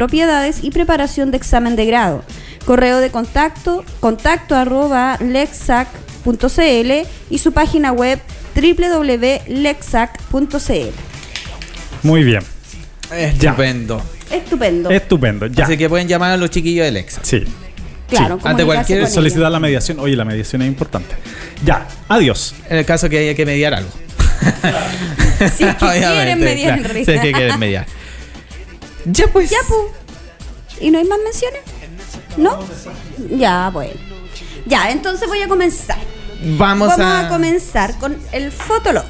propiedades y preparación de examen de grado. Correo de contacto, contacto arroba lexac.cl y su página web www.lexac.cl. Muy bien. Estupendo. Estupendo. Estupendo. Ya. Así que pueden llamar a los chiquillos del ex. Sí. claro, ante comunicarse cualquier Solicitar la mediación. Oye, la mediación es importante. Ya. Adiós. En el caso que haya que mediar algo. Si es que quieren mediar en realidad. Si es que quieren mediar. Ya pues. Ya, pu. ¿Y no hay más menciones? ¿No? Ya, bueno. Ya, entonces voy a comenzar. Vamos, Vamos a... a comenzar con el Fotolog.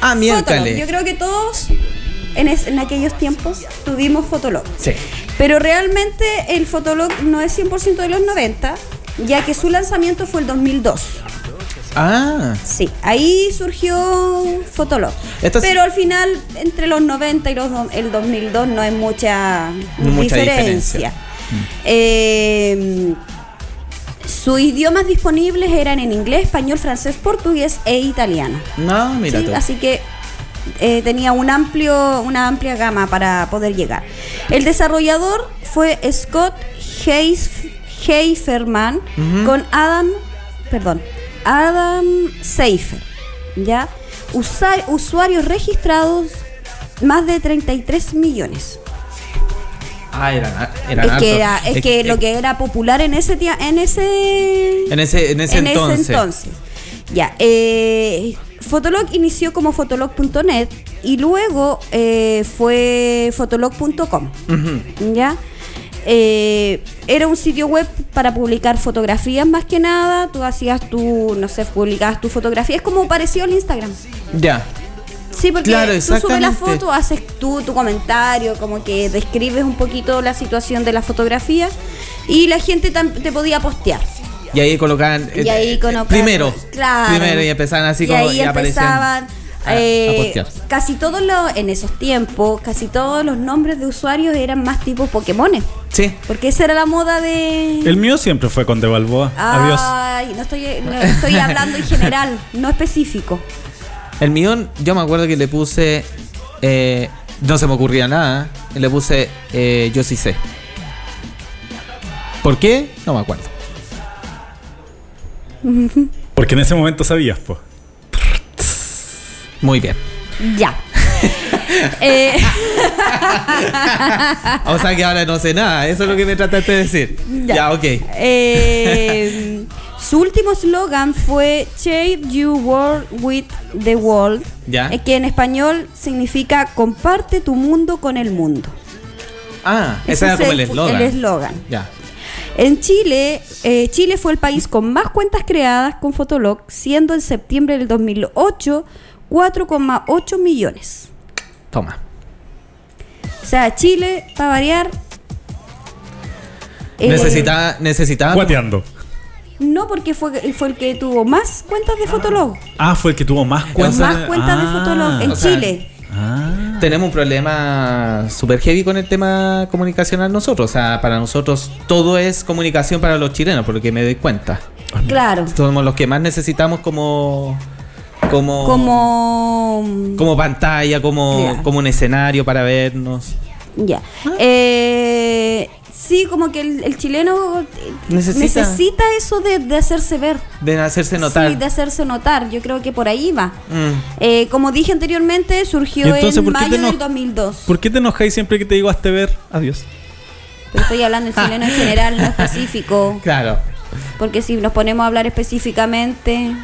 Ah, miércoles. Yo creo que todos en, es- en aquellos tiempos tuvimos Fotolog. Sí. Pero realmente el Fotolog no es 100% de los 90, ya que su lanzamiento fue el 2002. Ah, Sí, ahí surgió Fotolog. Pero al final, entre los 90 y los el 2002 no hay mucha, Mucha diferencia. diferencia. Eh, sus idiomas disponibles eran en inglés, español, francés, portugués e italiano. no, mira Sí, tú. así que eh, tenía un amplio, una amplia gama para poder llegar. El desarrollador fue Scott Heiferman Ujú. con Adam, perdón, Adam Seifer, ¿ya? Usa- usuarios registrados más de 33 millones. Ah, eran, eran es que era, es que lo que era popular en ese tia- en ese En ese, en ese en entonces. ese entonces. Ya, eh, Fotolog inició como fotolog.net y luego eh, fue fotolog.com. ¿Ya? Eh, era un sitio web para publicar fotografías más que nada. Tú hacías tu, no sé, publicabas tu fotografía. Es como parecido al Instagram. Ya. Sí, porque Claro, tú subes la foto, haces tú tu comentario, como que describes un poquito la situación de la fotografía y la gente te podía postear. Y ahí colocaban. Y eh, ahí eh, colocaban- Primero. claro. Primero y empezaban así y como. ahí y aparecían empezaban eh, casi todos los en esos tiempos casi todos los nombres de usuarios eran más tipo Pokémones Sí. porque esa era la moda de El mío siempre fue con De Balboa. Adiós. Ay, no estoy no estoy hablando en general no específico El mío, yo me acuerdo que le puse. eh, no se me ocurría nada. y Le puse. eh, yo sí sé. ¿Por qué? No me acuerdo. Porque en ese momento sabías, pues. Muy bien. ya Eh, O sea que ahora no sé nada. Eso es lo que me trataste de decir. Ya. Ya, ok. eh, su último slogan fue Share You World with the World, Ya. eh, que en español significa comparte tu mundo con el mundo. Ah, ese era es como el el- eslogan. el eslogan. Ya. En Chile, eh, Chile fue el país con más cuentas creadas con Fotolog, siendo en septiembre del 2008 4,8 millones. Toma. O sea, Chile, para variar... eh, Necesitaba. Necesitaba. Guateando. No, porque fue, fue el que tuvo más cuentas de Fotolog. Ah, fue el que tuvo más Con cuentas. más cuentas de Ah. Fotolog en sea, Chile. Ah. Tenemos un problema super heavy con el tema comunicacional nosotros. O sea, para nosotros todo es comunicación para los chilenos, por lo que me doy cuenta. Claro. Somos los que más necesitamos como. Como. Como... como pantalla, como, Claro. como un escenario para vernos. Ya. Eh, sí, como que el, el chileno eh, Necesita- necesita, eso de, de hacerse ver. De hacerse notar. Sí, de hacerse notar. Yo creo que por ahí va. Mm. Eh, como dije anteriormente, surgió ¿Y entonces en mayo del 2002. ¿Por qué te enojáis siempre que te digo hazte ver? Adiós. Pero estoy hablando del chileno en general, no específico. Claro. Porque si nos ponemos a hablar específicamente.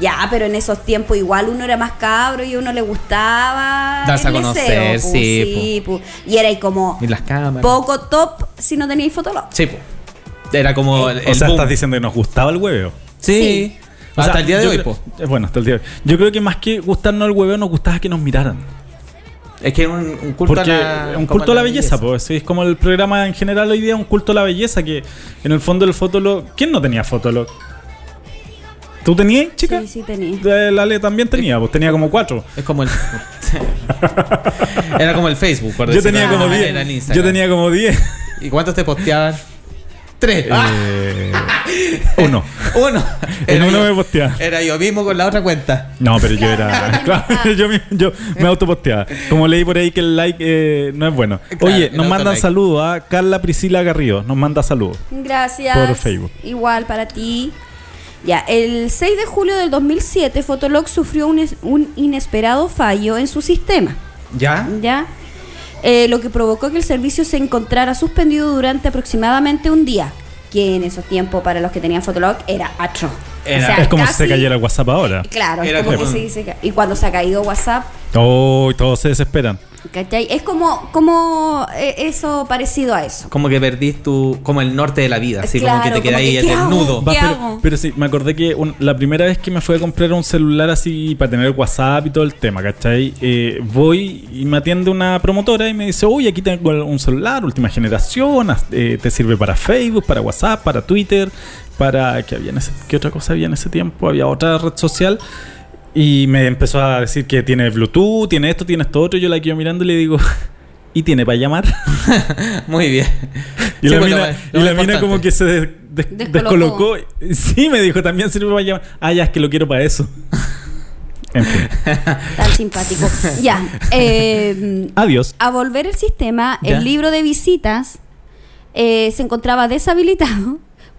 Ya, pero en esos tiempos igual uno era más cabro y a uno le gustaba. Darse a conocer, deseo, pu, sí, pu. Y era ahí como Y las cámaras. poco top si no teníais fotolog. Sí, po. Era como el, o sea, boom. estás diciendo que nos gustaba el hueveo. Sí. Sí. O Hasta sea, el día de hoy, creo- po. eh, Bueno, hasta el día de hoy. Yo creo que más que gustarnos el hueveo, nos gustaba que nos miraran. Es que es un, un culto Porque a la, un culto a la belleza, pues. sí, Es como el programa en general hoy día, un culto a la belleza. Que en el fondo el fotolog. ¿Quién no tenía fotolog? ¿Tú tenías, chica? Sí, sí tenía. Eh, La Ale también tenía, pues tenía como cuatro. Es como el. Era como el Facebook, por Yo decirlo tenía de como alguna 10. manera, en Yo tenía como 10. ¿Y cuántos te posteaban? Tres. Eh, uno. Uno. En uno yo. me posteaba. Era yo mismo con la otra cuenta. No, pero yo era. claro, yo, me- yo me autoposteaba. Como leí por ahí que el like eh, no es bueno. Claro, Oye, nos mandan saludos a Carla Priscila Garrido. Nos manda saludos. Gracias. Por Facebook. Igual para ti. Ya, el 6 de julio del 2007, Fotolog sufrió un, es- un inesperado fallo en su sistema. ¿Ya? ¿Ya? Eh, lo que provocó que el servicio se encontrara suspendido durante aproximadamente un día. Que en esos tiempos, para los que tenían Fotolog, era atroz. Era- es como si casi- se cayera el WhatsApp ahora. Claro, es Era como, como- que se dice. Y cuando se ha caído WhatsApp, Oh, todos se desesperan. ¿Cachai? Es como, como eh, eso parecido a eso. Como que perdís tu. Como el norte de la vida. Así como que te ahí que, desnudo. Va, ¿Qué pero, hago? pero sí, me acordé que un- la primera vez que me fui a comprar un celular así para tener WhatsApp y todo el tema, ¿cachai? Eh, voy y me atiende una promotora y me dice, uy, aquí tengo un celular, última generación, eh, te sirve para Facebook, para WhatsApp, para Twitter, para... ¿qué, había en ese- ¿Qué otra cosa había en ese tiempo? Había otra red social. Y me empezó a decir que tiene Bluetooth, tiene esto, tiene esto otro. Yo la quedo mirando y le digo, ¿y tiene para llamar? Muy bien. Y Sí, la mina, lo- y la mina como que se des- des- Descolocó. descolocó. Sí, me dijo, también sirve para llamar. Ah, ya, es que lo quiero para eso. En fin. Tan simpático. ya. eh, Adiós. a volver el sistema, Ya. el libro de visitas eh, se encontraba deshabilitado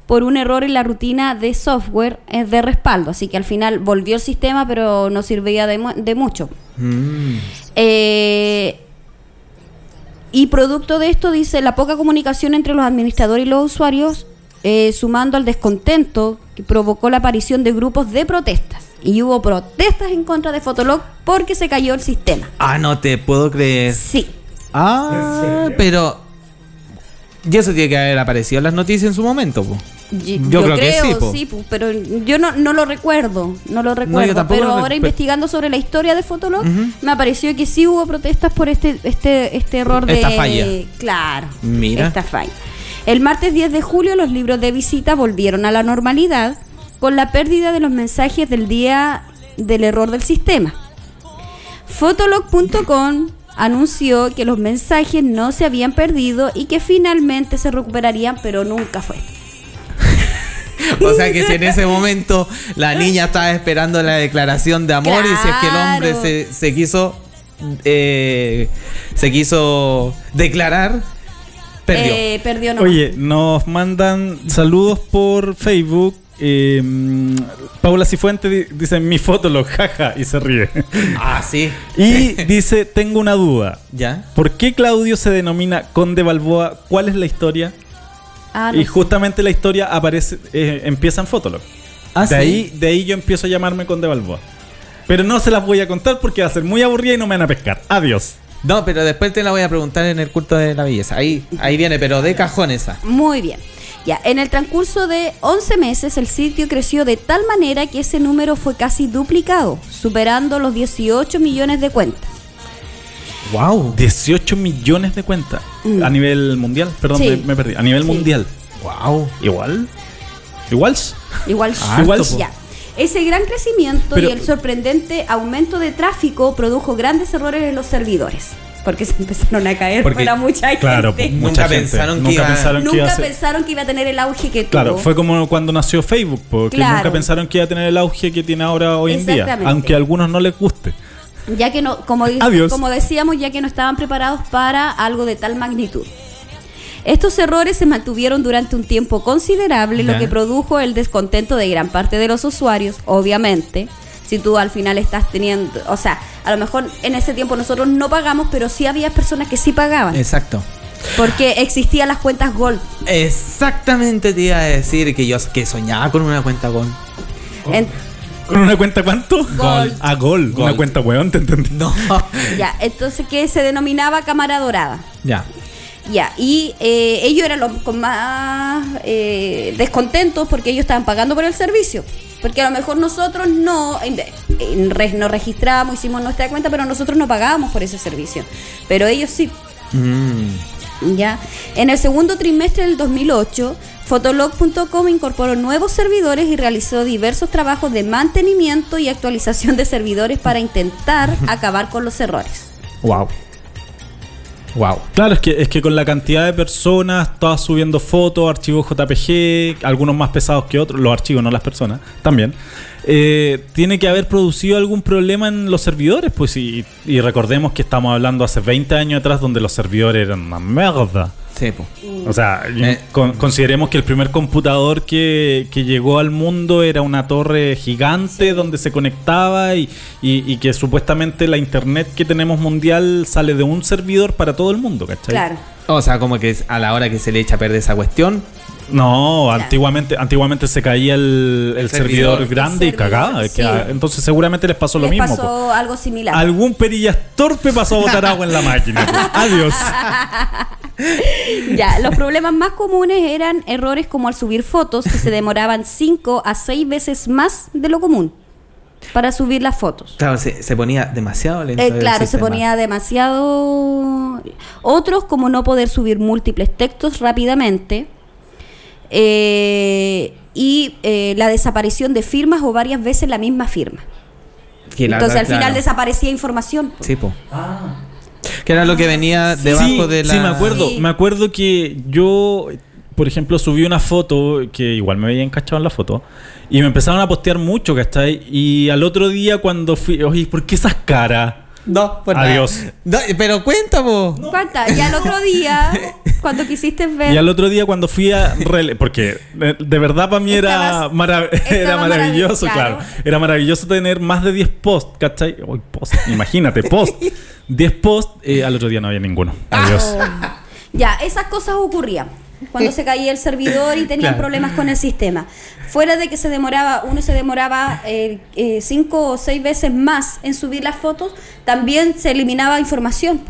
por un error en la rutina de software eh, de respaldo. Así que al final volvió el sistema, pero no servía de, mu- de mucho. Mm. Eh, y producto de esto, dice, la poca comunicación entre los administradores y los usuarios, eh, sumando al descontento que provocó la aparición de grupos de protestas. Y hubo protestas en contra de Fotolog porque se cayó el sistema. Ah, no te puedo creer. Sí. Ah, pero. Y eso tiene que haber aparecido en las noticias en su momento, po. Yo, Yo creo que sí, po. sí, pero yo no, no lo recuerdo, no lo recuerdo. tampoco pero ahora investigando sobre la historia de Fotolog, Ujú. me apareció que sí hubo protestas por este, este, este error de... Esta falla. Claro, Mira. esta falla. El martes 10 de julio los libros de visita volvieron a la normalidad con la pérdida de los mensajes del día del error del sistema. Fotolog.com anunció que los mensajes no se habían perdido y que finalmente se recuperarían, pero nunca fue. O sea que si en ese momento la niña estaba esperando la declaración de amor y si es que el hombre se, se quiso eh, se quiso declarar, perdió. Eh, perdió no. Oye, nos mandan saludos por Facebook. Eh, Paula Cifuente di- dice mi foto lo jaja y se ríe. ah, sí. Y dice, tengo una duda. ¿Ya? ¿Por qué Claudio se denomina Conde Balboa? ¿Cuál es la historia? Ah, no y sé. justamente la historia aparece, eh, empieza en Fotolog. Ah, de, sí. ahí, de ahí yo empiezo a llamarme Conde Balboa. Pero no se las voy a contar porque va a ser muy aburrida y no me van a pescar. Adiós. No, pero después te la voy a preguntar en el culto de la belleza. Ahí, ahí viene, pero de cajón esa. Muy bien. Ya, en el transcurso de 11 meses el sitio creció de tal manera que ese número fue casi duplicado, superando los 18 millones de cuentas. Wow. 18 millones de cuentas. Mm. A nivel mundial. Perdón, Sí. me, me perdí. A nivel Sí. mundial. Wow. Igual. Igual. Igual, Harto, Igual- ya. Ese gran crecimiento Pero- y el sorprendente aumento de tráfico produjo grandes errores en los servidores, porque se empezaron a caer Porque- para mucha gente. Claro, Nunca mucha gente. pensaron que Nunca iba- pensaron que iba a Nunca ser. pensaron que iba a tener el auge que Claro, tuvo. fue como cuando nació Facebook, porque Claro. nunca pensaron que iba a tener el auge que tiene ahora hoy en día, Exactamente. aunque a algunos no les guste. ya que no, como, di- Adiós. como decíamos, ya que no estaban preparados para algo de tal magnitud. Estos errores se mantuvieron durante un tiempo considerable, Ya. lo que produjo el descontento de gran parte de los usuarios, obviamente. Si tú al final estás teniendo, o sea, a lo mejor en ese tiempo nosotros no pagamos, pero sí había personas que sí pagaban, Exacto. porque existían las cuentas Gold. Exactamente te iba a decir que yo que soñaba con una cuenta. En- ¿Con una cuenta cuánto? Gold. A gol. Gold. Una cuenta weón, te entendí. No. ya, entonces que se denominaba cámara dorada. ya. Ya, y eh, ellos eran los con más eh, descontentos porque ellos estaban pagando por el servicio. Porque a lo mejor nosotros no, nos registramos, hicimos nuestra cuenta, pero nosotros no pagábamos por ese servicio. Pero ellos sí. Mm. Ya. En el segundo trimestre del 2008, Fotolog.com incorporó nuevos servidores y realizó diversos trabajos de mantenimiento y actualización de servidores para intentar acabar con los errores. Wow. Wow. Claro, es que, es que con la cantidad de personas, todas subiendo fotos, archivos JPG, algunos más pesados que otros, los archivos, no las personas, también. eh, tiene que haber producido algún problema en los servidores, pues, y, y recordemos que estamos hablando hace 20 años atrás donde los servidores eran una mierda. Sí, po. O sea, Eh. con- consideremos que el primer computador que, que llegó al mundo era una torre gigante donde se conectaba y, y- y que supuestamente la internet que tenemos mundial sale de un servidor para todo el mundo, ¿cachai? Claro. O sea, como que a la hora que se le echa a perder esa cuestión. No, antiguamente, antiguamente se caía el, el El servidor, servidor. grande El y cagaba. que, ah, entonces seguramente les pasó lo Les mismo. pasó po. algo similar. Algún perillas torpe pasó a botar agua en la máquina. po. Adiós. Ya, los problemas más comunes eran errores como al subir fotos que se demoraban 5 a 6 veces más de lo común para subir las fotos. Claro, se, se ponía demasiado lento. Eh, el claro, se ponía demasiado... Otros como no poder subir múltiples textos rápidamente eh, y eh, la desaparición de firmas o varias veces la misma firma. Entonces al claro. final desaparecía información. Sí, po. Que era lo que venía debajo sí, de la. sí, me acuerdo. Sí. Me acuerdo que yo, por ejemplo, subí una foto que igual me veía encachado en la foto. Y me empezaron a postear mucho, ¿cachai? Y al otro día cuando fui, oye, ¿por qué esas caras? No, pues Adiós. nada. No, pero cuenta, po. ¿Cuánta? Ya el otro día, cuando quisiste ver... Y al otro día cuando fui a rele- porque de, de verdad para mí era, Estabas- marav- era estaba maravilloso, marav- claro. claro. Era maravilloso tener más de 10 posts, ¿cachai? Uy, post, imagínate, post. 10 posts, eh, al otro día no había ninguno. Adiós. Ya, esas cosas ocurrían cuando se caía el servidor y tenían Claro. problemas con el sistema. Fuera de que se demoraba, uno se demoraba eh, eh, cinco o seis veces más en subir las fotos, también se eliminaba información.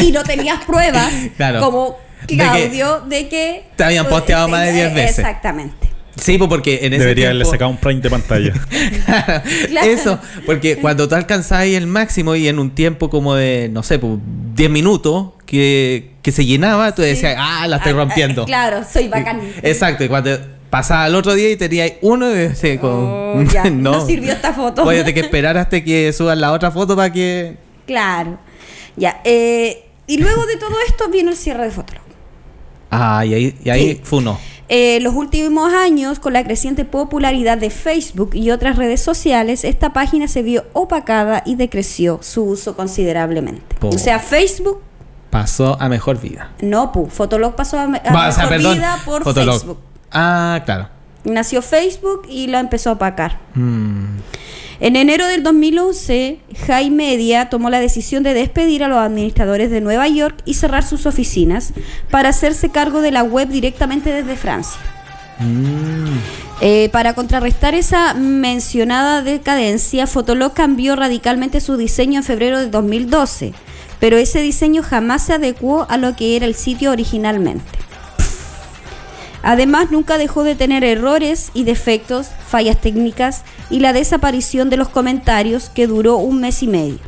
y no tenías pruebas Claro. como De que Claudio de que te habían posteado más de 10 veces. Exactamente. Sí, po, porque en ese Debería haberle tiempo- sacado un print de pantalla. Claro. Eso, porque cuando tú alcanzabas el máximo y en un tiempo como de, no sé, pues, 10 minutos que, que se llenaba, tú decías, ah, la estoy Ah, rompiendo. ah, claro, soy bacán. Exacto, y cuando pasaba al otro día y tenías uno, decías, como, Oh, ya, no sirvió esta foto. Tener que esperar hasta que suban la otra foto para que. Claro. Ya. eh, y luego de todo esto vino el cierre de Fotolog. Ah, y ahí, y ahí Sí. fue uno. Eh, los últimos años, con la creciente popularidad de Facebook y otras redes sociales, esta página se vio opacada y decreció su uso considerablemente. O sea, Facebook, Pasó a mejor vida. no, pu, Fotolog pasó a, me- a Va, o sea, mejor perdón, vida por Fotolog. Facebook. Ah, claro. Nació Facebook y lo empezó a opacar. Mm. En enero del 2011, High Media tomó la decisión de despedir a los administradores de Nueva York y cerrar sus oficinas para hacerse cargo de la web directamente desde Francia. Mm. Eh, para contrarrestar esa mencionada decadencia, Fotolog cambió radicalmente su diseño en febrero de 2012, pero ese diseño jamás se adecuó a lo que era el sitio originalmente. Además, nunca dejó de tener errores y defectos, fallas técnicas y la desaparición de los comentarios que duró un mes y medio.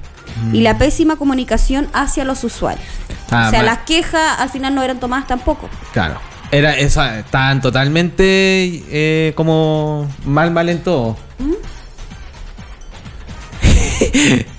Y la pésima comunicación hacia los usuarios. Ah, o sea, las quejas al final no eran tomadas tampoco. Claro. Era eso, estaban totalmente eh, como mal, mal en todo.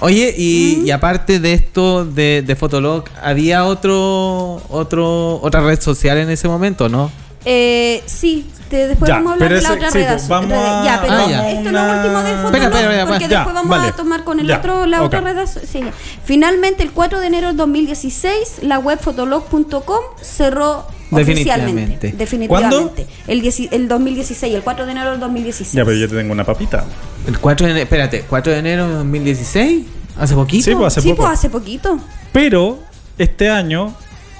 Oye, y, y aparte de esto de, de Fotolog, ¿había otro, otro, otra red social en ese momento, no? Eh, sí, te- después Ya, vamos a hablar de la ese- otra sí, red. pues, vamos a- ya, pero Ah, ya. esto es lo último de Fotolog, Espera, espera, porque ya, después vamos vale. a tomar con el Ya, otro, la otra ok. red. sí. Finalmente, el 4 de enero del 2016, la web fotolog.com cerró Definitivamente. oficialmente. Definitivamente. ¿Cuándo? El, dieci- el 2016, el 4 de enero del 2016. ya, pero yo te tengo una papita. El 4 de enero, espérate, 4 de enero de 2016, hace poquito. Sí, pues, hace sí, poco. pues hace poquito. Pero este año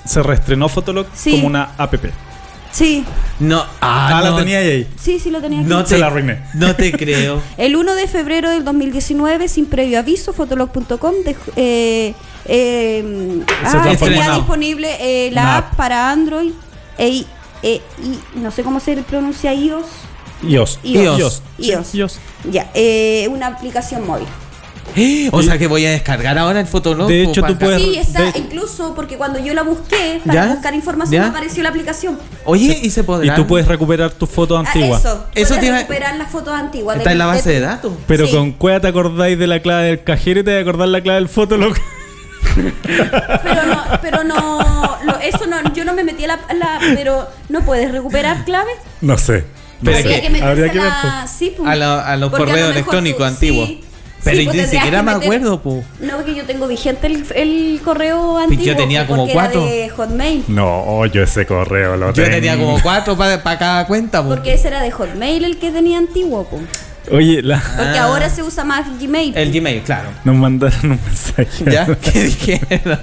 se reestrenó Fotolog Sí. como una app. Sí, No, ah, Ah, la no, tenía ahí. sí, sí lo tenía aquí. no Se te, la arruiné. No te creo. El 1 de febrero del 2019, sin previo aviso, fotolog.com eh, eh, ah, app. disponible eh, la Una app para Android e, i- e- i- no sé cómo se pronuncia iOS. iOS. iOS. iOS. iOS. IOS. Ya, eh, una aplicación móvil. O sea que voy a descargar ahora el Fotolog. De pues, hecho, tú puedes- Sí, está de- incluso porque cuando yo la busqué para ¿Ya? buscar información ¿Ya? apareció la aplicación. Oye, ¿y se Y podrá? tú puedes recuperar tus fotos Ah, antiguas. eso, Eso iba- recuperar las fotos antiguas. Está de- en la base de- de datos. Pero Sí. con cuál te acordáis de la clave del cajero y te vas a acordar la clave del Fotolog. Pero no, pero no, lo- eso no, yo no me metí a la, pero no puedes recuperar claves. No sé. No Pero es sé. Habría que meterse Habría que ver. a pues. la, sí, pues. A lo- a los correos electrónicos antiguos. sí, Pero sí, yo pues ni siquiera me meter- acuerdo, po. No, porque yo tengo vigente el, el correo antiguo. yo tenía como cuatro. de Hotmail. No, yo ese correo lo Yo tengo. tenía como cuatro para cada cuenta, po. Porque ese era de Hotmail el que tenía antiguo, po. Oye, la... Porque Ah. ahora se usa más Gmail. El Gmail, claro. nos mandaron un mensaje. ¿Ya? ¿Qué dijeron?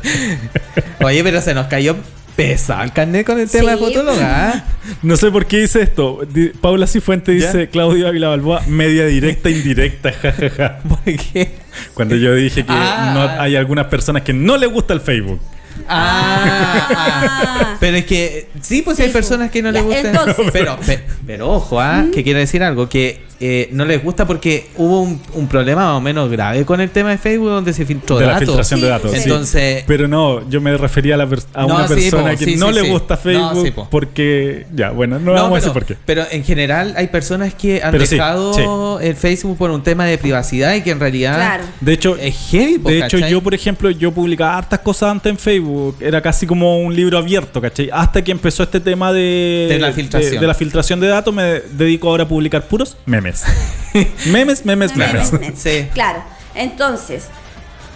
Oye, pero se nos cayó pesado el carnet con el tema Sí, de fotóloga. ¿ah? No sé por qué dice esto. Paula Cifuente ¿Ya? dice Claudio Ávila Balboa, media directa, indirecta, jajaja. ¿Por qué? Cuando yo dije que Ah. no, hay algunas personas que no les gusta el Facebook. Ah, Ah. pero es que sí, pues Sí, hay pues. personas que no les gusta. entonces. Pero, pe- pero, ojo, ¿ah? que quiero decir algo, que eh, no les gusta porque hubo un, un problema más o menos grave con el tema de Facebook donde se filtró de la datos. filtración de datos. sí. sí. Entonces, Pero no, yo me refería a, la a No, una sí, persona po, que sí, no sí, le sí. gusta No, Facebook sí, po. porque. Ya, bueno, no, No, vamos a decir por qué. pero en general hay personas que han Pero sí, dejado el Facebook por un tema de privacidad y que en realidad Claro. De hecho, es heavy. po, de hecho ¿cachai? yo, por ejemplo, yo publicaba hartas cosas antes en Facebook. Era casi como un libro abierto, ¿cachai? Hasta que empezó este tema de, De la filtración. de, de la filtración de datos, me dedico ahora a publicar puros memes. memes, memes, memes. Memes, memes. Sí. Claro. Entonces,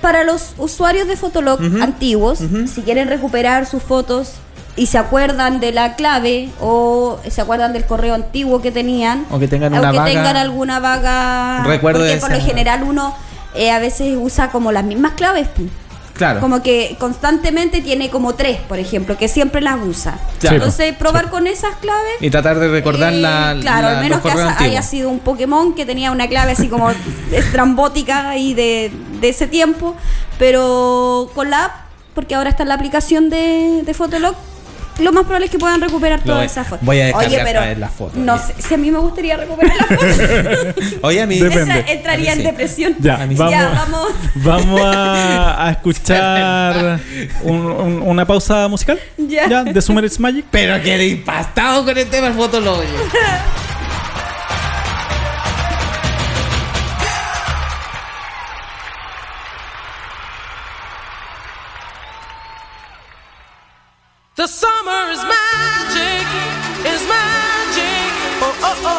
para los usuarios de Fotolog antiguos, si quieren recuperar sus fotos y se acuerdan de la clave o se acuerdan del correo antiguo que tenían, O que tengan o una que vaga- tengan alguna vaga Recuerdo porque de por esa- lo general uno eh, a veces usa como las mismas claves. Claro. Como que constantemente tiene como tres, por ejemplo, que siempre las usa. Claro. Entonces, probar con esas claves Y tratar de recordar eh, la. Claro, la- al menos que haya- sido un Pokémon que tenía una clave así como estrambótica y de, de ese tiempo. Pero con la app, porque ahora está en la aplicación de, de Fotolog, lo más probable es que puedan recuperar Lo todas esas fotos. voy a descargar Oye, pero las fotos. No sé, si a mí me gustaría recuperar las fotos, Oye, a mí. Depende. entra- entraría A mí en depresión. Ya, A mí sí. vamos, Ya, vamos. vamos a, a escuchar un- un- una pausa musical. Ya. de Summer It's Magic. Pero que impastado con el tema fotólogo. The summer is magic, is magic. Oh, oh, oh.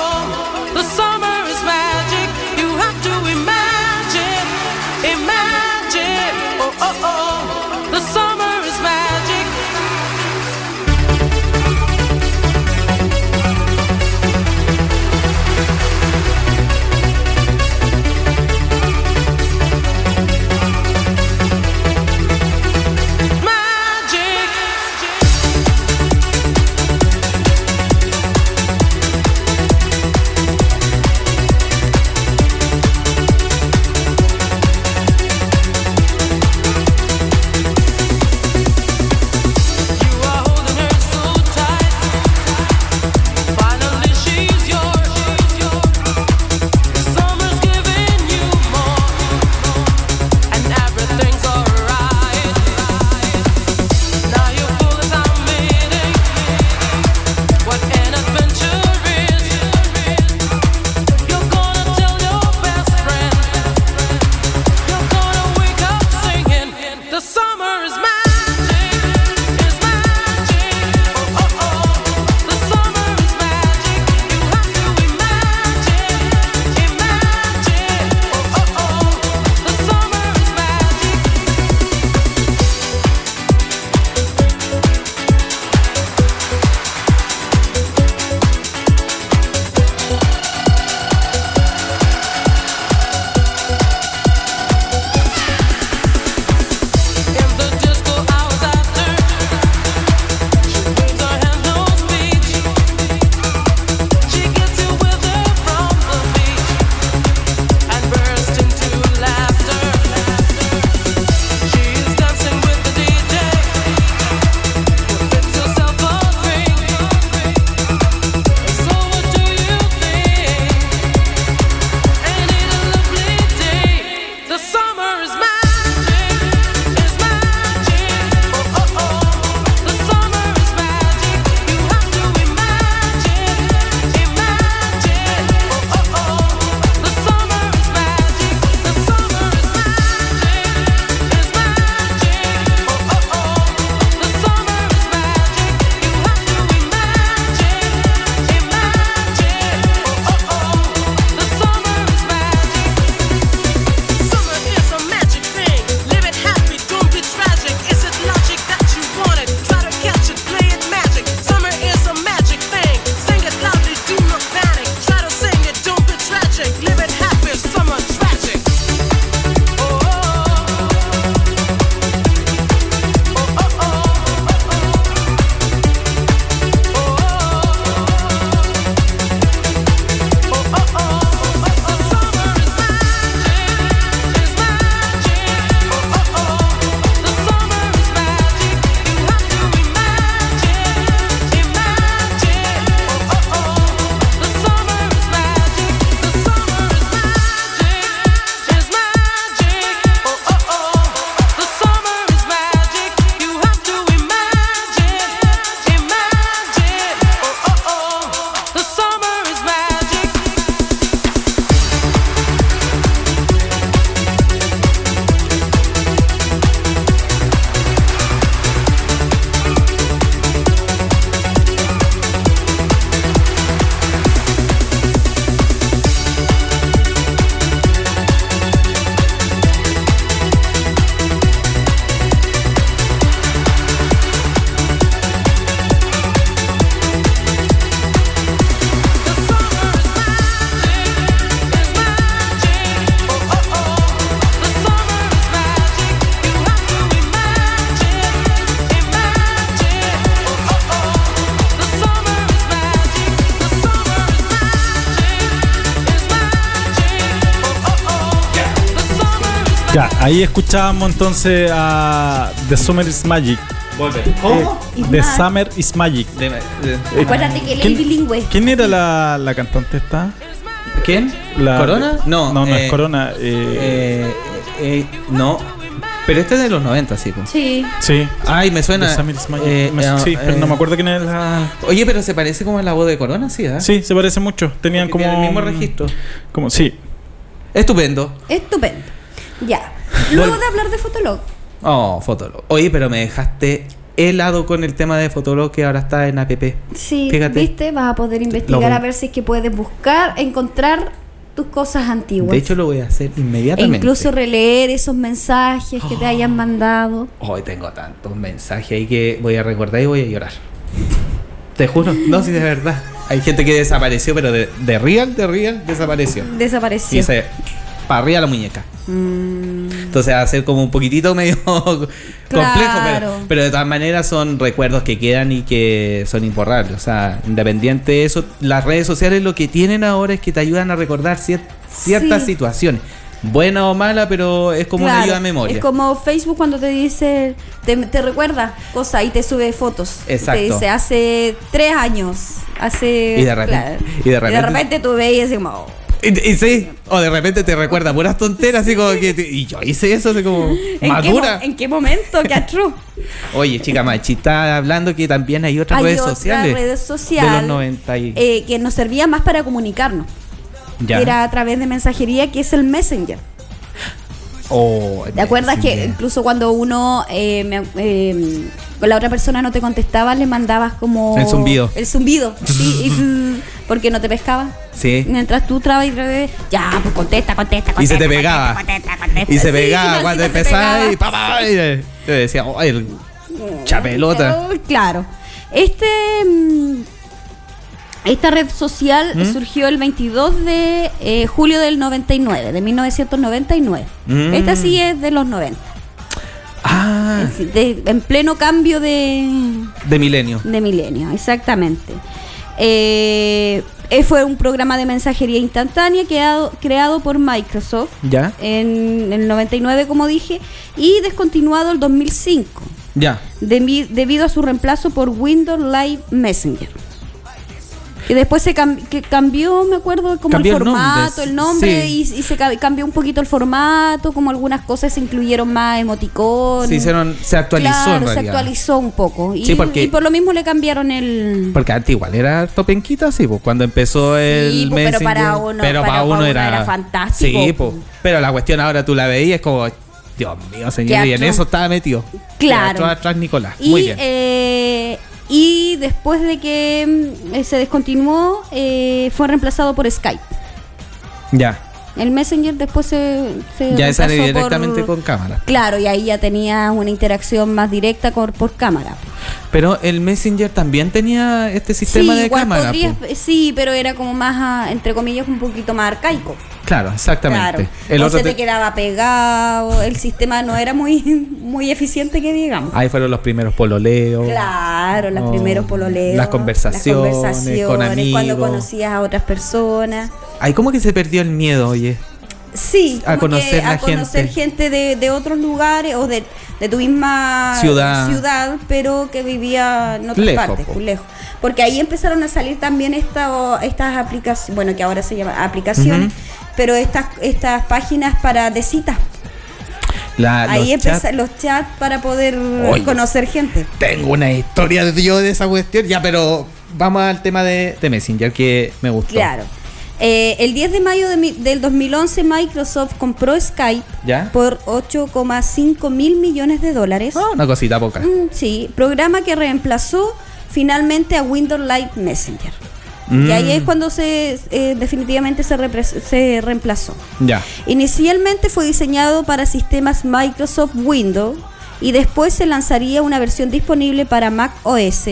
Ahí escuchábamos entonces a The Summer is Magic. ¿Cómo? Y The. Summer is Magic. De- de- Eh, Acuérdate que él es ¿quién- bilingüe. ¿Quién era la, la cantante esta? ¿Quién? La- ¿Corona? No, no, no eh, es Corona. eh, Eh, eh, no. Pero este es de los 90, sí. pues. Sí. sí. Ay, me suena. The Summer is Magic. eh, Me- eh, sí, pero no eh, me acuerdo quién es la. Oye, pero se parece como a la voz de Corona, sí, ¿eh? Sí, se parece mucho. Tenían Porque como. tiene el mismo registro. Como, sí. Estupendo. Estupendo. Ya. Luego de hablar de Fotolog. Oh, Fotolog. Oye, pero me dejaste helado con el tema de Fotolog que ahora está en APP. Sí, Fíjate. viste, vas a poder investigar a ver si es que puedes buscar, encontrar tus cosas antiguas. De hecho, lo voy a hacer e inmediatamente. incluso releer esos mensajes que te hayan mandado. Hoy tengo tantos mensajes ahí que voy a recordar y voy a llorar. Te juro. No, sí, de verdad. Hay gente que desapareció, pero de, de real, de real, desapareció. Desapareció. Y para arriba la muñeca. Mm, Entonces va a ser como un poquitito medio complejo, Claro. pero, pero de todas maneras son recuerdos que quedan y que son imborrables. O sea, independiente de eso, las redes sociales lo que tienen ahora es que te ayudan a recordar cier- ciertas Sí. situaciones. Buena o mala, pero es como una ayuda a memoria. Es como Facebook cuando te dice, te, te recuerda cosas y te sube fotos. Exacto. Te dice hace tres años, hace. Y de repente- y de repente- tú veías así como. Y, y sí, o de repente te recuerda puras tonteras, así como que. te- y yo hice eso, así como. ¿En qué, madura. mo- ¿En qué momento? ¿Qué atroz? Oye, chica Machi, está hablando que también hay otras Hay redes otra sociales. red social, De los 90 y. eh, que nos servía más para comunicarnos. ya. que Era a través de mensajería, que es el Messenger. Oh, ¿Te acuerdas que incluso cuando uno eh, me- eh, con la otra persona no te contestaba, le mandabas como El zumbido. El zumbido, sí, y zzzz, porque no te pescaba. Sí. Mientras tú trabas y trabas, ya, pues contesta, contesta, contesta. Y se te pegaba. contesta, contesta. Y se Sí, pegaba encima cuando empezaba y pa, pa, y eh, yo decía, oh, el chapelota. Oh, Claro. Este. mm, Esta red social ¿Mm? surgió el 22 de eh, julio del 99, de 1999. Mm. Esta sí es de los 90. Ah, de- en pleno cambio de, de milenio. de milenio, exactamente. Eh, eh, fue un programa de mensajería instantánea creado, creado por Microsoft ¿Ya? en el 99, como dije, y descontinuado el 2005, Ya. debi- debido a su reemplazo por Windows Live Messenger. Que después se cam- que cambió, me acuerdo, como Cambió el el nombre, formato, el nombre, sí. y, y se ca- cambió un poquito el formato, como algunas cosas se incluyeron más emoticones. Se hicieron, se actualizó Claro, en se actualizó un poco. Y, Sí, porque- y por lo mismo le cambiaron el. Porque antes igual era harto penquita, sí, pues cuando empezó el Sí, pues, pero para uno- pero para- para uno para uno era, era fantástico, Sí, pues. Pero la cuestión ahora tú la veías como, Dios mío, señor, y en eso estaba metido. Claro. Atrás, atrás Nicolás. Y, Muy bien. eh, y después de que mm, eh, se descontinuó, eh, fue reemplazado por Skype. ya. El Messenger después se. se Ya por- directamente con cámara. Claro, y ahí ya tenía una interacción más directa con, por cámara. Pero el Messenger también tenía este sistema sí, de cámara. podrías- sí, pero era como más, ah, entre comillas, un poquito más arcaico. Claro, exactamente. Claro. El o otro se te te- quedaba pegado, el sistema no era muy, muy eficiente que digamos. Ahí fueron los primeros pololeos. Claro, los Oh, primeros pololeos. las conversaciones con conversaciones, amigos. Cuando conocías a otras personas. Ahí como que se perdió el miedo, oye. Sí, A conocer a conocer gente. gente de, de otros lugares o de, de tu misma Ciudad. ciudad, pero que vivía en otras Lejos, partes, po. pues, lejos. Porque ahí empezaron a salir también esta, estas aplicaciones, bueno, que ahora se llaman aplicaciones. Pero estas, estas páginas para de citas. La, ahí empiezan los chats para poder Oye. conocer gente. Tengo una historia de yo de esa cuestión. Ya, pero vamos al tema de, de Messenger que me gustó. Claro. Eh, el 10 de mayo de mi- del 2011 Microsoft compró Skype ¿Ya? por 8,5 mil millones de dólares. Ah, una cosita poca. Mm, sí, programa que reemplazó finalmente a Windows Live Messenger. Mm. Y ahí es cuando se eh, definitivamente se, se reemplazó. Ya. Inicialmente fue diseñado para sistemas Microsoft Windows y después se lanzaría una versión disponible para Mac OS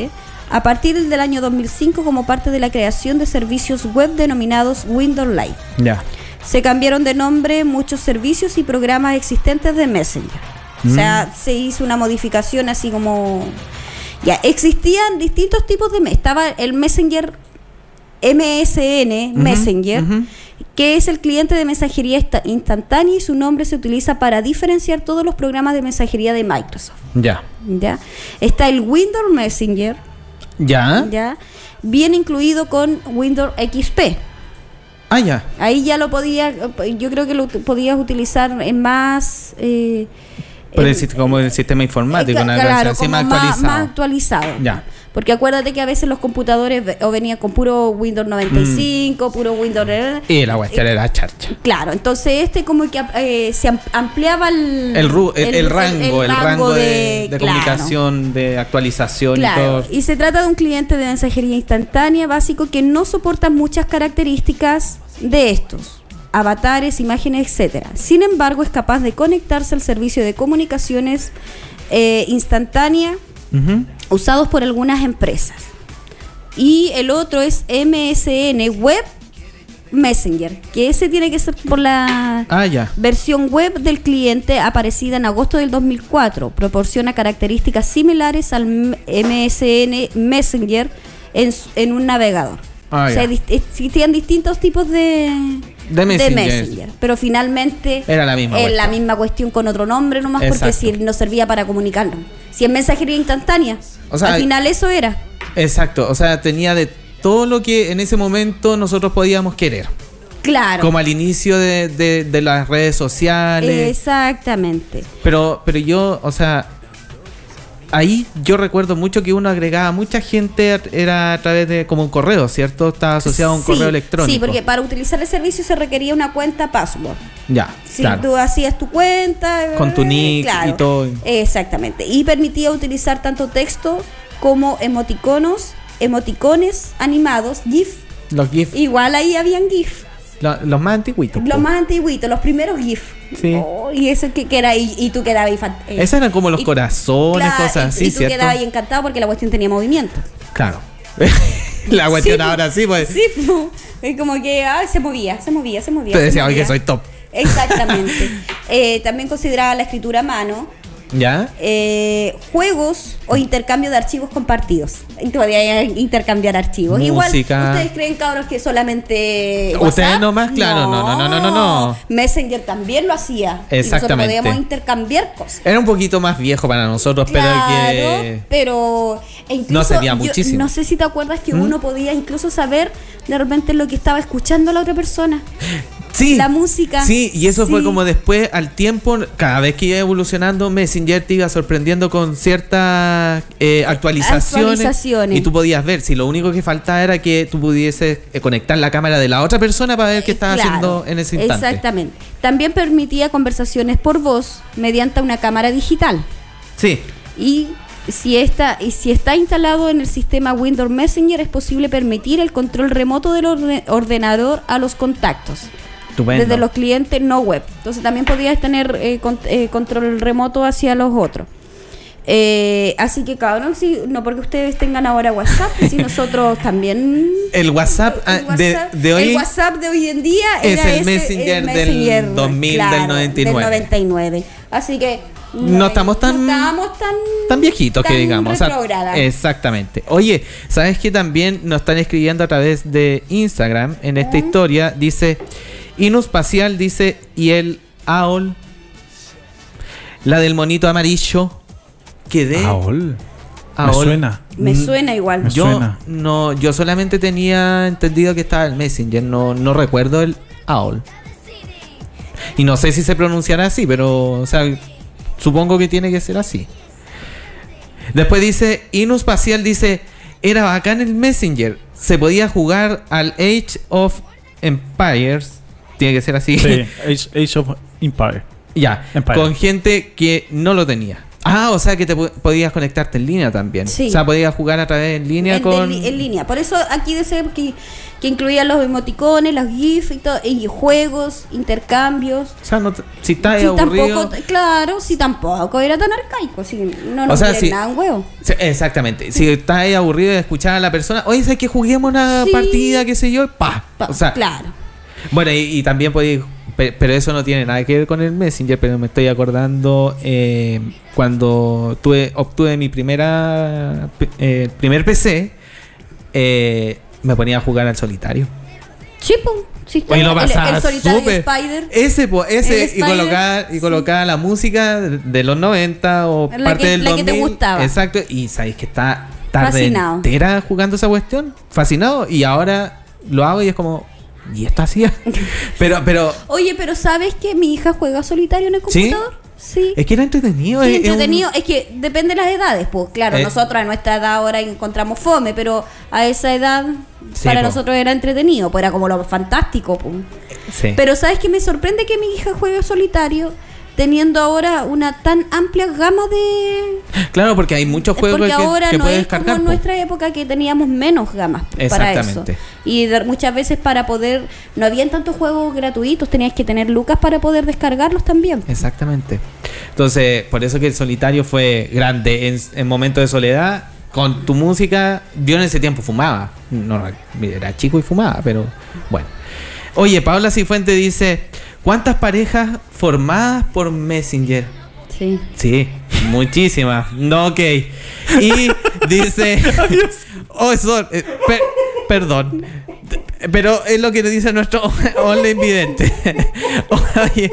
a partir del año 2005 como parte de la creación de servicios web denominados Windows Live. Ya. Se cambiaron de nombre muchos servicios y programas existentes de Messenger. O sea, se hizo una modificación así como... Ya, existían distintos tipos de... Estaba el Messenger MSN, Messenger, que es el cliente de mensajería insta- instantánea y su nombre se utiliza para diferenciar todos los programas de mensajería de Microsoft. Ya. ¿ya? Está el Windows Messenger, ¿Ya? ¿ya? bien incluido con Windows XP. Ah, ya. Ahí ya lo podía, yo creo que lo podías utilizar en más... eh, Por el, como el sistema informático, eh, una claro, como más más actualizado. Ya. Porque acuérdate que a veces los computadores o venían con puro Windows 95, puro Windows... eh, Y la cuestión era charcha. Claro, entonces este como que eh, se am- ampliaba el, El, ru- el, el rango, el, rango de, de claro. comunicación, de actualización y todo. y se trata de un cliente de mensajería instantánea básico que no soporta muchas características de estos, avatares, imágenes, etcétera. Sin embargo, es capaz de conectarse al servicio de comunicaciones eh, instantánea Usados por algunas empresas. Y el otro es MSN Web Messenger, que ese tiene que ser por la Ah, ya. versión web del cliente aparecida en agosto del 2004. Proporciona características similares al MSN Messenger en, en un navegador. Ah, o sea, existían distintos tipos de, De Messenger. pero finalmente Era la misma es cuestión. la misma cuestión con otro nombre nomás porque Exacto. si no servía para comunicarnos. Si es mensajería instantánea, O sea, al final eso era. Exacto, o sea, tenía de todo lo que en ese momento nosotros podíamos querer. Claro. Como al inicio de, de- de las redes sociales. Exactamente. Pero, pero yo, o sea, ahí yo recuerdo mucho que uno agregaba mucha gente, era a través de como un correo, ¿cierto? Estaba asociado a un Sí, correo electrónico. Sí, porque para utilizar el servicio se requería una cuenta password. Ya, Si claro. tú hacías tu cuenta. Con tu eh, nick y todo. Exactamente. Y permitía utilizar tanto texto como emoticonos, emoticones animados, GIF. Los GIF, Igual ahí habían GIF. Lo- los más antiguitos. Los po. más antiguitos, los primeros GIF. Sí. Oh, y eso que, que era, y, y tú quedabas ahí. eh, Esos eran como los y- corazones, claro, cosas y- así, Y tú ¿cierto? quedabas ahí encantado porque la cuestión tenía movimiento. Claro. La cuestión Sí, ahora sí, pues. Sí, po. como que ay, se movía, se movía, se movía. Te decía, oye, que soy top. Exactamente. Eh, también consideraba la escritura a mano, ¿Ya? eh, juegos o intercambio de archivos compartidos. Y Todavía hay intercambiar archivos. Música. Igual, ¿ustedes creen, cabros, que solamente. Ustedes WhatsApp? nomás, claro, no, no, no, no, no, no. Messenger también lo hacía. Y Exactamente. nosotros podíamos intercambiar cosas. Era un poquito más viejo para nosotros, pero que. pero e incluso No servía yo muchísimo. no sé si te acuerdas que ¿Mm? uno podía incluso saber de repente lo que estaba escuchando la otra persona. Sí. La música. Sí, y eso fue como después, al tiempo, cada vez que iba evolucionando, Messenger te iba sorprendiendo con ciertas eh, actualizaciones, Actualizaciones. Y tú podías ver, si lo único que faltaba era que tú pudieses eh, conectar la cámara de la otra persona para ver qué estaba Claro, haciendo en ese instante. Exactamente. También permitía conversaciones por voz mediante una cámara digital. Sí, Y si está, y si está instalado en el sistema Windows Messenger, es posible permitir el control remoto del orde- ordenador a los contactos. Estupendo. Desde los clientes no web. Entonces también podías tener eh, con- eh, control remoto hacia los otros. Eh, así que cabrón, sí, no porque ustedes tengan ahora WhatsApp, si nosotros también El WhatsApp, ah, el de, WhatsApp- de hoy el WhatsApp de hoy en día es era el ese, Messenger del 2000, del claro, 99. del 99. Así que No estamos tan- no estábamos tan tan viejitos que digamos. o sea, retrógradas. exactamente. Oye, ¿sabes que también nos están escribiendo a través de Instagram en esta historia? Dice, Inuspecial dice, y el AOL, la del monito amarillo, que de Aol. Me AOL. suena. Me Mm, suena igual. Me Yo suena. no, yo solamente tenía entendido que estaba el Messenger, no, no recuerdo el AOL. Y no sé si se pronunciará así, pero o sea, supongo que tiene que ser así. Después dice, Inuspecial dice, era bacán el Messenger. Se podía jugar al Age of Empires. Tiene que ser así. Sí, Age, Age of Empire. ya. Empire. Con gente que no lo tenía. Ah, o sea que te po- podías conectarte en línea también. Sí. O sea, podías jugar a través en línea En, con... en línea. Por eso aquí dice que, que incluía los emoticones, los GIF y, todo, y juegos, intercambios. O sea, no si estás Sí, aburrido... tampoco, claro, sí, tampoco era tan arcaico. Sí, no nos O sea, sí. nada en huevo. Exactamente. Si estás ahí aburrido de escuchar a la persona, oye, ¿sabes que juguemos una Sí. partida, qué sé yo? Pa. Pa- O sea, claro. Bueno, y, y también podéis, pe- pero eso no tiene nada que ver con el Messenger, pero me estoy acordando eh, cuando tuve, obtuve mi primera eh, primer PC, eh, me ponía a jugar al solitario. Sí. Sí, lo el- pasaba el solitario súper. Spider. Ese, po, ese El y Spider, colocar y sí. colocar la música de los 90 o La parte que- del la que 2000. te gustaba. Exacto, y sabéis que está tarde Fascinado. entera jugando esa cuestión, fascinado y ahora lo hago y es como y esto hacía. pero pero Oye, pero ¿sabes que mi hija juega solitario en el computador? Sí. es que era entretenido, Sí, es- es un- entretenido. Es que depende de las edades. Pues claro, Eh. nosotros a nuestra edad ahora encontramos fome, pero a esa edad Sí, para po. nosotros era entretenido, pues era como lo fantástico. pues. sí. Pero ¿sabes que Me sorprende que mi hija juegue solitario teniendo ahora una tan amplia gama de... claro, porque hay muchos juegos Porque que, ahora que no puedes es como en nuestra época que teníamos menos gamas para eso. Y de- muchas veces para poder... No habían tantos juegos gratuitos, tenías que tener lucas para poder descargarlos también. Exactamente. Entonces, por eso que el solitario fue grande en, en momentos de soledad. Con tu música, yo en ese tiempo fumaba. No, era chico y fumaba, pero bueno. Oye, Paula Cifuente dice: ¿Cuántas parejas formadas por Messenger? Sí. Sí, muchísimas. No, ok. Y dice. oh, son- eh, per- perdón. Pero es lo que nos dice nuestro online vidente. Oye,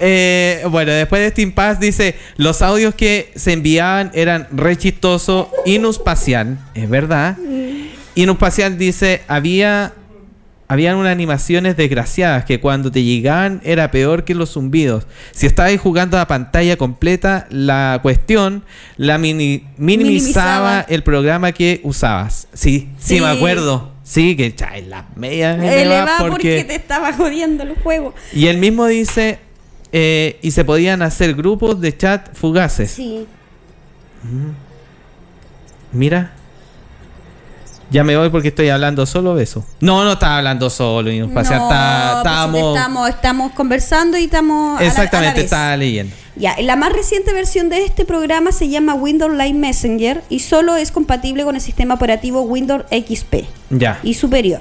eh, bueno, después de este impasse dice: Los audios que se enviaban eran re chistoso. Inuspacial, es verdad. Inuspacial dice: Había. Habían unas animaciones desgraciadas que cuando te llegaban era peor que los zumbidos. Si estabas jugando a pantalla completa, la cuestión la mini- minimizaba, Minimizaba. el programa que usabas. Sí, sí, Sí. me acuerdo. Sí, que cha, en las medias Eleva porque... porque... te estaba jodiendo el juego. Y él mismo dice, eh, y se podían hacer grupos de chat fugaces. Sí. Mira. Ya me voy porque estoy hablando solo de eso. No, no estaba hablando solo. Y nos No, está- pues estamos, estamos conversando y estamos... a la- a la Exactamente, vez. estaba leyendo. Ya, la más reciente versión de este programa se llama Windows Live Messenger y solo es compatible con el sistema operativo Windows XP Ya. y superior.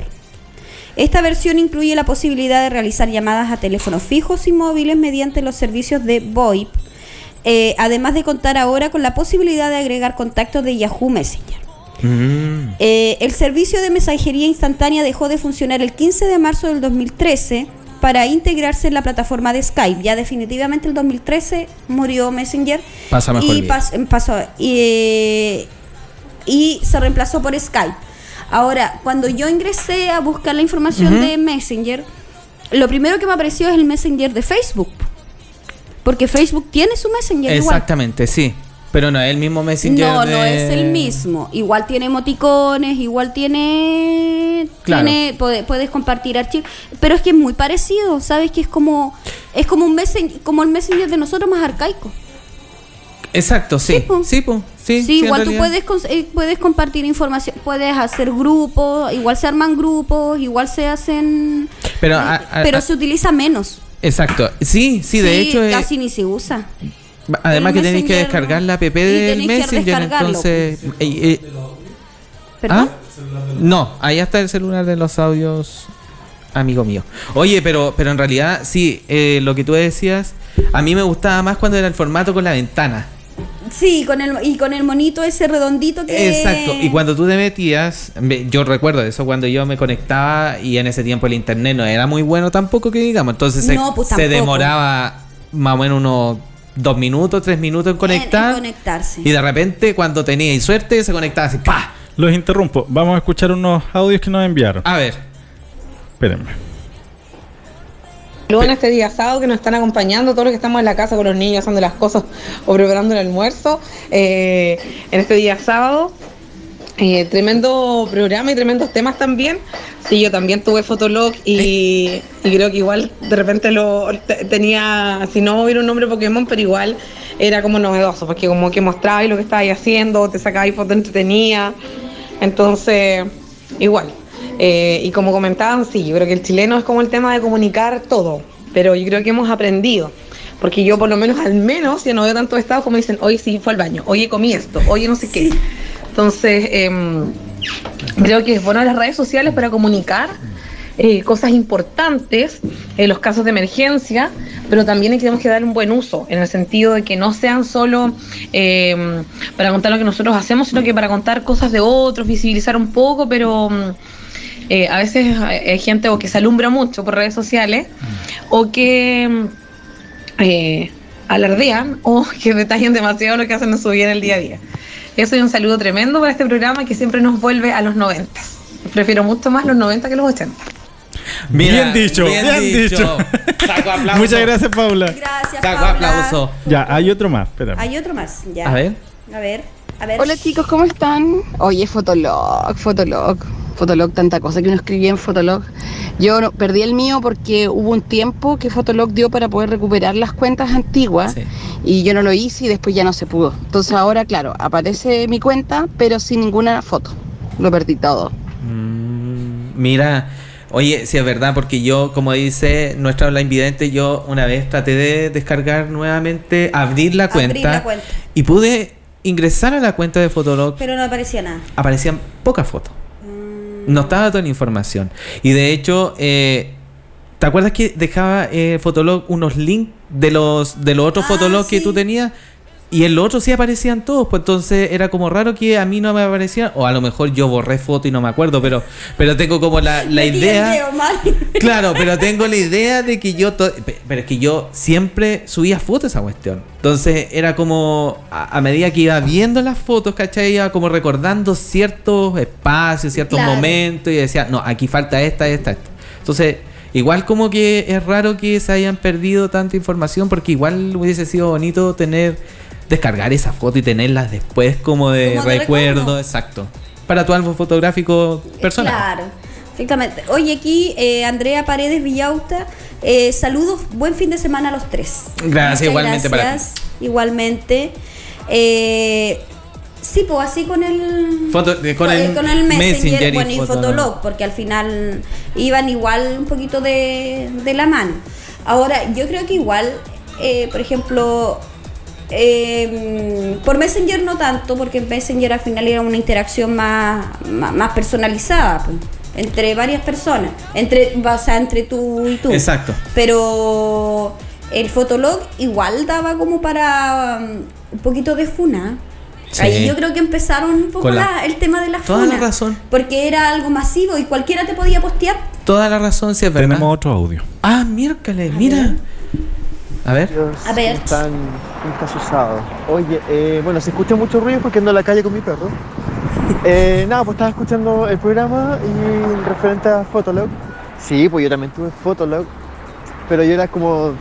Esta versión incluye la posibilidad de realizar llamadas a teléfonos fijos y móviles mediante los servicios de VoIP, eh, además de contar ahora con la posibilidad de agregar contactos de Yahoo Messenger. Mm. Eh, el servicio de mensajería instantánea dejó de funcionar el 15 de marzo del 2013 para integrarse en la plataforma de Skype. Ya definitivamente el 2013 murió Messenger Pasa mejor y pas- pasó y, y se reemplazó por Skype. Ahora, cuando yo ingresé a buscar la información de Messenger, lo primero que me apareció es el Messenger de Facebook. Porque Facebook tiene su Messenger igual. Exactamente, sí. Pero no es el mismo Messenger. No, no es el mismo. Igual tiene emoticones, igual tiene. Claro. tiene puede- puedes compartir archivos. Pero es que es muy parecido, ¿sabes? Que es como. Es como un messenger, como el messenger de nosotros más arcaico. Exacto, sí. Sí, po. Sí, po. Sí, Sí, igual tú puedes, eh, puedes compartir información, puedes hacer grupos, igual se arman grupos, igual se hacen. Pero, eh, a- a- pero se utiliza menos. Exacto. Sí, sí, de hecho. es- casi ni se usa. Además que tenéis que descargar la app del Messenger. Entonces. eh, eh, ¿Perdón? ¿Ah? No, ahí está el celular de los audios, amigo mío. Oye, pero, pero en realidad, sí, eh, lo que tú decías, a mí me gustaba más cuando era el formato con la ventana. Sí, con el, y con el monito ese redondito que. Exacto, y cuando tú te metías, me- yo recuerdo eso cuando yo me conectaba y en ese tiempo el internet no era muy bueno tampoco que digamos, entonces se, pues se demoraba más o menos unos dos minutos, tres minutos en conectar. en conectarse. Y de repente cuando teníais suerte se conectaba así, ¡pa! Los interrumpo. Vamos a escuchar unos audios que nos enviaron. A ver, Espérenme. Luego en este día sábado que nos están acompañando, todos los que estamos en la casa con los niños haciendo las cosas o preparando el almuerzo, eh, en este día sábado. Eh, tremendo programa y tremendos temas también. Sí, yo también tuve Fotolog y, y creo que igual de repente lo te- tenía, si no hubiera un nombre Pokémon, pero igual era como novedoso, porque como que mostrabais lo que estabais haciendo, te sacabais fotos entretenidas. Entonces, igual. Eh, y como comentaban, sí, yo creo que el chileno es como el tema de comunicar todo, pero yo creo que hemos aprendido. Porque yo por lo menos, al menos, ya no veo tantos estados como dicen, hoy sí fue al baño, oye comí esto, oye no sé qué. Entonces, em, creo que es bueno las redes sociales para comunicar eh, cosas importantes, en los casos de emergencia, pero también tenemos que dar un buen uso, en el sentido de que no sean solo eh, para contar lo que nosotros hacemos, sino que para contar cosas de otros, visibilizar un poco, pero mm, eh, a veces hay hay gente o que se alumbra mucho por redes sociales o que mm, eh, alardean o que detallan demasiado lo que hacen en su vida en el día a día. Eso y un saludo tremendo para este programa que siempre nos vuelve a los 90. Prefiero mucho más los 90 que los 80. bien dicho, bien, dicho. Saco aplauso. Muchas gracias, Paula. Gracias, Saco Paula. aplauso. Ya, hay otro más. Espérame. Hay otro más, ya. A ver. A ver, a ver. Hola chicos, ¿cómo están? Oye, Fotolog, Fotolog, Fotolog, tanta cosa que uno escribía en Fotolog. Yo no- perdí el mío porque hubo un tiempo que Fotolog dio para poder recuperar las cuentas antiguas Sí. y yo no lo hice y después ya no se pudo. Entonces ahora, claro, aparece mi cuenta, pero sin ninguna foto. Lo perdí todo. Mm, mira, oye, si es verdad, porque yo, como dice nuestra habla invidente, yo una vez traté de descargar nuevamente, abrir la Abrir cuenta, la cuenta. y pude ingresar a la cuenta de Fotolog. Pero no aparecía nada. Aparecían pocas fotos. No estaba toda la información. Y de hecho, eh, ¿te acuerdas que dejaba eh, Fotolog unos links de los de los otros Ah, Fotolog que tú tenías? Y en los otros sí aparecían todos, pues entonces era como raro que a mí no me aparecían, o a lo mejor yo borré foto y no me acuerdo, pero, pero tengo como la, la idea. Claro, pero tengo la idea de que yo. to- Pero es que yo siempre subía fotos a esa cuestión. Entonces era como. A, a medida que iba viendo las fotos, ¿cachai? Iba como recordando ciertos espacios, ciertos Claro. momentos y decía, no, aquí falta esta, esta, esta. Entonces. Igual como que es raro que se hayan perdido tanta información porque igual hubiese sido bonito tener descargar esa foto y tenerlas después como de, Como recuerdo, recuerdo. exacto. Para tu álbum fotográfico personal. Claro, efectivamente. Oye, aquí eh, Andrea Paredes Villauta, eh, saludos, buen fin de semana a los tres. Gracias, Muchas igualmente para gracias, Igualmente. Eh, sí, pues así con el, Foto- eh, con el Messenger, Messenger y bueno, y Fotolog. Fotolog, porque al final iban igual un poquito de, de la mano. Ahora, yo creo que igual, por ejemplo, eh, por Messenger no tanto, porque en Messenger al final era una interacción más, más, más personalizada, pues, entre varias personas, entre, o sea, entre tú y tú. Exacto. Pero el Fotolog igual daba como para um, un poquito de funa. Sí. Ahí yo creo que empezaron un poco Con la- la- el tema de la Toda funa. la razón. Porque era algo masivo y cualquiera te podía postear. Toda la razón, sí es verdad. Tenemos otro audio. Ah, miércoles, mira. A ver. A ver. ¿Cómo está su sábado? Oye, eh, bueno, se escucha mucho ruido porque ando en la calle con mi perro. Eh, nada, pues estaba escuchando el programa y referente a Fotolog. Sí, pues yo también tuve Fotolog, pero yo era como.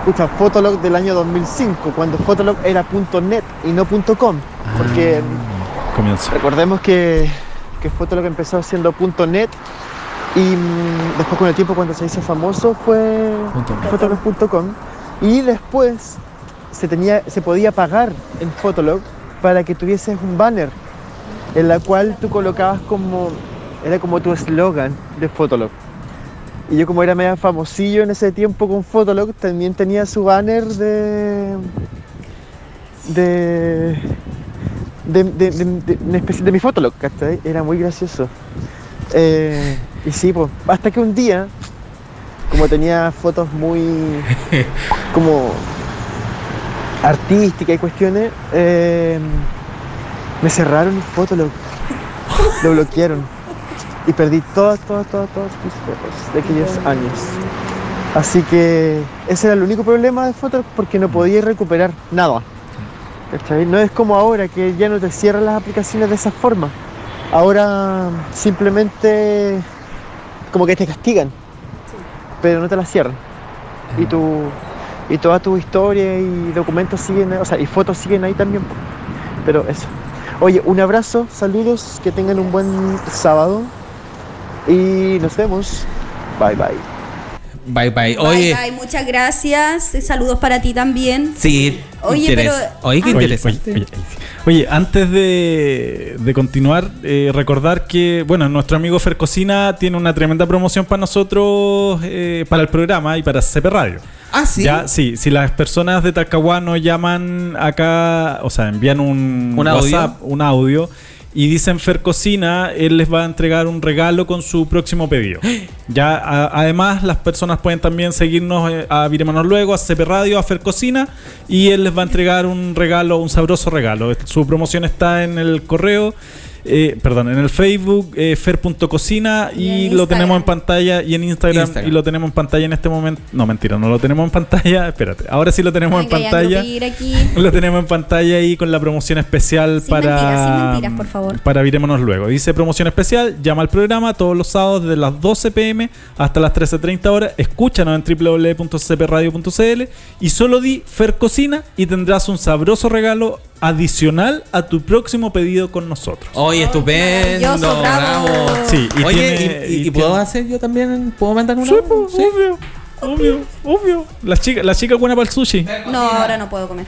Escucha, Fotolog del año 2005, cuando Fotolog era .net y no .com. Porque Comienza. Recordemos que, que Fotolog empezó siendo .net y mm, después con el tiempo cuando se hizo famoso fue fotolog.com y después se, tenía, se podía pagar en Fotolog para que tuvieses un banner en la cual tú colocabas como, era como tu eslogan de Fotolog. Y yo como era medio famosillo en ese tiempo con Fotolog, también tenía su banner de... de... de, de, de, de- mi Fotolog, ¿cachai? Era muy gracioso. Eh, y sí, pues, hasta que un día, como tenía fotos muy como artísticas y cuestiones, eh, me cerraron el Fotolog, lo bloquearon y perdí todas, todas, todas, todas mis fotos de aquellos años. Así que ese era el único problema de Fotolog porque no podía recuperar nada. ¿cachai? No es como ahora que ya no te cierran las aplicaciones de esa forma. Ahora simplemente como que te castigan, pero no te las cierran. Y tu y toda tu historia y documentos siguen, o sea, y fotos siguen ahí también. Pero eso. Oye, un abrazo, saludos, que tengan un buen sábado y nos vemos. Bye bye. Bye bye. Bye, Oye, bye, muchas gracias. Saludos para ti también. sí. Oye, pero- Oye, qué Oye, interesante. oye, oye, oye, antes de, de continuar, eh, recordar que, bueno, nuestro amigo Fercocina tiene una tremenda promoción para nosotros, eh, para el programa y para CP Radio. Ah, sí. Ya, sí, si las personas de Talcahuano llaman acá, o sea, envían un, Un audio. WhatsApp, un audio, y dicen Fer Cocina, él les va a entregar un regalo con su próximo pedido. Ya, a- además, las personas pueden también seguirnos eh, a Viremanos Luego, a CP Radio, a Fer Cocina, y él les va a entregar un regalo, un sabroso regalo. Su promoción está en el correo. Eh, perdón, en el Facebook, eh, fer.cocina y, Y lo Instagram. tenemos en pantalla y en Instagram, Instagram. y lo tenemos en pantalla en este momento. No, mentira, no lo tenemos en pantalla. Espérate, ahora sí lo tenemos Venga, en pantalla. Lo tenemos en pantalla ahí con la promoción especial Sin para. mentiras, sin mentiras, por favor. Para Virémonos Luego. Dice promoción especial, llama al programa todos los sábados de las 12 pm hasta las 13.30 horas. Escúchanos en www.cpradio.cl y solo di Fer Cocina y tendrás un sabroso regalo adicional a tu próximo pedido con nosotros. Oye, estupendo. maravilloso, bravo. Sí, y Oye, tiene- ¿y, y- y y puedo hacer yo también? ¿Puedo mandar una? Sí, pues, obvio, obvio, obvio. La chica, la chica buena para el sushi. No, ahora no puedo comer.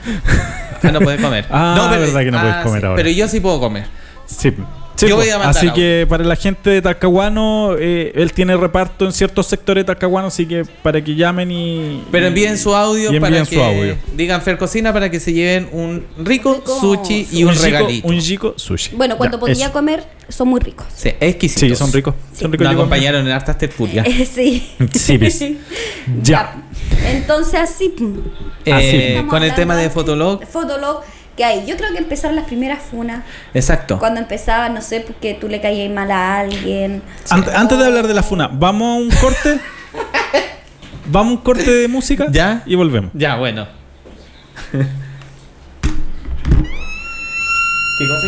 Ah, no puedes comer. Ah, verdad que no puedes comer sí, ahora. Pero yo sí puedo comer. Sí. Sí, Yo po. voy a mandar así que para la gente de Talcahuano, eh, él tiene reparto en ciertos sectores de Talcahuano, así que para que llamen y. Pero envíen su audio y para envíen que su audio. digan Fer Cocina para que se lleven un rico Rico. sushi y un, regalito. Un chico sushi. Bueno, cuando Ya, podía eso. comer, son muy ricos. Sí, exquisitos. Sí, son ricos. Son ricos. Nos acompañaron en hartas tertulias. Eh, sí. Sí, pues. Ya. Entonces así. Eh, Así. Con el tema de Fotolog. Fotolog que hay. Yo creo que empezaron las primeras funas. Exacto. Cuando empezaba, no sé, porque tú le caías mal a alguien. Ant- antes de hablar de la funa, vamos a un corte. vamos a un corte de música. ¿Ya? Y volvemos. Ya, bueno. ¿Qué cosa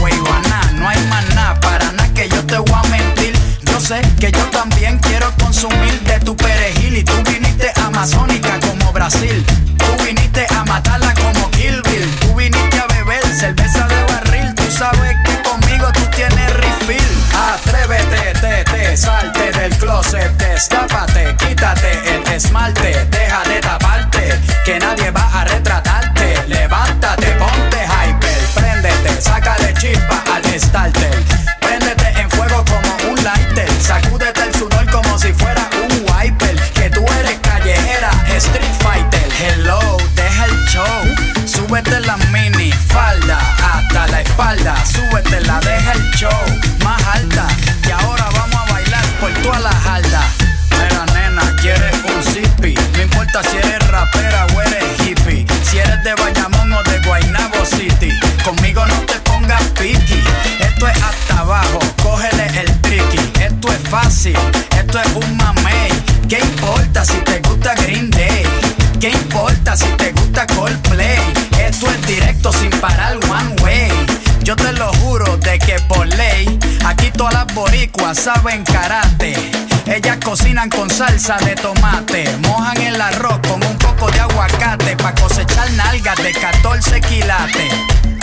que yo también quiero consumir de tu perejil y tú viniste amazónica como Brasil. Tú viniste a matarla como Kill. Tú viniste a beber cerveza de barril. Tú sabes que conmigo tú tienes refill. Atrévete, te, te, salte del closet, destápate, quítate el esmalte, deja de taparte, que nadie va a retratarte. Levántate, ponte hyper, préndete, sácale chispa al starter. Sacúdete el sudor como si fuera un wiper. Que tú eres callejera, street fighter. Hello, deja el show, súbete la mini falda hasta la espalda, súbete la deja el show más alta. Y ahora vamos a bailar por toda la jarda. Mira nena, quieres un zippy, no importa si eres rapera o eres hippie, si eres de Bayamón o de Guaynabo City, conmigo no te pongas piqui, esto es hasta abajo, esto es fácil, esto es un mamey, ¿qué importa si te gusta Green Day? ¿Qué importa si te gusta Coldplay? Esto es directo sin parar one way. Yo te lo juro de que por ley, aquí todas las boricuas saben karate. Ellas cocinan con salsa de tomate, mojan el arroz con un poco de aguacate pa' cosechar nalgas de 14 quilates.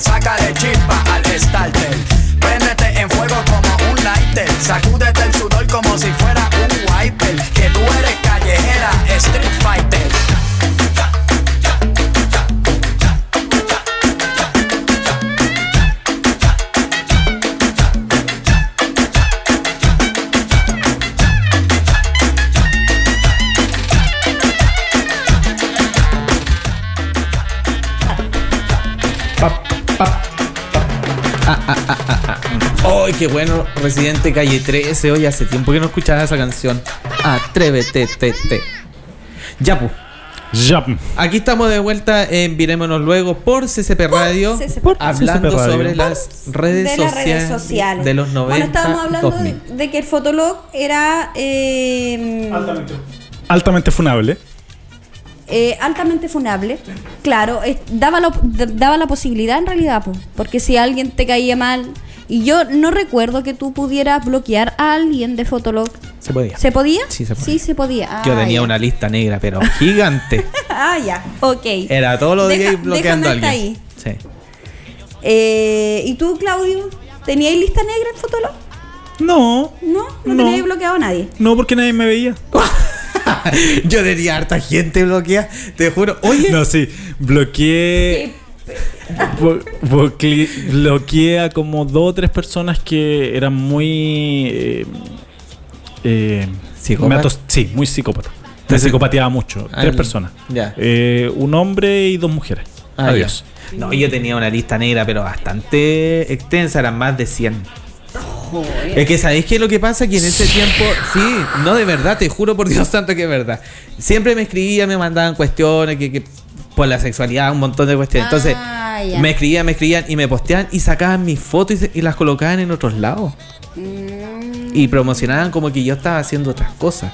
Sácale chispa al starter. Préndete en fuego como un lighter. Sacúdete el Ah, ah, ah, oh, qué bueno! Residente Calle 13. Hoy hace tiempo que no escuchaba esa canción. Atrévete, te, te. Ya, pues. Ya. Aquí estamos de vuelta en Virémonos Luego por CCP Radio, por CCP. hablando sobre las redes, de las redes sociales de los 90. Bueno, estábamos hablando de, que el Fotolog era em, altamente funable eh, altamente funable. Claro, daba, la, daba posibilidad en realidad, po, porque si alguien te caía mal. Y yo no recuerdo que tú pudieras bloquear a alguien de Fotolog. Se podía. ¿Se podía? Sí, se podía. Sí, se podía. Yo Ah, tenía ya. una lista negra, pero gigante. Ah, ya. Ok. Era todos los Deja- días bloqueando a alguien. ahí. Sí. Eh, ¿Y tú, Claudio? ¿Tenías lista negra en Fotolog? No. No, no, No. tenías bloqueado a nadie. No, porque nadie me veía. Yo tenía harta gente bloqueada, te juro. Oye, No, sí. Bloqueé. Bo- bloqueé a como dos o tres personas que eran muy. Eh, eh, sí, muy psicópata. Me psicopateaba mucho. Ah, tres personas. Ya. Eh, un hombre y dos mujeres. Ah, Adiós. ya. No, yo tenía una lista negra, pero bastante extensa, eran más de 100. Es que sabéis que lo que pasa que en ese tiempo, sí, no de verdad, te juro por Dios santo que es verdad. Siempre me escribían, me mandaban cuestiones, que, que por la sexualidad, un montón de cuestiones. Entonces, Ah, me escribían, me escribían y me posteaban y sacaban mis fotos y, se- y las colocaban en otros lados. Mm. Y promocionaban como que yo estaba haciendo otras cosas.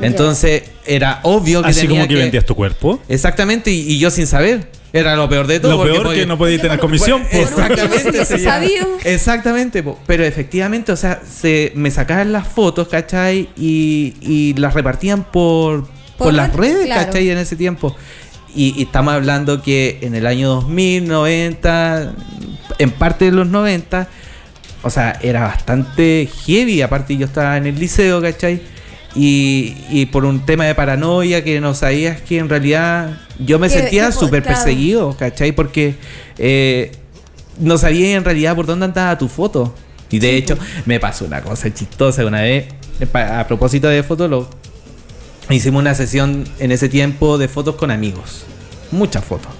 Entonces, era obvio que Así tenía como que, vendías tu cuerpo. Exactamente, y, y yo sin saber. Era lo peor de todo. Lo peor podía- que no podías tener por- comisión. po. Exactamente. Se. Exactamente, po. pero efectivamente, o sea, se me sacaban las fotos, ¿cachai? Y, y las repartían por, por, Por las red, redes, claro. ¿cachai? En ese tiempo. Y, y estamos hablando que en el año 2000, 90, en parte de los 90, o sea, era bastante heavy. Aparte, yo estaba en el liceo, ¿cachai? Y, y por un tema de paranoia que no sabías que en realidad yo me sentía súper claro. perseguido, ¿cachai? Porque eh, no sabía en realidad por dónde andaba tu foto. Y de hecho, me pasó una cosa chistosa una vez, eh, a propósito de Fotolog. Hicimos una sesión en ese tiempo de fotos con amigos. Muchas fotos.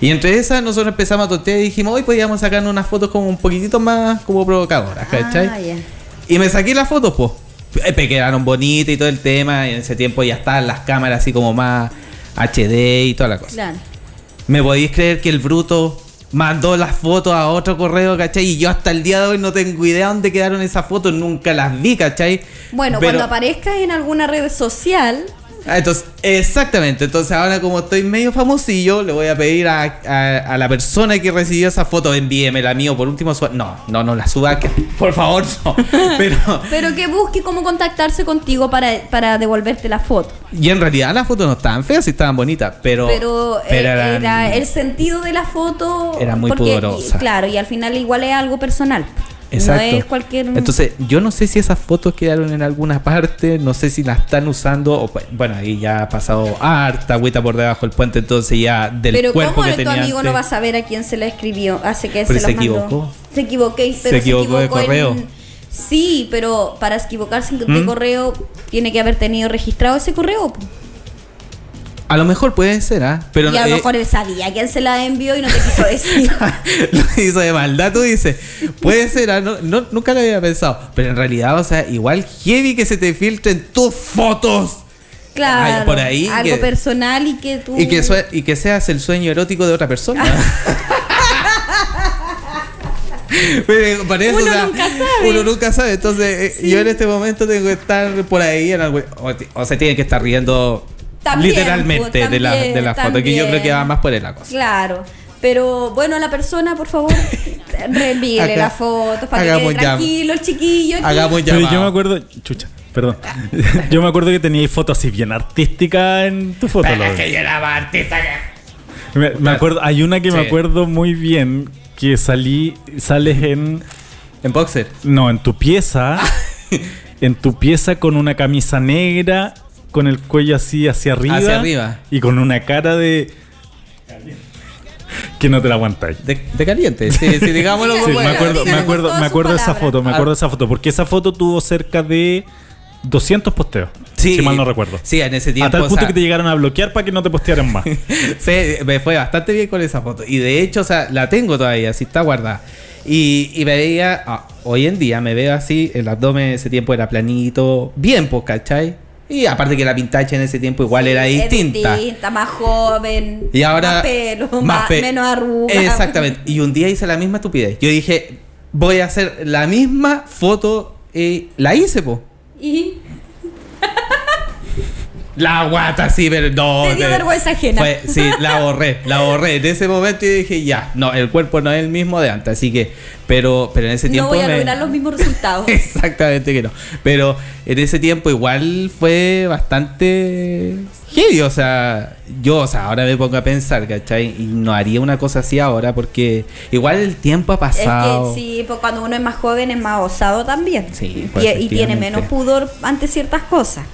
Y entre esas nosotros empezamos a tontear y dijimos, hoy podíamos sacar unas fotos como un poquitito más como provocadoras, ¿cachai? Ah, ya. Y me saqué las fotos, pues. Que quedaron bonitas y todo el tema. Y en ese tiempo ya estaban las cámaras así como más HD y toda la cosa. Claro. ¿Me podéis creer que el bruto mandó las fotos a otro correo, ¿cachai? Y yo hasta el día de hoy no tengo idea dónde quedaron esas fotos, nunca las vi, ¿cachai? Bueno, Pero- cuando aparezcas en alguna red social, Ah, Entonces, exactamente. Entonces ahora como estoy medio famosillo, le voy a pedir a, a- a la persona que recibió esa foto, envíeme la mío por último. suba- No, no, no la suba, que- por favor, no. Pero, pero que busque cómo contactarse contigo para, para devolverte la foto. y en realidad las fotos no estaban feas, sí estaban bonitas, pero... Pero, eh, eran- era el sentido de la foto. Era muy porque, pudorosa. y- Claro, y al final igual es algo personal. Exacto. No es cualquier. Entonces, yo no sé si esas fotos quedaron en alguna parte, no sé si las están usando, o pues, bueno, ahí ya ha pasado harta agüita por debajo del puente, entonces ya del pero cuerpo ¿cómo que tu amigo antes. no va a saber a quién se la escribió? Hace que Pero se, se mandó? equivocó. Se equivoqué, pero Se equivocó de correo. en- Sí, pero para equivocarse de ¿Mm? correo tiene que haber tenido registrado ese correo. A lo mejor puede ser, ¿ah? Pero y a lo eh, mejor él sabía quién se la envió y no te quiso decir. lo hizo de maldad, tú dices. Puede ser, ¿ah? no, no- nunca lo había pensado. Pero en realidad, o sea, igual heavy que se te filtren tus fotos. Claro. Ay, por ahí algo que- personal y que tú. Y que, y que seas el sueño erótico de otra persona. Pero eso, Uno o sea, nunca sabe. Uno nunca sabe. Entonces, eh, yo en este momento tengo que estar por ahí. En algún- o, o se tienen que estar riendo También, literalmente pues, de la, de la foto. Que yo creo que va más por la cosa. Claro. Pero bueno, la persona, por favor, reenvíele Acá- la foto para que quede llama. tranquilo el chiquillo. aquí. Hagamos Pero yo me acuerdo. Chucha, perdón. yo me acuerdo que teníais fotos así bien artísticas en tu foto. Pero es que yo era más artista que- Me, me acuerdo, hay una que me acuerdo muy bien que salí, sales en En boxer. no, en tu pieza, en tu pieza con una camisa negra, con el cuello así hacia arriba, Hacia arriba. y con una cara de que no te la aguantáis. De, de caliente. Sí, sí, digámoslo Sí, me acuerdo, me acuerdo, me acuerdo de esa foto, me Ah. acuerdo de esa foto, porque esa foto tuvo cerca de 200 posteos, Sí. si mal no recuerdo. Sí, en ese tiempo. a tal o punto sea, que te llegaron a bloquear para que no te postearan más. Sí, me fue bastante bien con esa foto. Y de hecho, o sea, la tengo todavía, así está guardada. Y, y me veía, ah, hoy en día me veo así, el abdomen ese tiempo era planito, bien, pues, ¿cachai? Y aparte que la pintacha en ese tiempo igual era distinta. distinta, más joven. Y ahora. Más pelo, más más- pe- menos arrugas. Exactamente. Y un día hice la misma estupidez. Yo dije, voy a hacer la misma foto. Y la hice, po. Y La guata, sí, pero no. Te dio de- vergüenza ajena. fue- sí, la borré, la borré. En ese momento yo dije, ya, no, el cuerpo no es el mismo de antes. Así que, pero, pero en ese no tiempo. voy a me- lograr los mismos resultados. Exactamente que no. Pero en ese tiempo igual fue bastante heavy. O sea, yo, o sea, ahora me pongo a pensar, ¿cachai? Y no haría una cosa así ahora porque igual el tiempo ha Es pasado. que sí, pues cuando uno es más joven es más osado también. Sí, y, y tiene menos pudor ante ciertas cosas.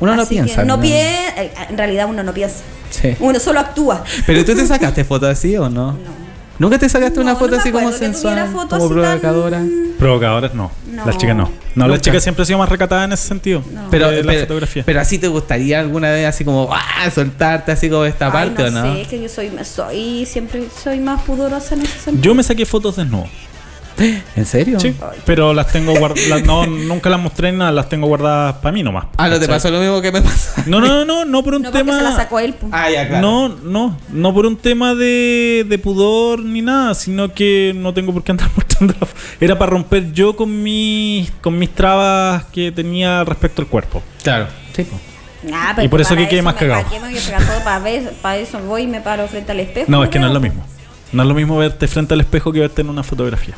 Uno no piensa. No eh, en realidad uno no piensa. Sí. Uno solo actúa. Pero tú te sacaste fotos así o no? No. ¿Nunca te sacaste una foto no así como sensual, como así tan- provocadora? Provocadoras no. No. Las chicas no. No, las chicas siempre han sido más recatadas en ese sentido. No. Pero, de la pero, fotografía. pero así te gustaría alguna vez así como ah, soltarte así como esta Ay, parte no o no? sé, es que yo soy, soy siempre soy más pudorosa en ese sentido. Yo me saqué fotos desnudo. ¿En serio? Sí, pero las tengo guardadas. No, nunca las mostré ni nada, las tengo guardadas para mí nomás. Ah, no te pasó lo mismo que me pasó. No, no, no, no, no por un no tema. se la sacó él. pues. Ah, ya, claro. No, no, no por un tema de, de pudor ni nada, sino que no tengo por qué andar mostrando Era para romper yo con mis, con mis trabas que tenía respecto al cuerpo. Claro. Sí. Ah, pero Y por eso que quede más cagado. ¿Para me ver- eso voy y me paro frente al espejo. No, es que no es lo mismo. No es lo mismo verte frente al espejo que verte en una fotografía.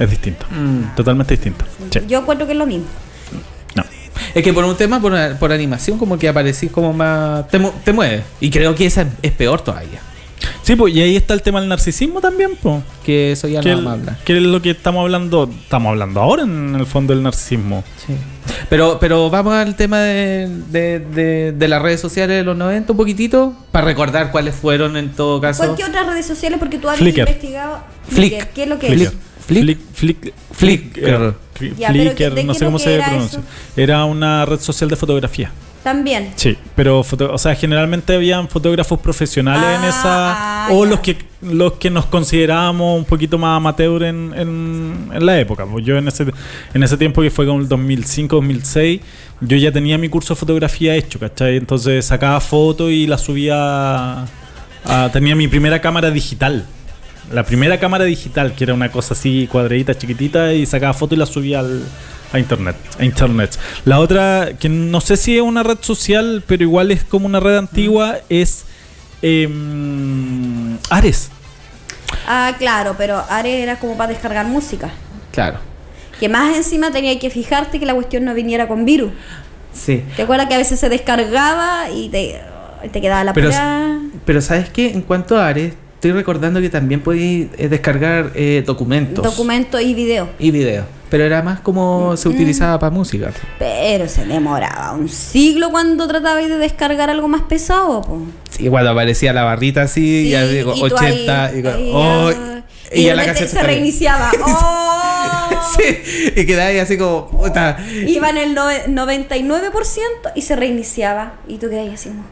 Es distinto. Mm. Totalmente distinto. Sí. Yo encuentro que es lo mismo. No. Es que por un tema, por, por animación, como que aparecís como más. Te, mu- te mueve. Y creo que esa es peor todavía. Sí, pues, y ahí está el tema del narcisismo también, pues. Que eso ya Que, no vamos a hablar. que es lo que estamos hablando, estamos hablando ahora en el fondo del narcisismo. Sí. Pero, pero vamos al tema de, de, de- de las redes sociales de los 90 un poquitito. Para recordar cuáles fueron en todo caso. ¿Cuál qué otras redes sociales? Porque tú habías Flickr. investigado. ¿Qué es lo que Flickr. es? Flick. Flick. Flick. Flickr. Flickr. Ya, Flickr, ¿de no sé cómo se era pronuncia. eso? Era una red social de fotografía. También. Sí, pero foto- o sea, generalmente habían fotógrafos profesionales en Ah, esa ah, o ya. los que los que nos considerábamos un poquito más amateur en, en, en la época. Pues yo en ese en ese tiempo que fue como el 2005, 2006, yo ya tenía mi curso de fotografía hecho, ¿cachai? Entonces sacaba fotos y las subía a- tenía mi primera cámara digital. La primera cámara digital, que era una cosa así cuadradita, chiquitita, y sacaba fotos y las subía al, a internet, a internet. La otra, que no sé si es una red social, pero igual es como una red antigua, es em, Ares. Ah, claro, pero Ares era como para descargar música. Claro. Que más encima tenía que fijarte que la cuestión no viniera con virus. Sí. ¿Te acuerdas que a veces se descargaba y te, te quedaba la Pero, pura... pero ¿sabes qué? En cuanto a Ares, estoy recordando que también podéis eh, descargar eh, documentos. Documento y video. y videos. Pero era más como Mm. se utilizaba para música. Pero se demoraba un siglo cuando tratabais de descargar algo más pesado. po. Sí, cuando aparecía la barrita así, Sí, ya digo, y tú 80. ahí- y, ahí, oh, ah, y y ya la caseta se reiniciaba. ¡Oh! sí, y quedaba ahí así como, puta. Iba en el nove- 99% y se reiniciaba. Y tú quedabas así como...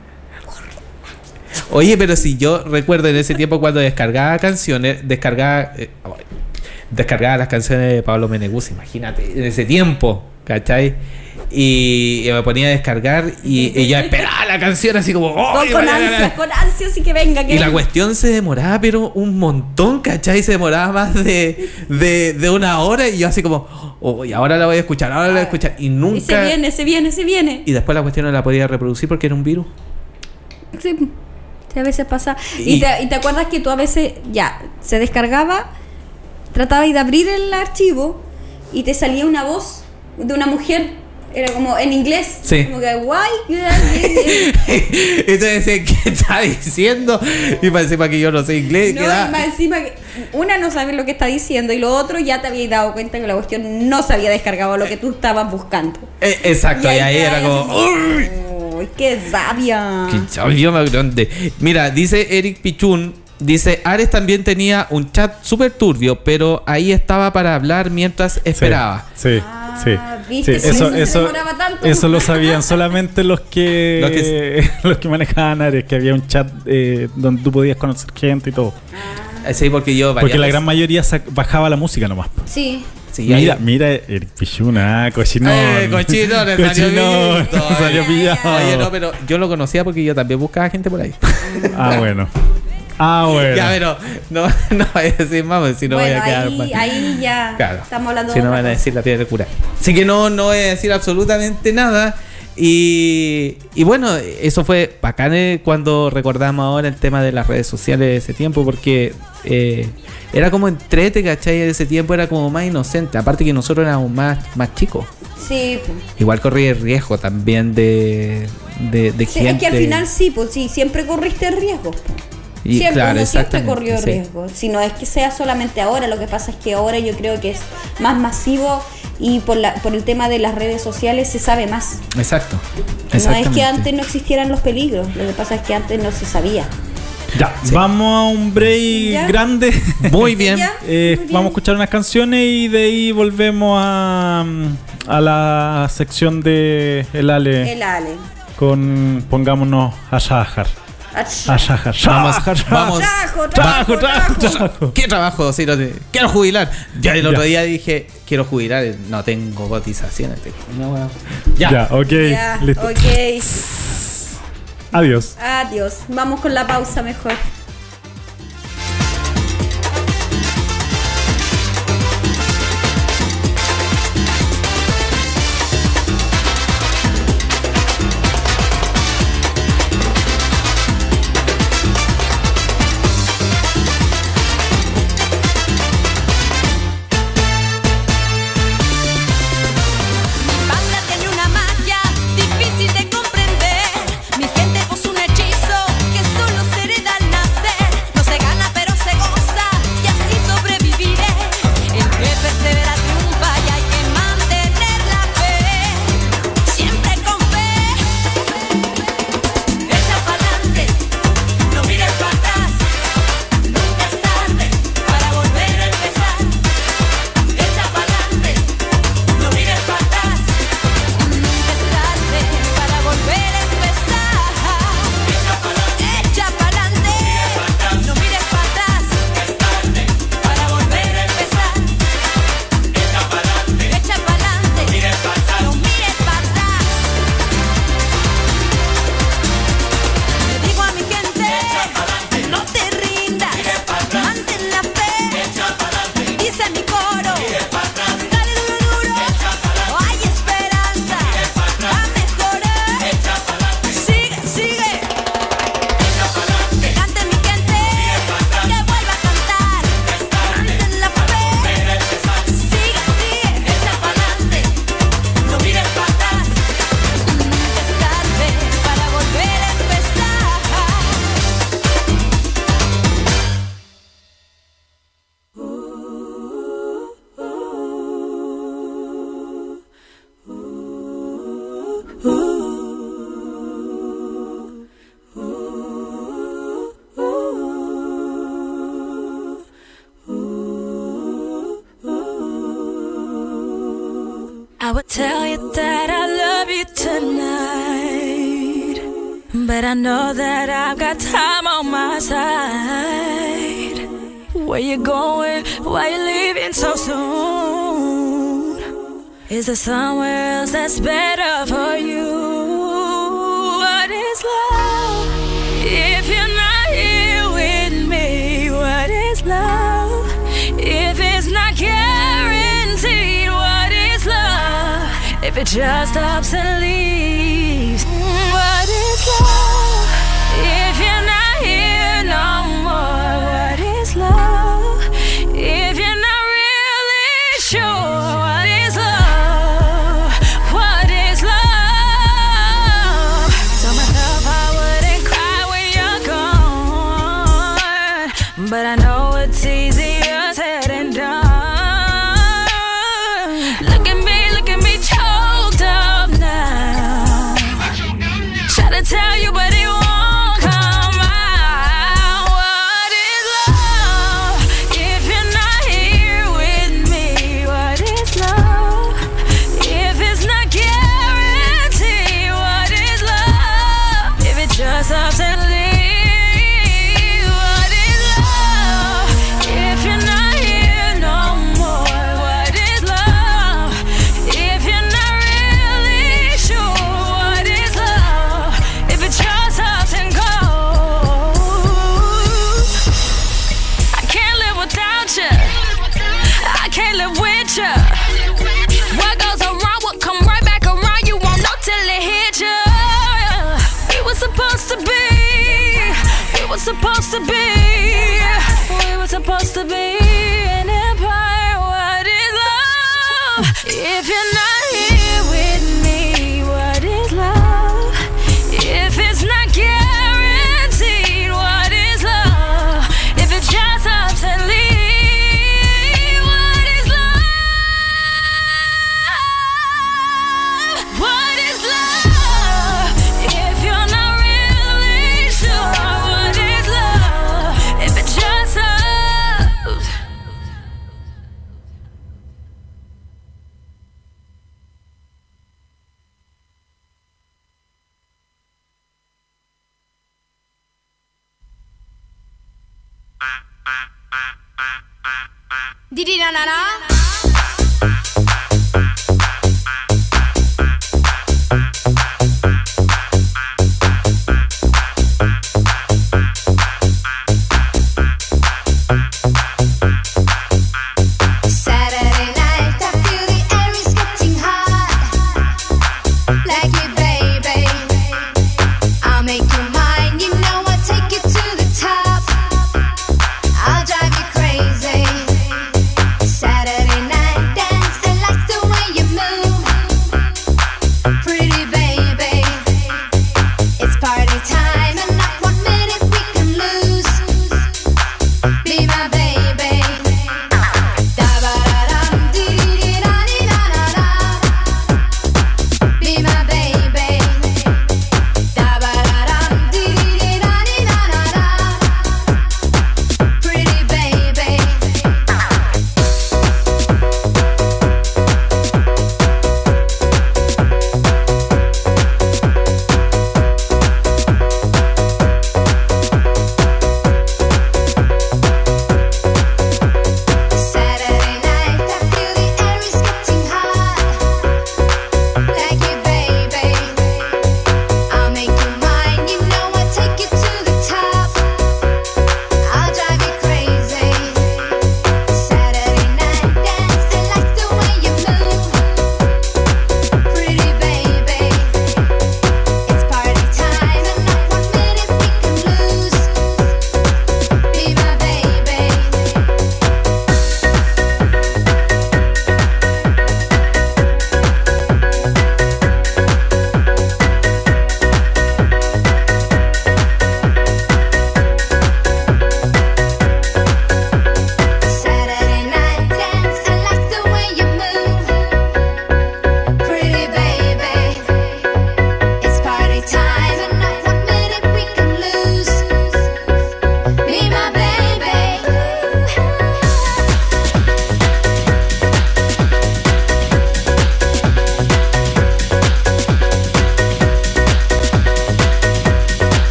Oye, pero si yo recuerdo en ese tiempo cuando descargaba canciones, descargaba, eh, descargaba las canciones de Pablo Meneguz, imagínate, en ese tiempo, ¿cachai? Y, y me ponía a descargar y, y yo esperaba la canción así como, ¡oh! Con, con ansias, con ansias y que venga. Que Y la cuestión se demoraba, pero un montón, ¿cachai? Se demoraba más de, de, de una hora y yo así como, oh, y ahora la voy a escuchar, ahora la voy a escuchar. Y Y se nunca... viene, se viene, se viene. Y después la cuestión no la podía reproducir porque era un virus. Sí, sí, a veces pasa. Y- Y, te, y te acuerdas que tú a veces, ya, se descargaba, tratabas de abrir el archivo y te salía una voz de una mujer. Era como en inglés. Sí. Como que, guay. Entonces decía, ¿qué está diciendo? Y para encima que yo no sé inglés. No, queda- y más encima que una no sabe lo que está diciendo y lo otro ya te habías dado cuenta que la cuestión no se había descargado lo que tú estabas buscando. Eh, exacto, y ahí, era como... así, "Uy". ¡Uy, qué sabia! Qué chabio más grande. Mira, dice Eric Pichun, dice, Ares también tenía un chat súper turbio, pero ahí estaba para hablar mientras esperaba. Sí, Ah, sí. ¿viste? sí. Por Eso, eso eso, demoraba tanto. eso lo sabían solamente los que, Los los que, manejaban Ares, que había un chat eh, donde tú podías conocer gente y todo. Eh, Sí, porque yo Porque la gran mayoría bajaba la música nomás. Sí. Sí, mira, mira, el pichuna, cochinón. Eh, cochinón, visto, salió eh. pillado. Oye, no, pero yo lo conocía porque yo también buscaba gente por ahí. Ah, bueno. Ah, bueno. Ya, pero no, no voy a decir más, si no bueno, voy a quedar ahí, mal. ahí ya Claro. estamos hablando Si de no otra van a decir la piedra de cura. Así que no, no voy a decir absolutamente nada. Y, y bueno, eso fue bacán eh, cuando recordamos ahora el tema de las redes sociales de ese tiempo, porque eh, era como entrete, ¿cachai? De ese tiempo era como más inocente. Aparte que nosotros éramos más, más chicos. Sí. Igual corría el riesgo también de, de, de Sí, gente. es que al final sí, pues sí, siempre corriste riesgo. Y siempre, claro, uno siempre corrió sí. riesgo. Si no es que sea solamente ahora, lo que pasa es que ahora yo creo que es más masivo y por, la, por el tema de las redes sociales se sabe más. Exacto. No es que antes no existieran los peligros, lo que pasa es que antes no se sabía. Ya, vamos a un break Ya. grande. Muy bien. Ya, Eh, muy bien. vamos a escuchar unas canciones y de ahí volvemos a, a la sección de El Ale El Ale. con pongámonos a Shahar. Ach- A Shahar. Vamos, Shahar. vamos. Trabajo, Trabajo, trabajo. ¿Qué trabajo? Sí, no te- quiero jubilar. Ya el otro Ya. día dije, quiero jubilar. No tengo cotizaciones. tengo una hueá. Ya, Ya. ok, Ya, listo. ok. Adiós. Adiós. Vamos con la pausa mejor. Is there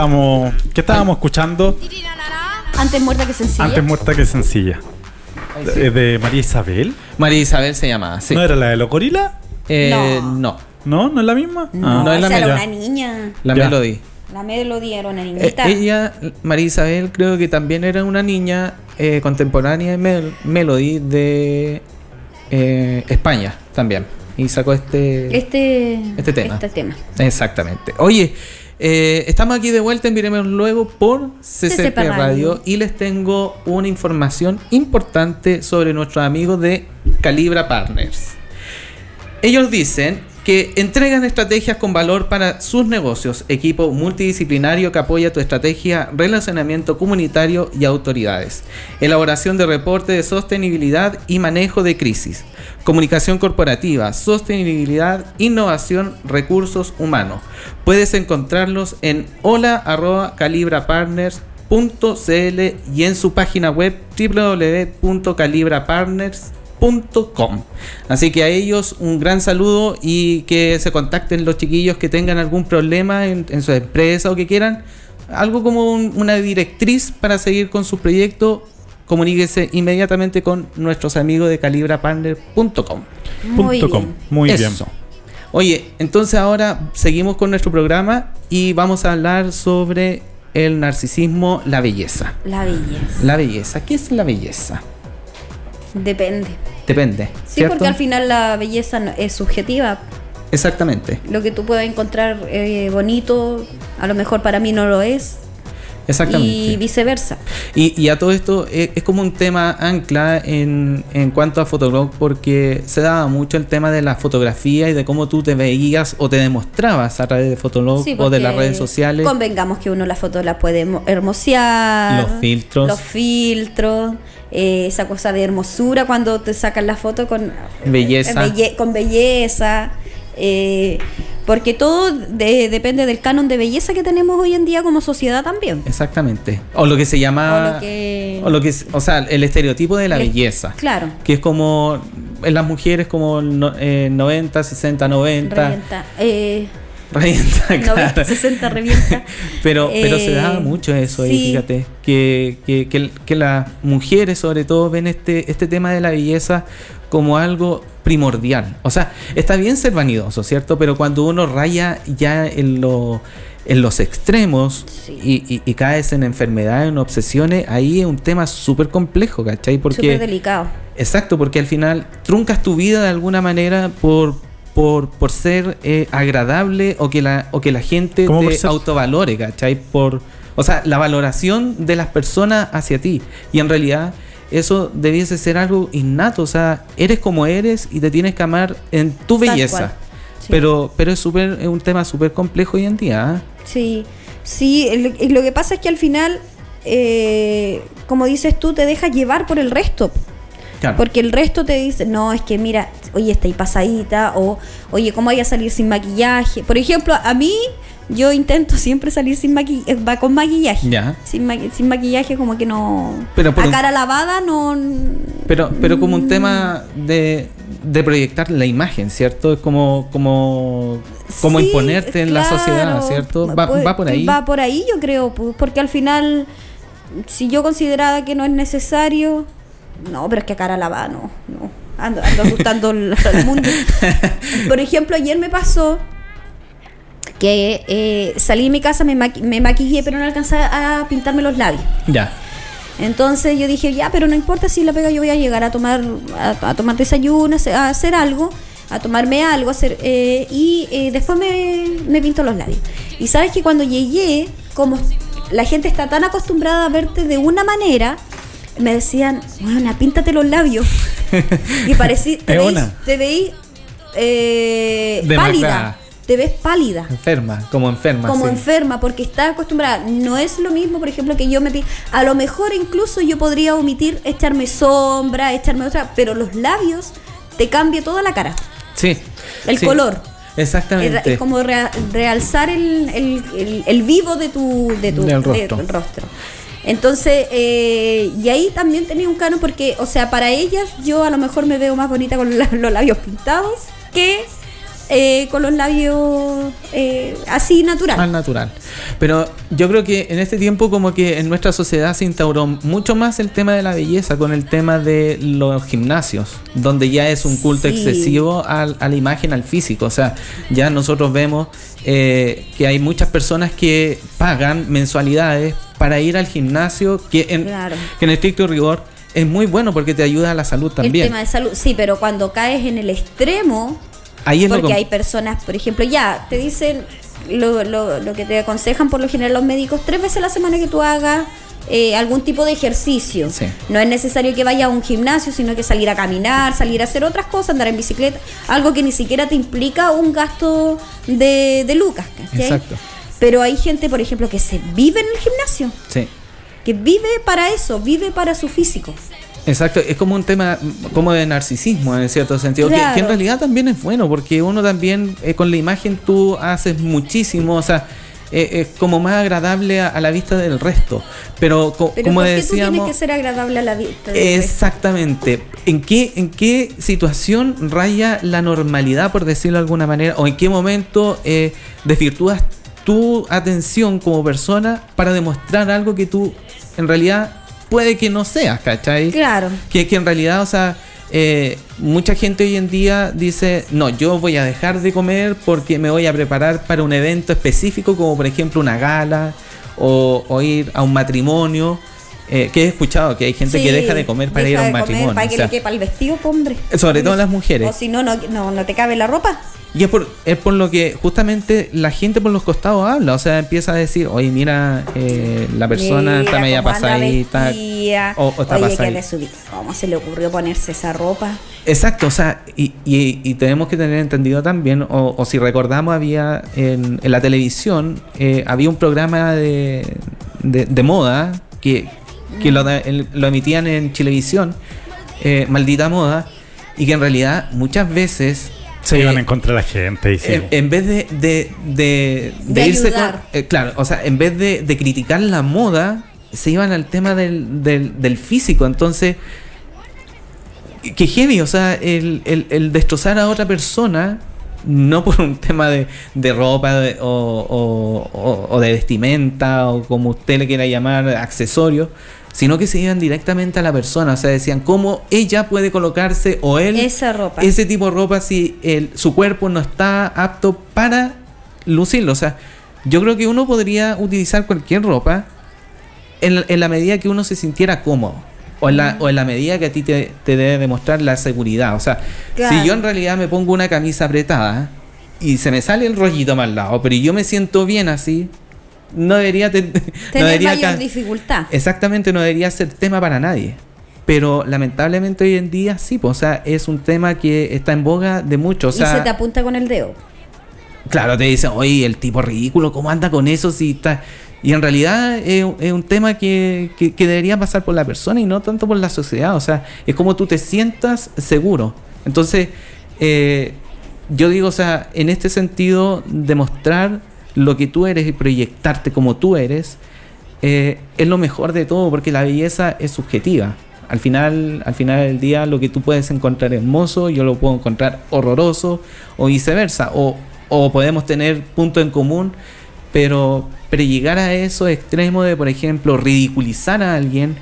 estamos. ¿Qué estábamos escuchando? Antes muerta que sencilla. Antes muerta que sencilla. De, de María Isabel. María Isabel se llamaba, sí. ¿No era la de los gorilas? Eh, No. no. ¿No? ¿No es la misma? No, Ah. no es la esa era Mela. una niña. La Ya. Melody. La Melody era una Eh, niñita. ella, María Isabel, creo que también era una niña eh, contemporánea de Mel- Melody de eh, España también. Y sacó este... este, Este tema. Este tema. Exactamente. Oye, eh, estamos aquí de vuelta en Viremos Luego por CCP, Radio. Radio y les tengo una información importante sobre nuestros amigos de Calibra Partners. Ellos dicen que entregan estrategias con valor para sus negocios, equipo multidisciplinario que apoya tu estrategia, relacionamiento comunitario y autoridades, elaboración de reporte de sostenibilidad y manejo de crisis, comunicación corporativa, sostenibilidad, innovación, recursos humanos. Puedes encontrarlos en hola@calibrapartners.cl y en su página web www.calibrapartners.com. Así que a ellos un gran saludo y que se contacten los chiquillos que tengan algún problema en, en su empresa o que quieran algo como un- una directriz para seguir con su proyecto. Comuníquese inmediatamente con nuestros amigos de calibrapartner.com. Muy Punto com. bien. Muy bien. Oye, entonces ahora seguimos con nuestro programa y vamos a hablar sobre el narcisismo, la belleza. La belleza. La belleza, ¿qué es la belleza? Depende. Depende. Sí, ¿cierto? porque al final la belleza no- es subjetiva. Exactamente, Lo que tú puedes encontrar eh, bonito, a lo mejor para mí no lo es. Exactamente. Y viceversa. Y, y a todo esto es, es como un tema ancla en, en cuanto a Fotolog porque se daba mucho el tema de la fotografía y de cómo tú te veías o te demostrabas a través de Fotolog Sí, o de las redes sociales. Convengamos que uno la foto la puede hermo- hermosear. Los filtros. Los filtros. eh, esa cosa de hermosura cuando te sacan la foto con Belleza. eh, belle- con belleza. eh, porque todo de- depende del canon de belleza que tenemos hoy en día como sociedad también. Exactamente. O lo que se llama... O lo que- o lo que es- o sea, el estereotipo de la El- belleza. Claro. Que es como en las mujeres como no- eh, 90, 60, 90. Revienta. Eh, Revienta, 90, claro. 60 revienta. Pero, pero se Eh, da mucho eso ahí, sí. fíjate. Que, que, que, que las mujeres, sobre todo, ven este, este tema de la belleza como algo primordial. O sea, está bien ser vanidoso, ¿cierto? Pero cuando uno raya ya en, lo, en los extremos Sí. y, y- y caes en enfermedades, en obsesiones, ahí es un tema súper complejo, ¿cachai? Porque, Súper delicado. Exacto, porque al final truncas tu vida de alguna manera por, por, por ser eh, agradable o que la, o que la gente ¿Cómo por te autovalore, ¿cachai? Por, o sea, la valoración de las personas hacia ti. Y en realidad eso debiese ser algo innato, o sea, eres como eres y te tienes que amar en tu Tal belleza. Sí. Pero, pero es, súper- es un tema súper complejo hoy en día. ¿ah? Sí, sí, lo que pasa es que al final, eh, como dices tú, te dejas llevar por el resto. Claro. Porque el resto te dice, no, es que mira, oye, está ahí pasadita, o oye, ¿cómo voy a salir sin maquillaje? Por ejemplo, a mí, yo intento siempre salir sin maquillaje, va con maquillaje. Ya. Sin, maqui- sin maquillaje, como que no. Pero a un- cara lavada, no. Pero, pero como un tema de, de proyectar la imagen, ¿cierto? Es como, como, como Sí, imponerte en la sociedad, ¿cierto? Va, Pues, va por ahí. Va por ahí, yo creo, pu- porque al final, si yo consideraba que no es necesario, no, pero es que a cara lavada, no, no. Ando, ando asustando al mundo. Por ejemplo, ayer me pasó que eh, salí de mi casa, me, maqui- me maquillé, pero no alcancé a pintarme los labios. Ya. Entonces yo dije, ya, pero no importa si la pega, yo voy a llegar a tomar, a, a tomar desayuno, a hacer- algo, a tomarme algo, a hacer, eh, y eh, después me, me pinto los labios. Y sabes que cuando llegué, como la gente está tan acostumbrada a verte de una manera, me decían, bueno, píntate los labios. y parecí, te una. te veis eh, pálida, te ves pálida Enferma, como enferma. como sí. enferma porque está acostumbrada. No es lo mismo, por ejemplo, que yo me a lo mejor incluso yo podría omitir echarme sombra, echarme otra, pero los labios te cambia toda la cara, Sí. el sí. color. Exactamente. es como rea- realzar el, el- el- el vivo de tu, de tu Del de- rostro. rostro. Entonces, eh, y ahí también tenía un canon porque, o sea, para ellas yo a lo mejor me veo más bonita con los labios pintados que eh, con los labios eh, así natural. Al natural. Pero yo creo que en este tiempo como que en nuestra sociedad se instauró mucho más el tema de la belleza con el tema de los gimnasios, donde ya es un culto Sí. excesivo al- a la imagen, al físico. O sea, ya nosotros vemos eh, que hay muchas personas que pagan mensualidades para ir al gimnasio, que en, Claro. que en estricto rigor es muy bueno porque te ayuda a la salud El también. tema de salud, sí, pero cuando caes en el extremo, Ahí es lo porque hay personas, por ejemplo, ya te dicen lo, lo, lo que te aconsejan por lo general los médicos tres veces a la semana que tú hagas eh, algún tipo de ejercicio. Sí. No es necesario que vayas a un gimnasio, sino que salir a caminar, salir a hacer otras cosas, andar en bicicleta, algo que ni siquiera te implica un gasto de, de lucas. ¿cachai? Exacto. Pero hay gente, por ejemplo, que se vive en el gimnasio, Sí. que vive para eso, vive para su físico. Exacto, es como un tema como de narcisismo en cierto sentido, que- en realidad también es bueno, porque uno también eh, con la imagen tú haces muchísimo, o sea, eh, es como más agradable a, a la vista del resto. Pero, co- Pero como ¿por qué tú tienes decíamos... que ser agradable a la vista? del resto? Exactamente. ¿En qué, ¿En qué situación raya la normalidad, por decirlo de alguna manera? ¿O en qué momento eh, desvirtúas tu atención como persona para demostrar algo que tú en realidad puede que no seas, ¿cachai? Claro. Que, que en realidad, o sea, eh, mucha gente hoy en día dice, no, yo voy a dejar de comer porque me voy a preparar para un evento específico, como por ejemplo una gala o, o ir a un matrimonio. Eh, que he escuchado que hay gente que deja de comer para ir a un matrimonio. Para o que sea, le quepa el vestido, hombre. sobre todo las mujeres. O si no, no, no, no te cabe la ropa. Y es por, es por lo que justamente la gente por los costados habla, o sea, empieza a decir, oye, mira, eh, la persona Mira está media pasadita. o- o está Oye, pasadita. que. ¿Cómo se le ocurrió ponerse esa ropa? Exacto, o sea, y, y- y tenemos que tener entendido también, o, o si recordamos, había en, en la televisión, eh, había un programa de, de, de moda que, que lo, da- el- lo emitían en Chilevisión, eh, Maldita Moda, y que en realidad muchas veces... Se eh, iban en contra de la gente. Y sí. en, en vez de, de, de, De irse con. eh, claro, o sea, en vez de, de criticar la moda, se iban al tema del, del, del físico. Entonces, que heavy, o sea, el, el, el destrozar a otra persona, no por un tema de, de ropa de- o, o- de vestimenta o como usted le quiera llamar, accesorio, sino que se iban directamente a la persona. O sea, decían cómo ella puede colocarse o él Esa ropa. ese tipo de ropa si el, su cuerpo no está apto para lucirlo. O sea, yo creo que uno podría utilizar cualquier ropa en, en la medida que uno se sintiera cómodo. O en, la, o en la medida que a ti te, te debe demostrar la seguridad. O sea, Claro. si yo en realidad me pongo una camisa apretada y se me sale el rollito más al lado, pero yo me siento bien así, no debería, te- no Tener debería mayor dificultad. Exactamente, no debería ser tema para nadie. Pero lamentablemente hoy en día sí, pues, o sea, es un tema que está en boga de muchos. O y se te apunta con el dedo. claro, te dicen, oye, el tipo ridículo, ¿cómo anda con eso? Si está... Y en realidad es, es un tema que, que- debería pasar por la persona y no tanto por la sociedad. O sea, es como tú te sientas seguro. Entonces, eh, yo digo, o sea, en este sentido, demostrar lo que tú eres y proyectarte como tú eres, eh, es lo mejor de todo, porque la belleza es subjetiva. Al final, al final del día, lo que tú puedes encontrar hermoso, yo lo puedo encontrar horroroso, o viceversa. O, o podemos tener puntos en común, pero, pero llegar a esos extremos de, por ejemplo, ridiculizar a alguien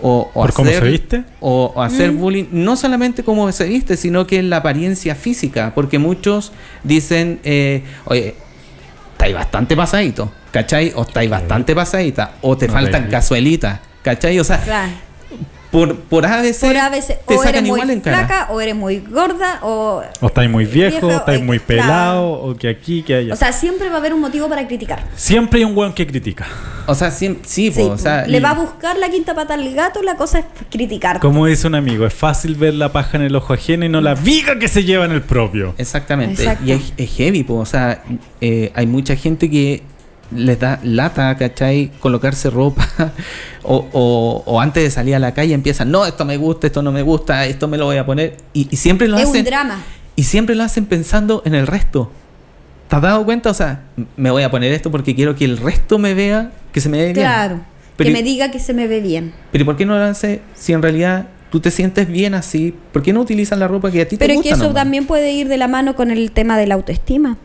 o, o ¿Por cómo hacer, se viste? o, o hacer Mm. bullying, no solamente cómo se viste, sino que en la apariencia física, porque muchos dicen, eh, oye, estáis bastante pasadito, ¿cachai? O estáis bastante pasadita, o te No faltan veis. casuelitas, ¿cachai? O sea, Claro. Por, por ABC, Por a veces, te o eres sacan muy igual en cara. flaca, o eres muy gorda, o. O estáis muy viejo, Viejo, o estáis eh, muy claro. pelado, o que aquí, que allá. O sea, siempre va a haber un motivo para criticar. Siempre hay un weón que critica. O sea, siem- sí, Sí, po, o sea, le y- va a buscar la quinta pata al gato, la cosa es criticar. Como dice un amigo, es fácil ver la paja en el ojo ajeno y no la viga que se lleva en el propio. Exactamente. Exacto. Y es, es heavy, po, o sea, eh, hay mucha gente que les da lata, ¿cachai? Colocarse ropa o, o- o antes de salir a la calle empiezan, no, esto me gusta, esto no me gusta, esto me lo voy a poner. Y, y siempre lo es hacen. un drama. Y siempre lo hacen pensando en el resto. ¿Te has dado cuenta? O sea, me voy a poner esto porque quiero que el resto me vea, que se me ve bien. Claro. Pero, que me diga que se me ve bien. pero ¿por qué no lo hace si en realidad tú te sientes bien así, ¿por qué no utilizas la ropa que a ti Pero te es gusta? que eso nomás? también puede ir de la mano con el tema de la autoestima.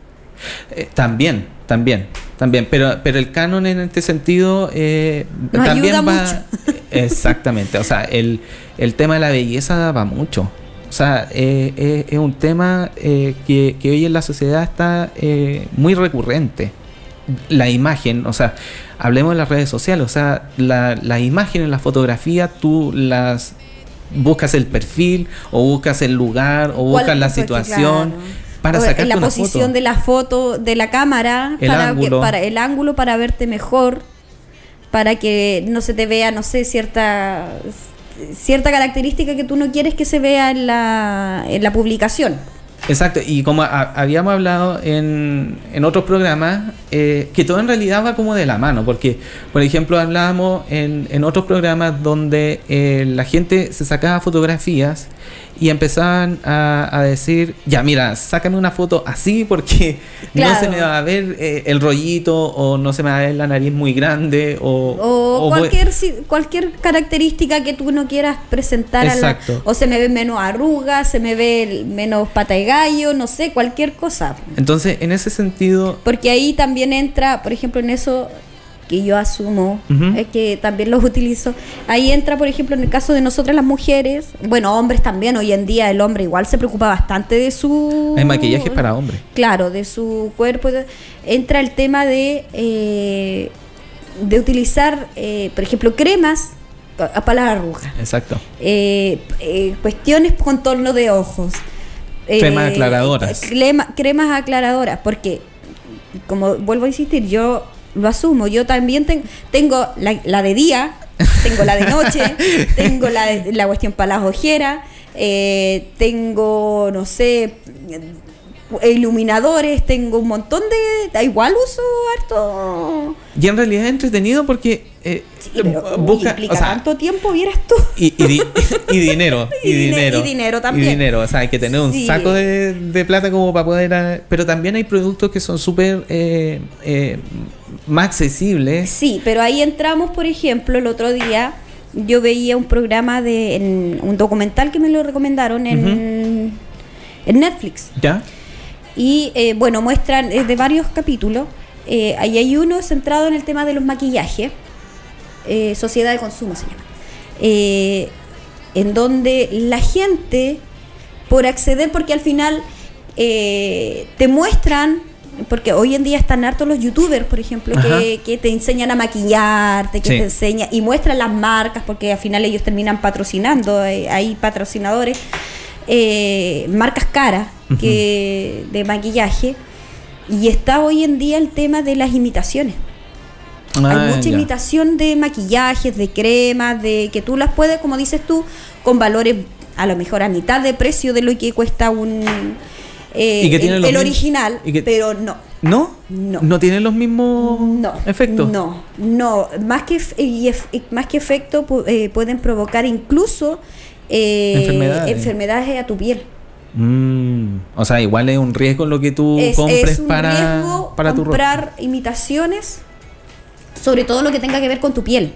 Eh, también, también, también. Pero, pero el canon en este sentido eh, Nos también ayuda va. mucho. Exactamente. O sea, el, el tema de la belleza va mucho. O sea, eh, eh, es un tema eh, que, que hoy en la sociedad está eh, muy recurrente. La imagen, o sea, hablemos de las redes sociales, o sea, la, la imagen en la fotografía, tú las buscas el perfil, o buscas el lugar, o buscas ¿Cuál- la situación claro. Para la posición de la foto de la cámara El para ángulo. que para el ángulo para verte mejor para que no se te vea no sé cierta cierta característica que tú no quieres que se vea en la en la publicación Exacto, y como ha- habíamos hablado en, en otros programas, eh, que todo en realidad va como de la mano, porque, por ejemplo, hablábamos en, en otros programas donde eh, la gente se sacaba fotografías y empezaban a, a decir, ya mira, sácame una foto así porque no se me va a ver eh, el rollito o no se me va a ver la nariz muy grande o, o, o voy- cualquier cualquier característica que tú no quieras presentar a la- Exacto. o se me ve menos arrugas se me ve menos pata de gallo no sé cualquier cosa. Entonces, en ese sentido, Porque ahí también entra, por ejemplo, en eso que yo asumo, Ujú. es que también los utilizo. Ahí entra, por ejemplo, en el caso de nosotras las mujeres, bueno, hombres también, hoy en día el hombre igual se preocupa bastante de su... hay maquillaje para hombres. Claro, de su cuerpo. entra el tema de, eh, de utilizar, eh, por ejemplo, cremas pa- para las arrugas. Exacto. Eh, eh, cuestiones contorno de ojos. Eh, Cremas aclaradoras. crema- cremas aclaradoras, porque, como vuelvo a insistir, yo lo asumo. Yo también ten- tengo la, la de día, tengo la de noche, tengo la, de- la cuestión para las ojeras, eh, tengo, no sé, iluminadores, tengo un montón de... da Igual uso harto... Y en realidad es entretenido porque eh, Pero, busca, implica o sea, tanto tiempo, vieras tú. y, y di- y dinero, y, Y dine- dinero, y dinero también. Y dinero, o sea, hay que tener un saco de, de plata como para poder... ah, Pero también hay productos que son súper eh, eh, más accesibles. Sí, pero ahí entramos, por ejemplo, el otro día yo veía un programa de en- un documental que me lo recomendaron en, en Netflix ¿Ya? Y eh, bueno muestran es de varios capítulos. Eh, ahí hay uno centrado en el tema de los maquillajes, eh, sociedad de consumo se llama, eh, en donde la gente por acceder, porque al final eh, te muestran, porque hoy en día están hartos los youtubers, por ejemplo, que, que te enseñan a maquillarte, que Sí. te enseñan y muestran las marcas, porque al final ellos terminan patrocinando, eh, hay patrocinadores, eh, marcas caras que, de maquillaje. Y está hoy en día el tema de las imitaciones. Hay Ah, mucha ya. imitación de maquillajes, de cremas, de que tú las puedes, como dices tú, con valores a lo mejor a mitad de precio de lo que cuesta un eh, Y que tiene el, original, y que- pero no. ¿No? No. ¿No tienen los mismos No, efectos? No, no, más que más que efecto eh, pueden provocar incluso eh, Enfermedades. enfermedades a tu piel. Mm, o sea, igual es un riesgo lo que tú es, compres es un para, riesgo para tu ropa. comprar imitaciones, sobre todo lo que tenga que ver con tu piel.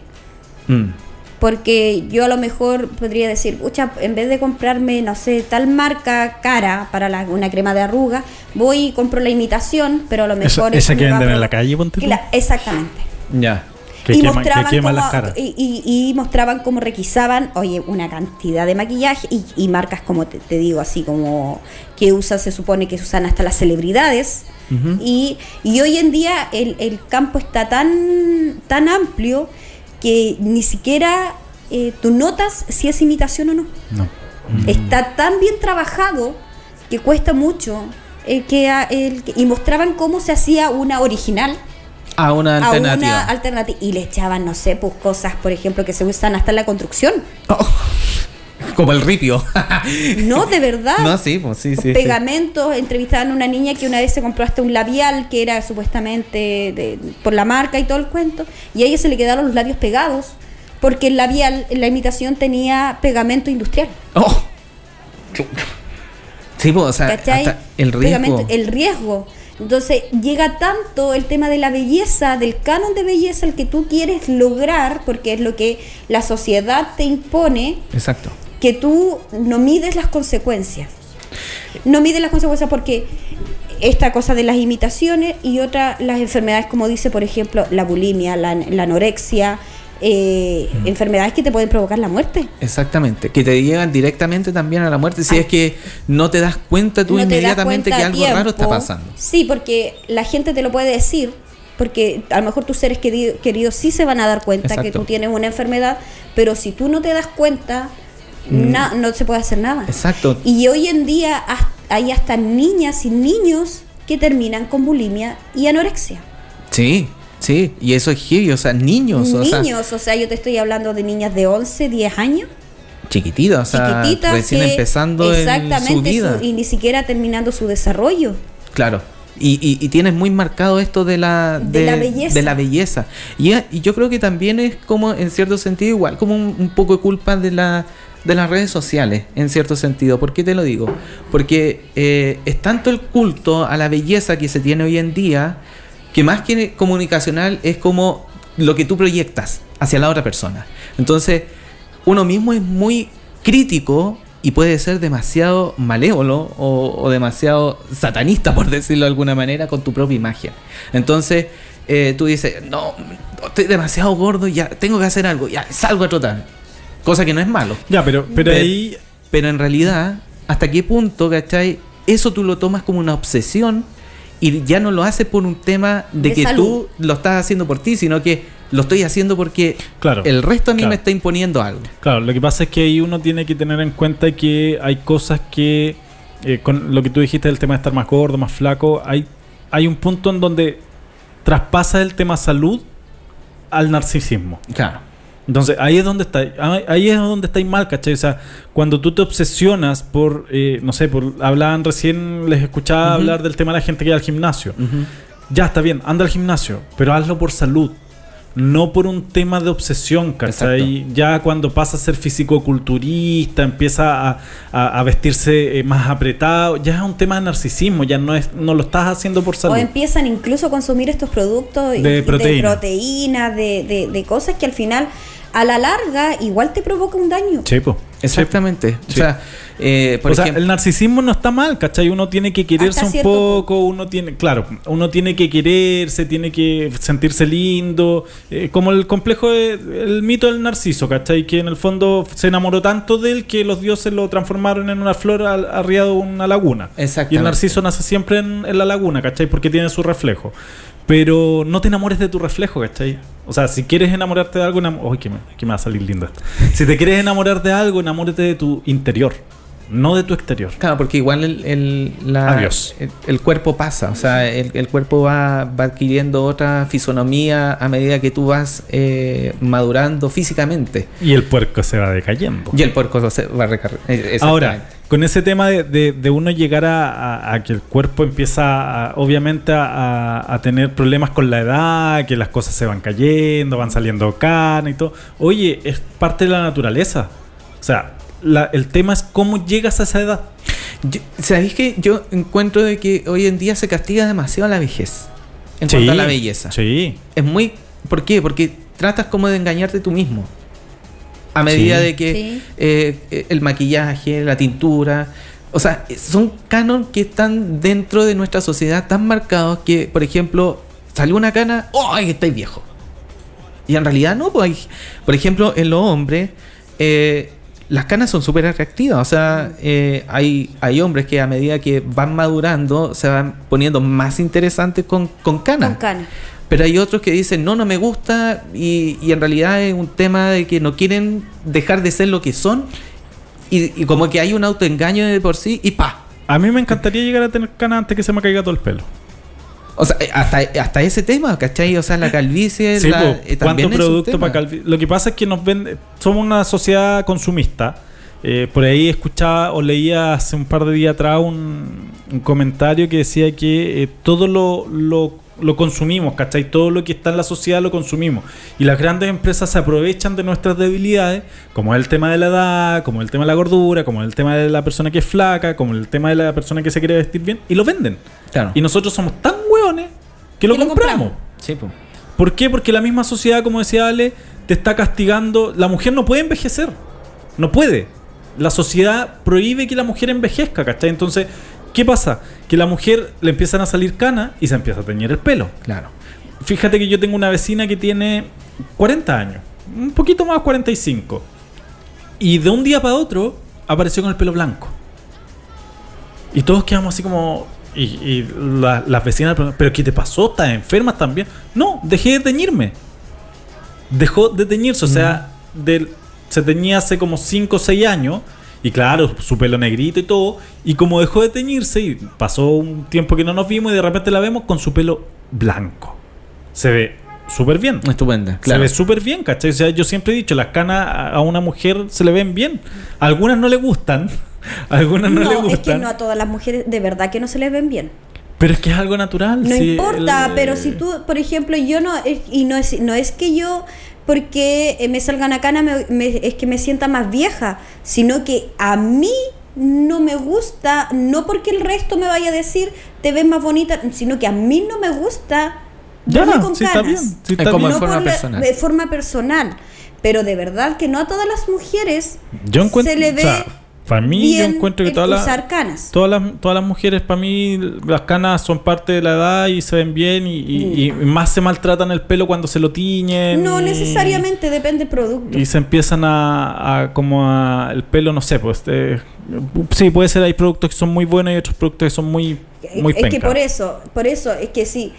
Mm, Porque yo a lo mejor podría decir, pucha, en vez de comprarme, no sé, tal marca cara para la- una crema de arruga, voy y compro la imitación, pero a lo Esa, mejor... esa eso que venden en la calle, ponte Exactamente. Ya. Que y que mostraban las cómo-. Y, y- y mostraban cómo requisaban, oye, una cantidad de maquillaje y, marcas como te, te digo, así como que usan, se supone que usan hasta las celebridades. Ujú. y, y hoy en día el, el campo está tan, tan amplio que ni siquiera eh, tú notas si es imitación o no. No. Está tan bien trabajado que cuesta mucho. eh, que, el- que- y mostraban cómo se hacía una original A una a alternativa. una alternativa. Y le echaban, no sé, pues cosas, por ejemplo, que se usan hasta en la construcción. Como el ripio. No, de verdad. no, sí, pues sí, sí. sí. Pegamentos, entrevistaban a una niña que una vez se compró hasta un labial que era supuestamente de- por la marca y todo el cuento, y a ella se le quedaron los labios pegados porque el labial, la imitación tenía pegamento industrial. Oh. Sí, pues, o sea, el riesgo. Pegamento, el riesgo. Entonces llega tanto el tema de la belleza, del canon de belleza, el que tú quieres lograr, porque es lo que la sociedad te impone, Exacto. que tú no mides las consecuencias. No mides las consecuencias porque esta cosa de las imitaciones y otra, las enfermedades, como dice, por ejemplo, la bulimia, la, la anorexia, eh, enfermedades que te pueden provocar la muerte. Exactamente, que te llegan directamente también a la muerte si es que no te das cuenta tú No inmediatamente cuenta que algo raro está pasando. Sí, porque la gente te lo puede decir, porque a lo mejor tus seres querido- queridos sí se van a dar cuenta que tú tienes una enfermedad, pero si tú no te das cuenta, Mm. no se puede hacer nada. Exacto. Y hoy en día hay hasta niñas y niños que terminan con bulimia y anorexia. Sí, sí, y eso es heavy, o sea, niños, o sea, niños, o sea, yo te estoy hablando de niñas de 11, 10 años, chiquititas, o sea, chiquititas, recién que- empezando en exactamente, su vida. su- y ni siquiera terminando su desarrollo. Claro. Y, y- y tienes muy marcado esto de la, De la belleza. de la belleza. Y, y yo creo que también es como, en cierto sentido, igual, como un, un poco de culpa de, la, de las redes sociales, en cierto sentido. ¿Por qué te lo digo? Porque eh, es tanto el culto a la belleza que se tiene hoy en día, que más que comunicacional es como lo que tú proyectas hacia la otra persona. Entonces, uno mismo es muy crítico y puede ser demasiado malévolo o, o demasiado satanista, por decirlo de alguna manera, con tu propia imagen. Entonces, eh, tú dices, no, estoy demasiado gordo, ya tengo que hacer algo, ya salgo a trotar. Cosa que no es malo. Ya, pero, pero Pe- ahí. Pero en realidad, ¿hasta qué punto, cachai? Eso tú lo tomas como una obsesión y ya no lo haces por un tema de, De que salud. tú lo estás haciendo por ti, sino que lo estoy haciendo porque Claro. el resto a mí Claro. me está imponiendo algo. Claro, lo que pasa es que ahí uno tiene que tener en cuenta que hay cosas que, eh, con lo que tú dijiste del tema de estar más gordo, más flaco, hay, hay un punto en donde traspasa el tema salud al narcisismo. Claro. Entonces ahí es donde está, ahí- es donde estáis mal, ¿cachai? O sea, cuando tú te obsesionas por, eh, no sé, por hablaban recién, les escuchaba hablar del tema de la gente que va al gimnasio. Ya está bien, anda al gimnasio, pero hazlo por salud. No por un tema de obsesión, ¿cachai? Ya cuando pasa a ser fisicoculturista, empieza a, a- a vestirse eh, más apretado, ya es un tema de narcisismo, ya no es no lo estás haciendo por salud. O empiezan incluso a consumir estos productos y- De proteína. proteína, de, de- de cosas que al final, a la larga, igual te provoca un daño. Sí. Exactamente. Sí. O sea, eh, por o sea, ejemplo, el narcisismo no está mal, ¿cachai? Uno tiene que quererse un poco, uno tiene, claro, uno tiene que quererse, tiene que sentirse lindo, eh, como el complejo, de- el mito del narciso, ¿cachai? Que en el fondo se enamoró tanto de él que los dioses lo transformaron en una flor al- arriba de una laguna. Y el narciso nace siempre en, en la laguna, ¿cachai? Porque tiene su reflejo. Pero no te enamores de tu reflejo, ¿cachai? O sea, si quieres enamorarte de algo, enam- Uy, que me, que me va a salir lindo esto. Si te quieres enamorar de algo, enamórate de tu interior, no de tu exterior. Claro, porque igual el, el- la- Adiós. el, el cuerpo pasa, o sea, el, el cuerpo va, va adquiriendo otra fisonomía a medida que tú vas eh, madurando físicamente. Y el puerco se va decayendo. Y el puerco se va a recargar. eh, Ahora, con ese tema de, de- de uno llegar a, a- a que el cuerpo empieza, a- obviamente, a, tener problemas con la edad, que las cosas se van cayendo, van saliendo canas y todo. Oye, es parte de la naturaleza. O sea, la- el tema es cómo llegas a esa edad. Yo- ¿Sabéis que yo encuentro de que hoy en día se castiga demasiado la vejez? En Sí, cuanto a la belleza. Sí. Es muy. ¿Por qué? Porque tratas como de engañarte tú mismo. A medida Sí. de que Sí. eh, el maquillaje, la tintura. O sea, son canon que están dentro de nuestra sociedad tan marcados que, por ejemplo, salió una cana, ¡ay, que estáis viejo! Y en realidad no, pues hay- por ejemplo, en los hombres, eh, las canas son súper atractivas. O sea, eh, hay, hay hombres que a medida que van madurando se van poniendo más interesantes con, con canas. Con canas. Pero hay otros que dicen, no, no me gusta, y, y en realidad es un tema de que no quieren dejar de ser lo que son, y, y como que hay un autoengaño de por sí, y pa. A mí me encantaría llegar a tener canas antes que se me caiga todo el pelo. O sea, eh, hasta, hasta ese tema, ¿cachai? O sea, la calvicie, Sí, la- po, eh, ¿cuánto también es un producto para calvi- Lo que pasa es que nos vende, somos una sociedad consumista. Eh, por ahí escuchaba o leía hace un par de días atrás un, un comentario que decía que eh, todo lo, lo, lo consumimos, ¿cachai? Todo lo que está en la sociedad lo consumimos. Y las grandes empresas se aprovechan de nuestras debilidades, como el tema de la edad, como el tema de la gordura, como el tema de la persona que es flaca, como el tema de la persona que se quiere vestir bien, y lo venden. Claro. Y nosotros somos tan que lo Que lo compramos. compramos. Sí, po. ¿Por qué? Porque la misma sociedad, como decía Ale, te está castigando. La mujer no puede envejecer. No puede. la sociedad prohíbe que la mujer envejezca, ¿cachai? Entonces, ¿qué pasa? Que la mujer le empiezan a salir canas y se empieza a teñir el pelo. Claro. Fíjate que yo tengo una vecina que tiene 40 años, un poquito más, 45. Y de un día para otro apareció con el pelo blanco. Y todos quedamos así como... Y, y la- las vecinas, ¿pero qué te pasó? ¿Estás enferma también? No, dejé de teñirme. Dejó de teñirse, o sea, del- se teñía hace como 5 o 6 años. Y claro, su pelo negrito y todo. Y como dejó de teñirse, y pasó un tiempo que no nos vimos, y de repente la vemos con su pelo blanco. Se ve súper bien. Estupenda, Se ve súper bien, ¿cachai? O sea, yo siempre he dicho, las canas a a una mujer se le ven bien. Algunas no le gustan, algunas no, le No, gustan. es que no a todas las mujeres de verdad que no se les ven bien. Pero es que es algo natural. No importa, el- pero si tú, por ejemplo, yo no, es- y no es, no es que yo, porque eh, me salgan a cana, me- me- es que me sienta más vieja, sino que a mí no me gusta, no porque el resto me vaya a decir te ves más bonita, sino que a mí no me gusta Ya, con sí está canas. bien, sí está Es como bien. en forma por la- personal. de forma personal. Pero de verdad que no a todas las mujeres Yo se le ve o sea, para mí yo encuentro que todas las, canas. todas las todas las mujeres, para mí, las canas son parte de la edad y se ven bien y, y- y más se maltratan el pelo cuando se lo tiñen. No y- necesariamente depende del producto. Y se empiezan a, a como a el pelo, no sé, pues eh, sí, puede ser, hay productos que son muy buenos y otros productos que son muy, muy es que por eso, por eso es que si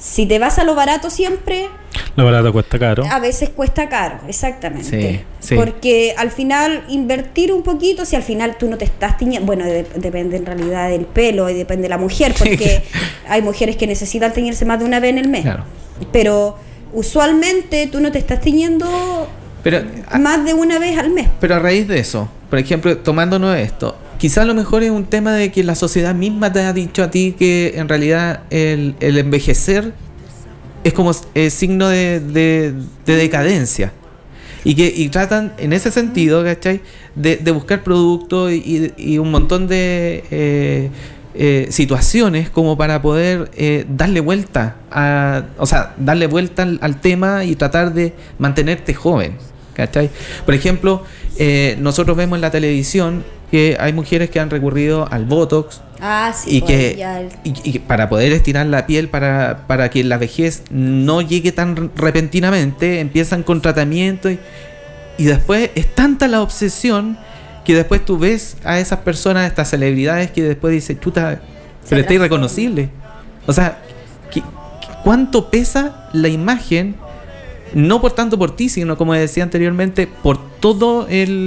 si te vas a lo barato siempre, La barato cuesta caro. a veces cuesta caro, exactamente. Sí, sí. Porque al final invertir un poquito, si al final tú no te estás tiñendo, bueno, de- depende en realidad del pelo y depende de la mujer, porque hay mujeres que necesitan teñirse más de una vez en el mes. Claro. Pero usualmente tú no te estás tiñendo Pero, a- más de una vez al mes. pero a raíz de eso, por ejemplo, tomándonos esto, quizás a lo mejor es un tema de que la sociedad misma te ha dicho a ti que en realidad el, envejecer es como eh, signo de, de- de decadencia. Y que y tratan en ese sentido, ¿cachai? De, buscar productos y, un montón de eh, eh, situaciones como para poder eh, darle vuelta a, o sea, darle vuelta al, al tema y tratar de mantenerte joven, ¿cachai? Por ejemplo, nosotros vemos en la televisión que hay mujeres que han recurrido al Botox, Ah, sí. y pues, que el- y, y para poder estirar la piel para, para que la vejez no llegue tan repentinamente empiezan con tratamiento y, y después es tanta la obsesión que después tú ves a esas personas estas celebridades que después dices chuta pero está irreconocible o sea ¿qué- qué- ¿cuánto pesa la imagen no por tanto por ti, sino como decía anteriormente, por toda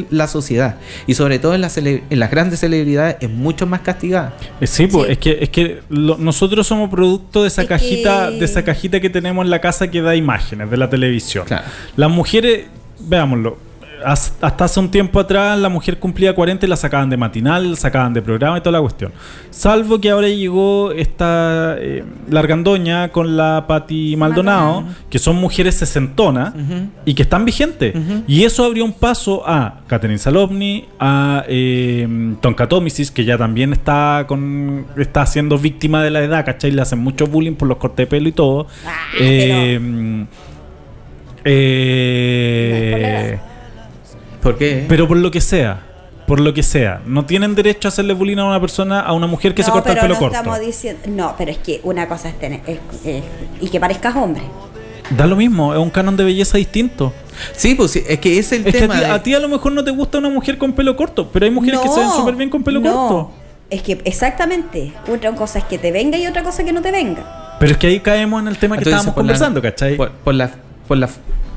la sociedad. Y sobre todo en las, cele- en las grandes celebridades es mucho más castigada. Eh, Sí, pues, Sí. es que, es que lo- nosotros somos producto de esa Es cajita, que- de esa cajita que tenemos en la casa que da imágenes de la televisión. Claro. Las mujeres, veámoslo, hasta hace un tiempo atrás la mujer cumplía 40 y la sacaban de matinal, la sacaban de programa y toda la cuestión. Salvo que ahora llegó esta eh, largandoña con la Pati Maldonado, Maldonado. que son mujeres sesentonas y que están vigentes. Y eso abrió un paso a Catherine Salovni, a eh, Tonka Tomisis, que ya también está con está siendo víctima de la edad, ¿cachai? Le hacen mucho bullying por los cortes de pelo y todo. Ah, Eh, No eh, es por la edad. ¿Por qué? pero por lo que sea, por lo que sea, no tienen derecho a hacerle bullying a una persona, a una mujer que se corta el pelo no corto. estamos diciendo, no, pero es que una cosa es tener es- es- y que parezcas hombre. Da lo mismo, es un canon de belleza distinto. Sí, pues sí, es que es el Es que a tema. ti, de- a ti a lo mejor no te gusta una mujer con pelo corto, pero hay mujeres que se ven súper bien con pelo no. corto. Es que exactamente, otra cosa es que te venga y otra cosa que no te venga. Pero es que ahí caemos en el tema que estábamos por la- conversando, ¿cachai? Por, por la, por la,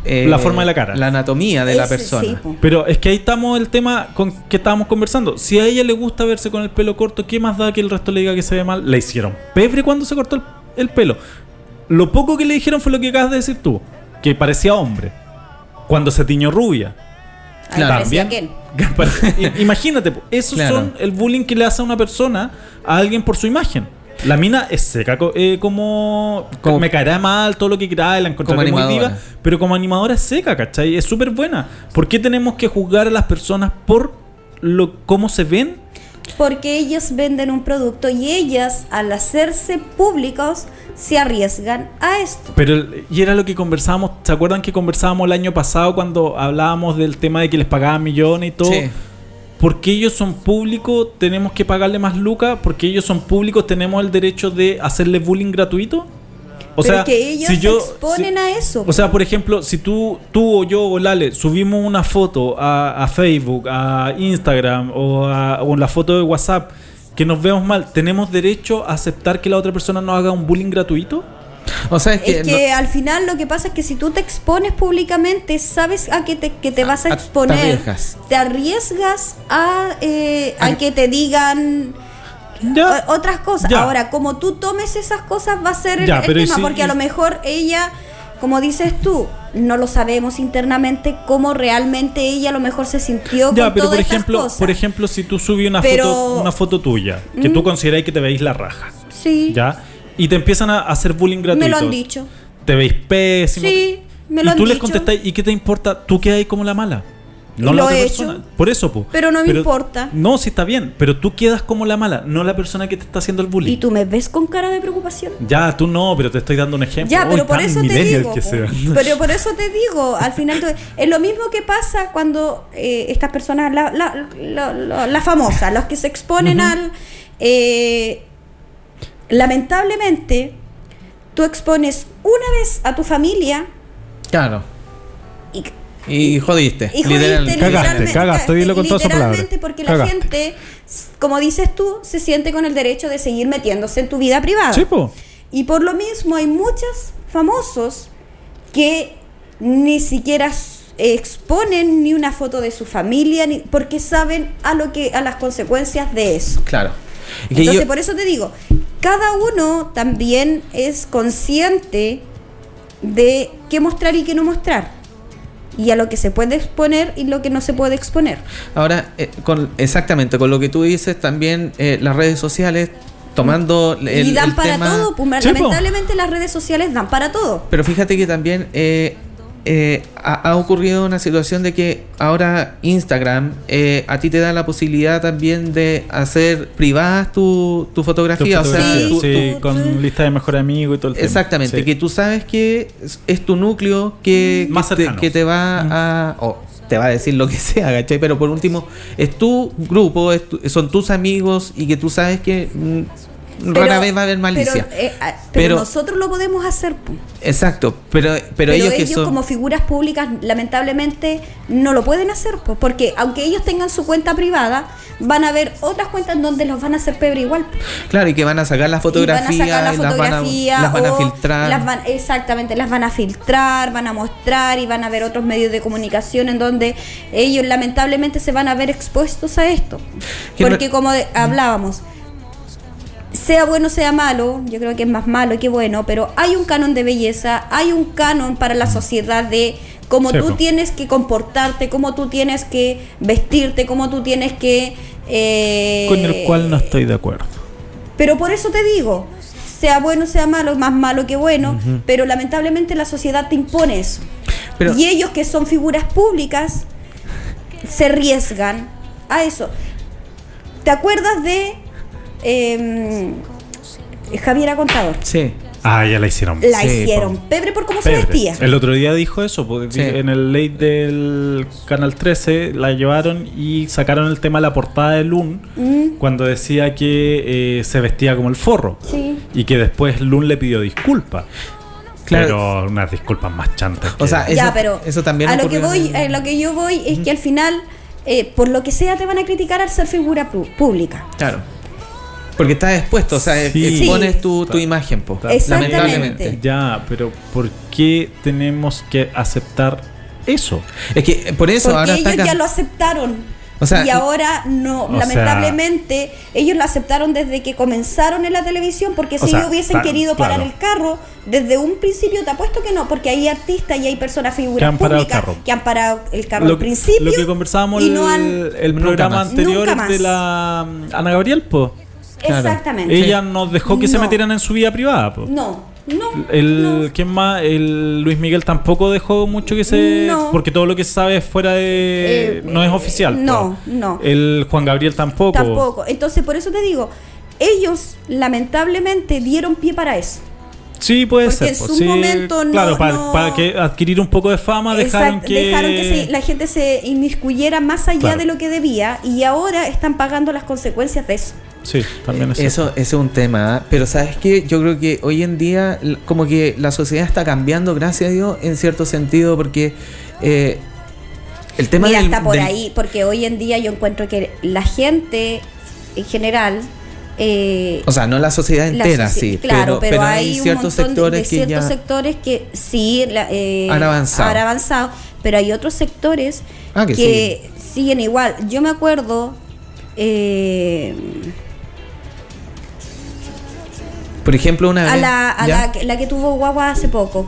eh, La forma de la cara. La anatomía de la persona. sí. Pero es que ahí estamos el tema con que estábamos conversando. Si a ella le gusta verse con el pelo corto, ¿qué más da que el resto le diga que se ve mal? Le hicieron pebre cuando se cortó el, el pelo. Lo poco que le dijeron fue lo que acabas de decir tú, que parecía hombre. Cuando se tiñó rubia. Ahí Claro, También. Imagínate, esos Claro. son el bullying que le hace a una persona a alguien por su imagen. La mina es seca, eh, como, Como- Me caerá mal, todo lo que queráis, la encontraré muy diva. Pero como animadora es seca, ¿cachai? Es súper buena. ¿Por qué tenemos que juzgar a las personas por lo cómo se ven porque ellos venden un producto y ellas, al hacerse públicos, se arriesgan a esto. Pero, y era lo que conversábamos, ¿se acuerdan que conversábamos el año pasado cuando hablábamos del tema de que les pagaban millones y todo? Sí. Porque ellos son públicos, tenemos que pagarle más lucas, porque ellos son públicos, tenemos el derecho de hacerle bullying gratuito. O Pero sea, que ellos si yo, se exponen a eso. o sea, por ejemplo, si tú, tú o yo o Lale subimos una foto a, a Facebook, a Instagram o, a, o la foto de WhatsApp que nos vemos mal, ¿tenemos derecho a aceptar que la otra persona nos haga un bullying gratuito? O sea, es que, Es que al final lo que pasa es que si tú te expones públicamente, sabes a qué te, que te vas a a- exponer. te arriesgas. Te arriesgas a, eh, a A- que te digan Ya. otras cosas. Ya. Ahora, como tú tomes esas cosas, va a ser el, Ya, tema, si- porque a lo mejor ella, como dices tú, no lo sabemos internamente cómo realmente ella a lo mejor se sintió Ya, con pero por todas estas ejemplo, cosas. por ejemplo, si tú subes una Pero- foto, una foto tuya, que Mm. tú consideráis que te veis la raja, sí, ¿ya? Y te empiezan a hacer bullying gratuito. me lo han dicho. Te veis pésimo. Sí, me y lo han tú les dicho. contestáis, ¿y qué te importa? Tú quedas ahí como la mala. No Y la lo otra he persona. hecho. Por eso, po. Pero no me importa. No, sí está bien, pero tú quedas como la mala, no la persona que te está haciendo el bullying. ¿Y tú me ves con cara de preocupación? Ya, tú no, pero te estoy dando un ejemplo. Ya, pero por eso te digo. Pero por eso te digo, al final tú- es lo mismo que pasa cuando eh, estas personas, la, la, la- la- la famosa, los que se exponen al... eh, lamentablemente, tú expones una vez a tu familia claro. y, Y jodiste. y jodiste literalmente. Cagaste, literalmente, cagaste, dilo con todas literalmente porque la Cagaste. gente, como dices tú, se siente con el derecho de seguir metiéndose en tu vida privada. Sí, po. Y por lo mismo hay muchos famosos que ni siquiera exponen ni una foto de su familia ni, porque saben a lo que a las consecuencias de eso. Claro. Que Entonces yo- por eso te digo, cada uno también es consciente de qué mostrar y qué no mostrar. Y a lo que se puede exponer y lo que no se puede exponer. Ahora, eh, con, exactamente, con lo que tú dices, también eh, las redes sociales tomando el, y dan el para tema- todo, pues, lamentablemente las redes sociales dan para todo. Pero fíjate que también eh, eh, ha, ha ocurrido una situación de que ahora Instagram eh, a ti te da la posibilidad también de hacer privadas tu, tu Tu fotografía. o sea, sí, con lista de mejor amigo y todo el tema. Exactamente, Sí. que tú sabes que es, es tu núcleo que, Más que, te, cercano. que te va a... o te va a decir lo que sea, ¿cachai? Pero por último, es tu grupo, es son tus amigos y que tú sabes que mm, rara Pero- vez va a haber malicia. Pero, eh, ah, pero Pero- nosotros lo podemos hacer. pues. Exacto, pero, pero, Pero, ellos, ellos, que son... como figuras públicas lamentablemente no lo pueden hacer, pues, porque aunque ellos tengan su cuenta privada, van a haber otras cuentas en donde los van a hacer pebre igual. pues. Claro, y que van a sacar la Y fotografía, van a sacar la y las van a- fotografía las van a, filtrar. las van- exactamente, las van a filtrar, van a mostrar y van a ver otros medios de comunicación en donde ellos lamentablemente se van a ver expuestos a esto. Porque como de- hablábamos, sea bueno sea malo, yo creo que es más malo que bueno, pero hay un canon de belleza, hay un canon para la sociedad de cómo tú tienes que comportarte, cómo tú tienes que vestirte, cómo tú tienes que... eh, Con el cual no estoy de acuerdo. pero por eso te digo, sea bueno, sea malo, más malo que bueno, pero lamentablemente la sociedad te impone eso. Pero- y ellos que son figuras públicas se arriesgan a eso. ¿Te acuerdas de em, Javiera Contador? Sí. Ah, ya la hicieron. La Sí, hicieron pebre por cómo se vestía. El otro día dijo eso, porque Sí. en el late del Canal 13 la llevaron y sacaron el tema de la portada de Loon Mm, cuando decía que eh, se vestía como el forro sí. y que después Loon le pidió disculpas. Claro. Pero unas disculpas más chantas. O sea, ya, eso- pero eso también a lo que voy, en- a lo que yo voy es que al final, eh, por lo que sea, te van a criticar al ser figura pública. Claro. Porque estás expuesto, o sea, Sí. expones tu, tu imagen, po, Exactamente. lamentablemente. Ya, pero ¿por qué tenemos que aceptar eso? Es que eh, por eso Porque ahora ellos está ya lo aceptaron. O sea, y ahora no, o lamentablemente, ellos lo aceptaron desde que comenzaron en la televisión, porque si sea, ellos hubiesen querido parar claro. el carro, desde un principio te apuesto que no, porque hay artistas y hay personas figuras Que han parado el públicas carro. que han parado el carro Lo, al principio. lo que conversábamos y el, no han- el Nunca programa anterior de la Ana Gabriel, po. Claro. Exactamente. Ella nos dejó que se No. metieran en su vida privada, po. No, No, El, ¿Quién más? El Luis Miguel tampoco dejó mucho que se. No. Porque todo lo que se sabe es fuera de. Eh, no es oficial. no, no. El Juan Gabriel tampoco. Tampoco. Entonces, por eso te digo, ellos lamentablemente dieron pie para eso. Sí, puede Porque ser. en su Sí, momento no- Claro, para, no- para que adquirir un poco de fama dejaron Exacto, que. dejaron que se- la gente se inmiscuyera más allá Claro. de lo que debía y ahora están pagando las consecuencias de eso. Sí, también es Eso, ese es un tema, ¿ah? pero ¿sabes qué? Yo creo que hoy en día como que la sociedad está cambiando, gracias a Dios, en cierto sentido, porque eh, el tema Mira, del- está por del- ahí, porque hoy en día yo encuentro que la gente en general... eh, O sea, no la sociedad la entera, sí, claro, pero, hay, un ciertos montón de- sectores de, que ciertos ya... sectores que sí la- eh, Han avanzado. han avanzado, pero hay otros sectores Ah, que que siguen igual. Yo me acuerdo... eh, Por ejemplo, una a la, a la, que- la que tuvo guagua hace poco,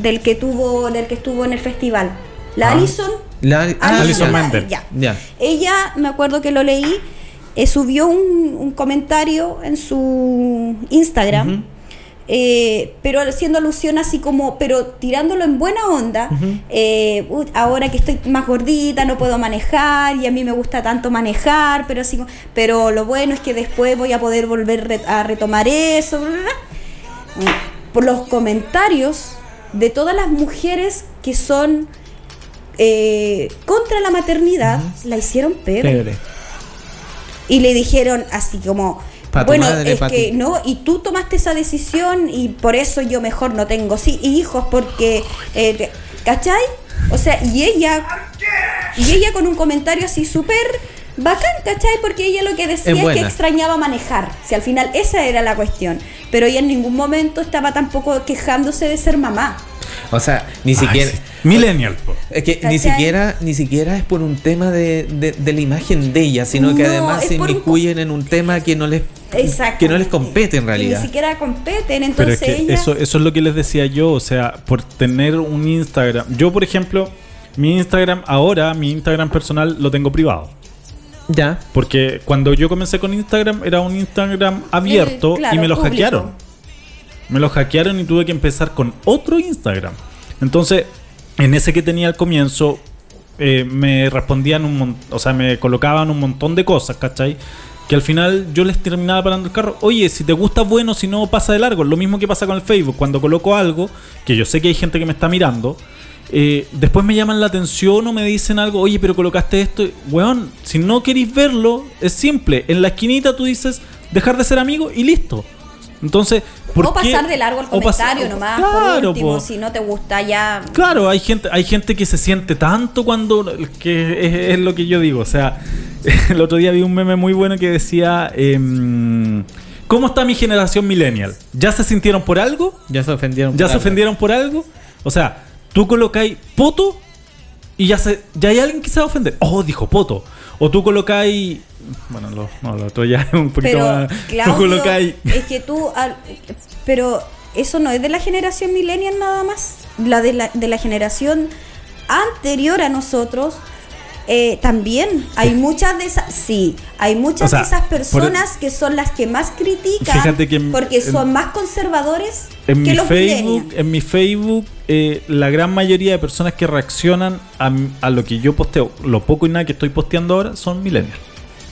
del que tuvo, del que estuvo en el festival. La Ah. Alison, La- ah, Alison ya. Mendel. ya. Ya. Ella, me acuerdo que lo leí, eh, subió un, un comentario en su Instagram, eh, pero haciendo alusión así como, pero tirándolo en buena onda. eh, "Uy, ahora que estoy más gordita, no puedo manejar y a mí me gusta tanto manejar, pero así, pero lo bueno es que después voy a poder volver re- a retomar eso. bla, bla, bla". Por los comentarios de todas las mujeres que son eh, contra la maternidad, la hicieron pebre. Pebre. Y le dijeron así como, Tu bueno, madre, es que ti". no, y tú tomaste esa decisión y por eso yo mejor no tengo sí, hijos porque, eh, te- ¿cachai? O sea, y ella, y ella con un comentario así súper bacán, ¿cachai? Porque ella lo que decía Es es, que extrañaba manejar. Si al final esa era la cuestión. Pero ella en ningún momento estaba tampoco quejándose de ser mamá. O sea, ni Ay, siquiera... sí. Millennial, po. Es que ¿Cachai? ni siquiera, ni siquiera es por un tema de, de- de la imagen de ella, sino que No, además se un- inmiscuyen en un tema que no les Exacto. que no les compete en Que realidad. Ni siquiera competen, Pero entonces es que ella... eso, eso es lo que les decía yo, o sea, por tener un Instagram. Yo, por ejemplo, mi Instagram ahora, mi Instagram personal lo tengo privado. Ya. Porque cuando yo comencé con Instagram era un Instagram abierto Eh, claro, y me lo público. hackearon. Me lo hackearon y tuve que empezar con otro Instagram. Entonces, en ese que tenía al comienzo, eh, me respondían un montón, o sea, me colocaban un montón de cosas, ¿cachai? Que al final yo les terminaba parando el carro. Oye, si te gusta, bueno, si no, pasa de largo. Lo mismo que pasa con el Facebook. Cuando coloco algo, que yo sé que hay gente que me está mirando, eh, después me llaman la atención o me dicen algo, oye, pero colocaste esto. Weón, si no queréis verlo, es simple. En la esquinita tú dices, dejar de ser amigo y listo. Entonces, ¿por o qué- pasar de largo el comentario nomás, Claro, por último, po. si no te gusta ya... Claro, hay gente, hay gente que se siente tanto cuando que es, es lo que yo digo. O sea, el otro día vi un meme muy bueno que decía em, ¿Cómo está mi generación millennial? ¿Ya se sintieron por algo? Ya se ofendieron. ¿Ya por se algo. ofendieron por algo? O sea, tú colocáis poto y ya se, ya hay alguien que se va a ofender. Oh, dijo poto. O tú colocáis. Bueno, lo, no, lo otro ya es un poquito Pero, más. Claudio, tú colocáis. es que tú... al- pero eso no es de la generación millennial nada más. La de la, de la generación anterior a nosotros... eh, también hay muchas de esas, sí, hay muchas O sea, de esas por- personas que son las que más critican Fíjate que en- porque en- son más conservadores En que mi los Facebook, en mi Facebook, eh, la gran mayoría de personas que reaccionan a, a lo que yo posteo, lo poco y nada que estoy posteando ahora, son millennials.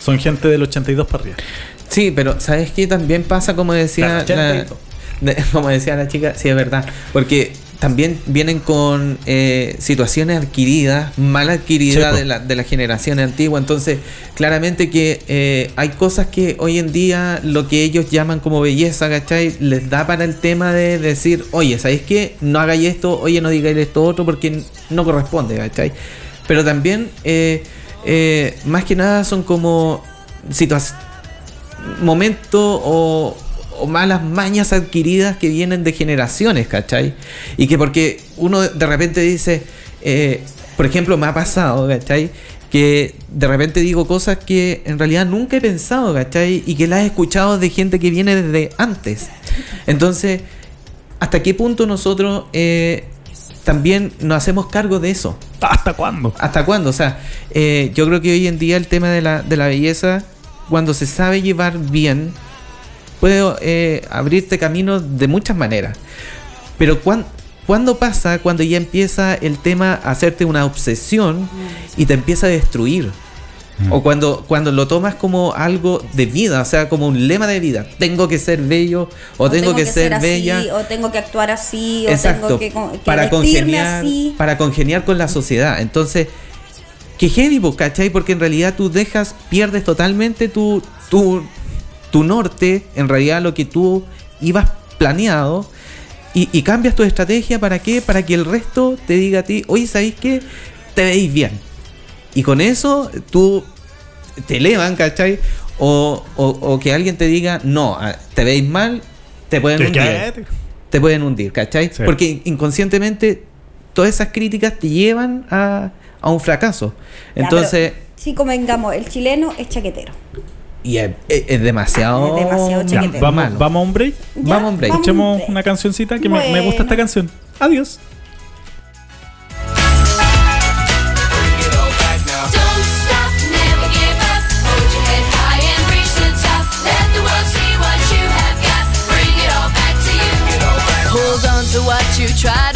Son gente del 82 para arriba. Sí, pero ¿sabes qué? También pasa como decía Claro, la, 82. de- como decía la chica, sí es verdad, porque también vienen con eh, situaciones adquiridas, mal adquiridas Sí, de la, de la generación antigua, entonces claramente que eh, hay cosas que hoy en día lo que ellos llaman como belleza, ¿cachai? Les da para el tema de decir, oye, ¿sabéis qué? No hagáis esto, oye, no digáis esto otro porque no corresponde, ¿cachai? Pero también, eh, más que nada son como situaciones momentos o, o malas mañas adquiridas que vienen de generaciones, ¿cachai? Y que porque uno de- repente dice, eh, por ejemplo, me ha pasado, ¿cachai? Que de repente digo cosas que en realidad nunca he pensado, ¿cachai? Y que las he escuchado de gente que viene desde antes. Entonces, ¿hasta qué punto nosotros eh, también nos hacemos cargo de eso? ¿Hasta cuándo? ¿Hasta cuándo? O sea, eh, yo creo que hoy en día el tema de la, de la belleza, cuando se sabe llevar bien, puede eh, abrirte caminos de muchas maneras. Pero cuan- ¿cuándo pasa cuando ya empieza el tema a hacerte una obsesión y te empieza a destruir? O cuando, cuando lo tomas como algo de vida, o sea, como un lema de vida. Tengo que ser bello o, tengo, que, ser, así, bella. o tengo que actuar así, o Exacto. tengo que, para congeniar, así. para congeniar con la sociedad. Entonces, que heavy, pues, ¿cachai? Porque en realidad tú dejas, pierdes totalmente tu, tu, tu norte, en realidad lo que tú ibas planeado, y, y cambias tu estrategia para qué? Para que el resto te diga a ti, oye, ¿sabéis qué? Te veis bien. Y con eso tú te elevan, ¿cachai? O, o, o que alguien te diga, no, te veis mal, te pueden ¿Qué, hundir qué? te pueden hundir, ¿cachai? Sí. Porque inconscientemente todas esas críticas te llevan a, a un fracaso. Ya, Entonces, pero, sí, convengamos, el chileno es chaquetero. Y es, es- es demasiado, Es demasiado Ya, vamos, malo. vamos a un break. Ya, Vamos a un break. a un una cancioncita que me, gusta esta canción. Adiós. Stop,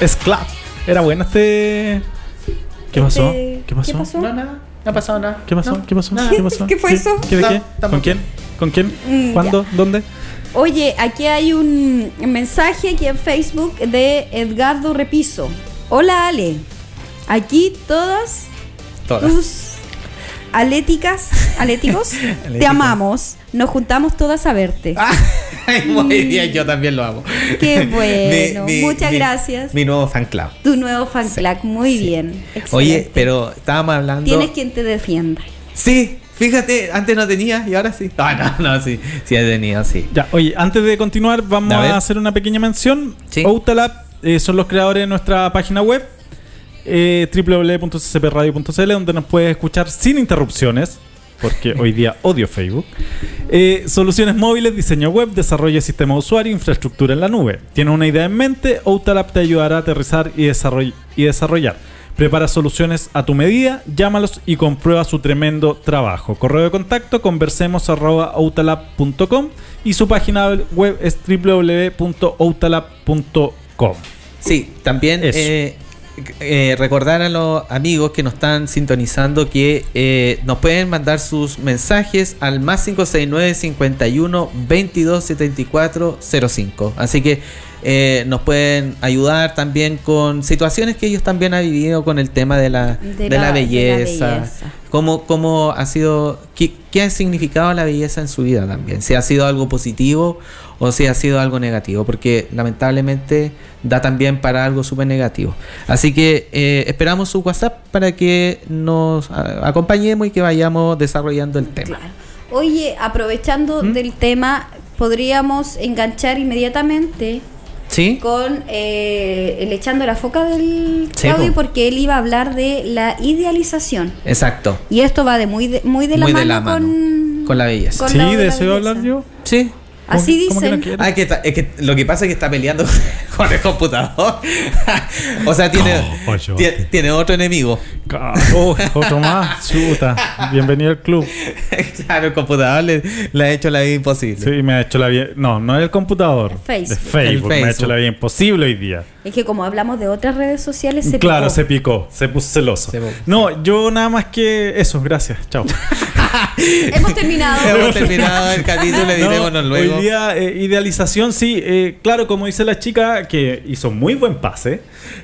Es clap. Era bueno este. ¿Qué pasó? Este, ¿Qué pasó? ¿Qué pasó? no, nada, no ha pasado nada. ¿Qué pasó? No, ¿Qué pasó? nada. ¿Qué pasó? ¿Qué fue eso? ¿Qué de No, qué? ¿Con quién? ¿Con quién? Mm, ¿Cuándo? ¿Dónde? Oye, aquí hay un mensaje aquí en Facebook de Edgardo Repiso. Hola Ale, aquí todas Todas. tus aléticas, aléticos, te amamos. Nos juntamos todas a verte. Ay, Muy bien, yo también lo amo. Qué bueno, muchas mi- gracias. Mi nuevo fan club. Tu nuevo fan club, muy bien. Oye, excelente. pero estábamos hablando. tienes quien te defienda. Sí, Fíjate, antes no tenía y ahora sí. Ah, no, no, sí. Sí he tenido, sí. Ya, oye, antes de continuar, vamos a, hacer una pequeña mención. Sí. Outalab eh, son los creadores de nuestra página web, eh, www.ccpradio.cl, donde nos puedes escuchar sin interrupciones, porque hoy día odio Facebook. Eh, soluciones móviles, diseño web, desarrollo de sistema de usuario, infraestructura en la nube. ¿Tienes una idea en mente? Outalab te ayudará a aterrizar y, desarroll- y desarrollar. Prepara soluciones a tu medida, llámalos y comprueba su tremendo trabajo. Correo de contacto conversemos.outalab.com y su página web es www.outalab.com. Sí, también eh, eh, recordar a los amigos que nos están sintonizando que eh, nos pueden mandar sus mensajes al más 569 51 22 74 05. Así que eh, nos pueden ayudar también con situaciones que ellos también han vivido con el tema de la, de De la, la- de la belleza. belleza. ¿Cómo, cómo ha sido, qué, qué ha significado la belleza en su vida también? Si ha sido algo positivo o si ha sido algo negativo, porque lamentablemente da también para algo súper negativo. Así que eh, esperamos su WhatsApp para que nos acompañemos y que vayamos desarrollando el tema. Claro. Oye, aprovechando ¿Mm? del tema, podríamos enganchar inmediatamente ¿Sí? con eh, el echando la foca del Claudio po. porque él iba a hablar de la idealización. Exacto. Y esto va de muy de, muy de la Muy mano, de la mano. con, Con la belleza. con Sí, la- de la eso iba a belleza. hablar yo. Sí. Así ¿Cómo que- cómo que no dicen. Ah, es que, está- es que lo que pasa es que está peleando con el computador. o sea, tiene, Coyote. tiene, tiene otro enemigo. Oh, otro más, chuta. Bienvenido al club. claro, el computador le, le ha hecho la vida imposible. Sí, me ha hecho la vida. No, no el computador. Facebook. De Facebook. El Me ha hecho la vida imposible hoy día. Es que como hablamos de otras redes sociales, se claro, picó. se picó, se puso celoso. Se no, yo nada más que eso, gracias. Chao. Hemos terminado. Hemos terminado el capítulo, No, luego. Hoy día, eh, idealización, sí. eh, claro, como dice la chica, que hizo muy buen pase.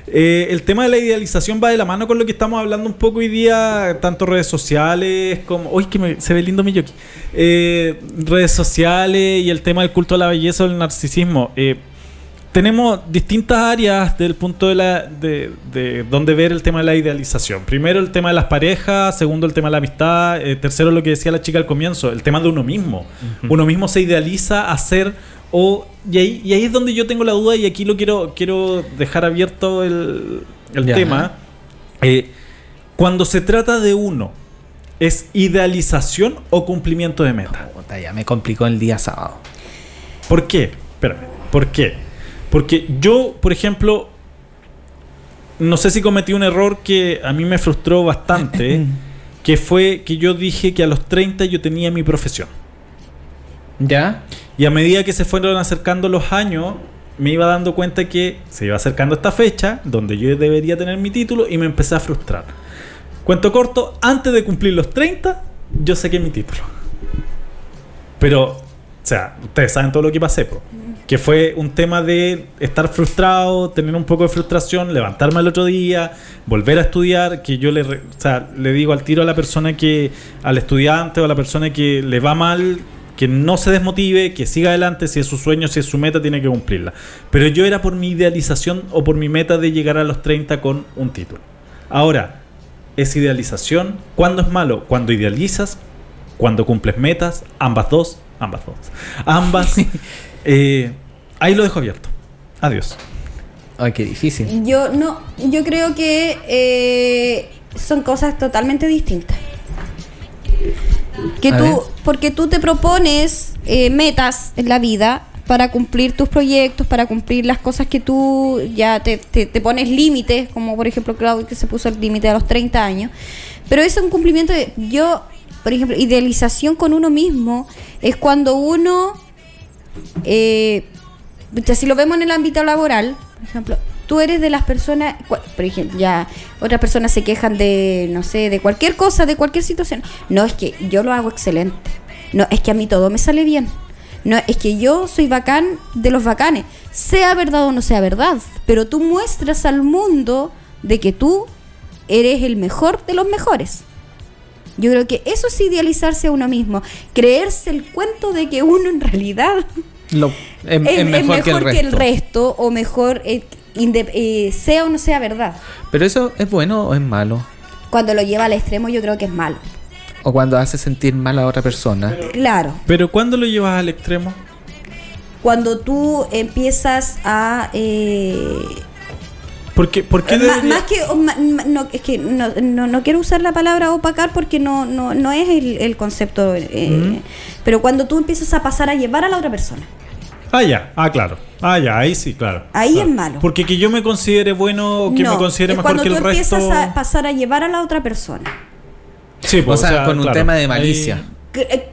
eh, el tema de la idealización va de la mano con lo que estamos hablando un poco hoy día, tanto redes sociales como. Uy, que me- se ve lindo mi yoki. Eh, redes sociales y el tema del culto a la belleza o el narcisismo. Eh, tenemos distintas áreas del punto de la de, de donde ver el tema de la idealización. Primero el tema de las parejas, segundo el tema de la amistad, eh, tercero lo que decía la chica al comienzo, el tema de uno mismo. Uno mismo se idealiza a ser o y ahí, y ahí es donde yo tengo la duda y aquí lo quiero quiero dejar abierto el, el Ya. tema. Eh, cuando se trata de uno, ¿es idealización o cumplimiento de meta? Ya me complicó el día sábado. ¿Por qué? Espérame. ¿Por qué? Porque yo, por ejemplo, no sé si cometí un error que a mí me frustró bastante, que fue que yo dije que a los 30 yo tenía mi profesión. ¿Ya? Y a medida que se fueron acercando los años, me iba dando cuenta que se iba acercando esta fecha donde yo debería tener mi título y me empecé a frustrar. Cuento corto, antes de cumplir los 30, yo saqué mi título. Pero, o sea, ustedes saben todo lo que pasé, po. Que fue un tema de estar frustrado, tener un poco de frustración, levantarme al otro día, volver a estudiar, que yo le, o sea, le digo al tiro a la persona que, al estudiante o a la persona que le va mal, que no se desmotive, que siga adelante, si es su sueño, si es su meta, tiene que cumplirla. Pero yo era por mi idealización o por mi meta de llegar a los 30 con un título. Ahora, ¿es idealización? ¿Cuándo es malo? Cuando idealizas, cuando cumples metas, ambas dos, ambas dos. Ambas. eh, ahí lo dejo abierto. Adiós. Ay, qué difícil. Yo no, yo creo que eh, son cosas totalmente distintas. Que A tú, ver. porque tú te propones eh, metas en la vida para cumplir tus proyectos, para cumplir las cosas que tú ya te, te- te pones límites, como por ejemplo Claudio que se puso el límite a los 30 años. Pero eso es un cumplimiento de, yo, por ejemplo, idealización con uno mismo es cuando uno eh, si lo vemos en el ámbito laboral, por ejemplo, tú eres de las personas, por ejemplo, ya otras personas se quejan de, no sé, de cualquier cosa, de cualquier situación. No, es que yo lo hago excelente. No, es que a mí todo me sale bien. No, es que yo soy bacán de los bacanes. Sea verdad o no sea verdad. Pero tú muestras al mundo de que tú eres el mejor de los mejores. Yo creo que eso es idealizarse a uno mismo. Creerse el cuento de que uno en realidad Lo- es, es, es mejor, que, el resto. resto, o mejor eh, eh, sea o no sea verdad. Pero eso es bueno o es malo. Cuando lo lleva al extremo yo creo que es malo. o cuando hace sentir mal a otra persona. Claro. Pero ¿cuándo lo llevas al extremo? Cuando tú empiezas a... eh, Porque, ¿Por qué Ma- debería- más que o ma- no, es que no, no, no quiero usar la palabra opacar porque no, no, no es el, el concepto eh, pero cuando tú empiezas a pasar a llevar a la otra persona Ah, ya. Ah, claro. Ah, ya. Ahí sí, claro. Ahí Claro. es malo. Porque que yo me considere bueno o que no, me considere mejor cuando que tú el resto. empiezas a pasar a llevar a la otra persona Sí, O pues, sea, con un tema de malicia. Eh,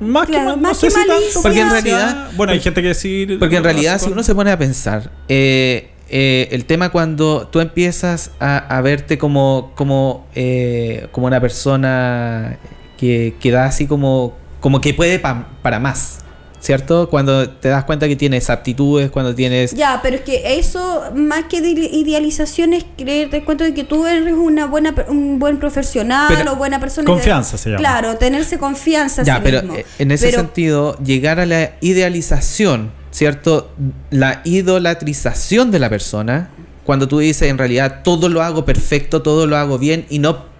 Más que, Claro, más no sé que si tanto malicia. Porque en realidad- Bueno, hay gente que decir. Porque en realidad, si uno se pone a pensar, eh, eh, el tema cuando tú empiezas a, a verte como, como, eh, como una persona que, que da así como, como que puede pa- para más, ¿cierto? Cuando te das cuenta que tienes aptitudes, cuando tienes... ya pero es que eso más que de idealización es creerte cuenta de que tú eres una buena per- un buen profesional Pero- o buena persona Confianza se llama. claro tenerse confianza a Ya, sí pero mismo. eh, en ese Pero- sentido, llegar a la idealización, ¿cierto? La idolatrización de la persona, cuando tú dices en realidad todo lo hago perfecto, todo lo hago bien y no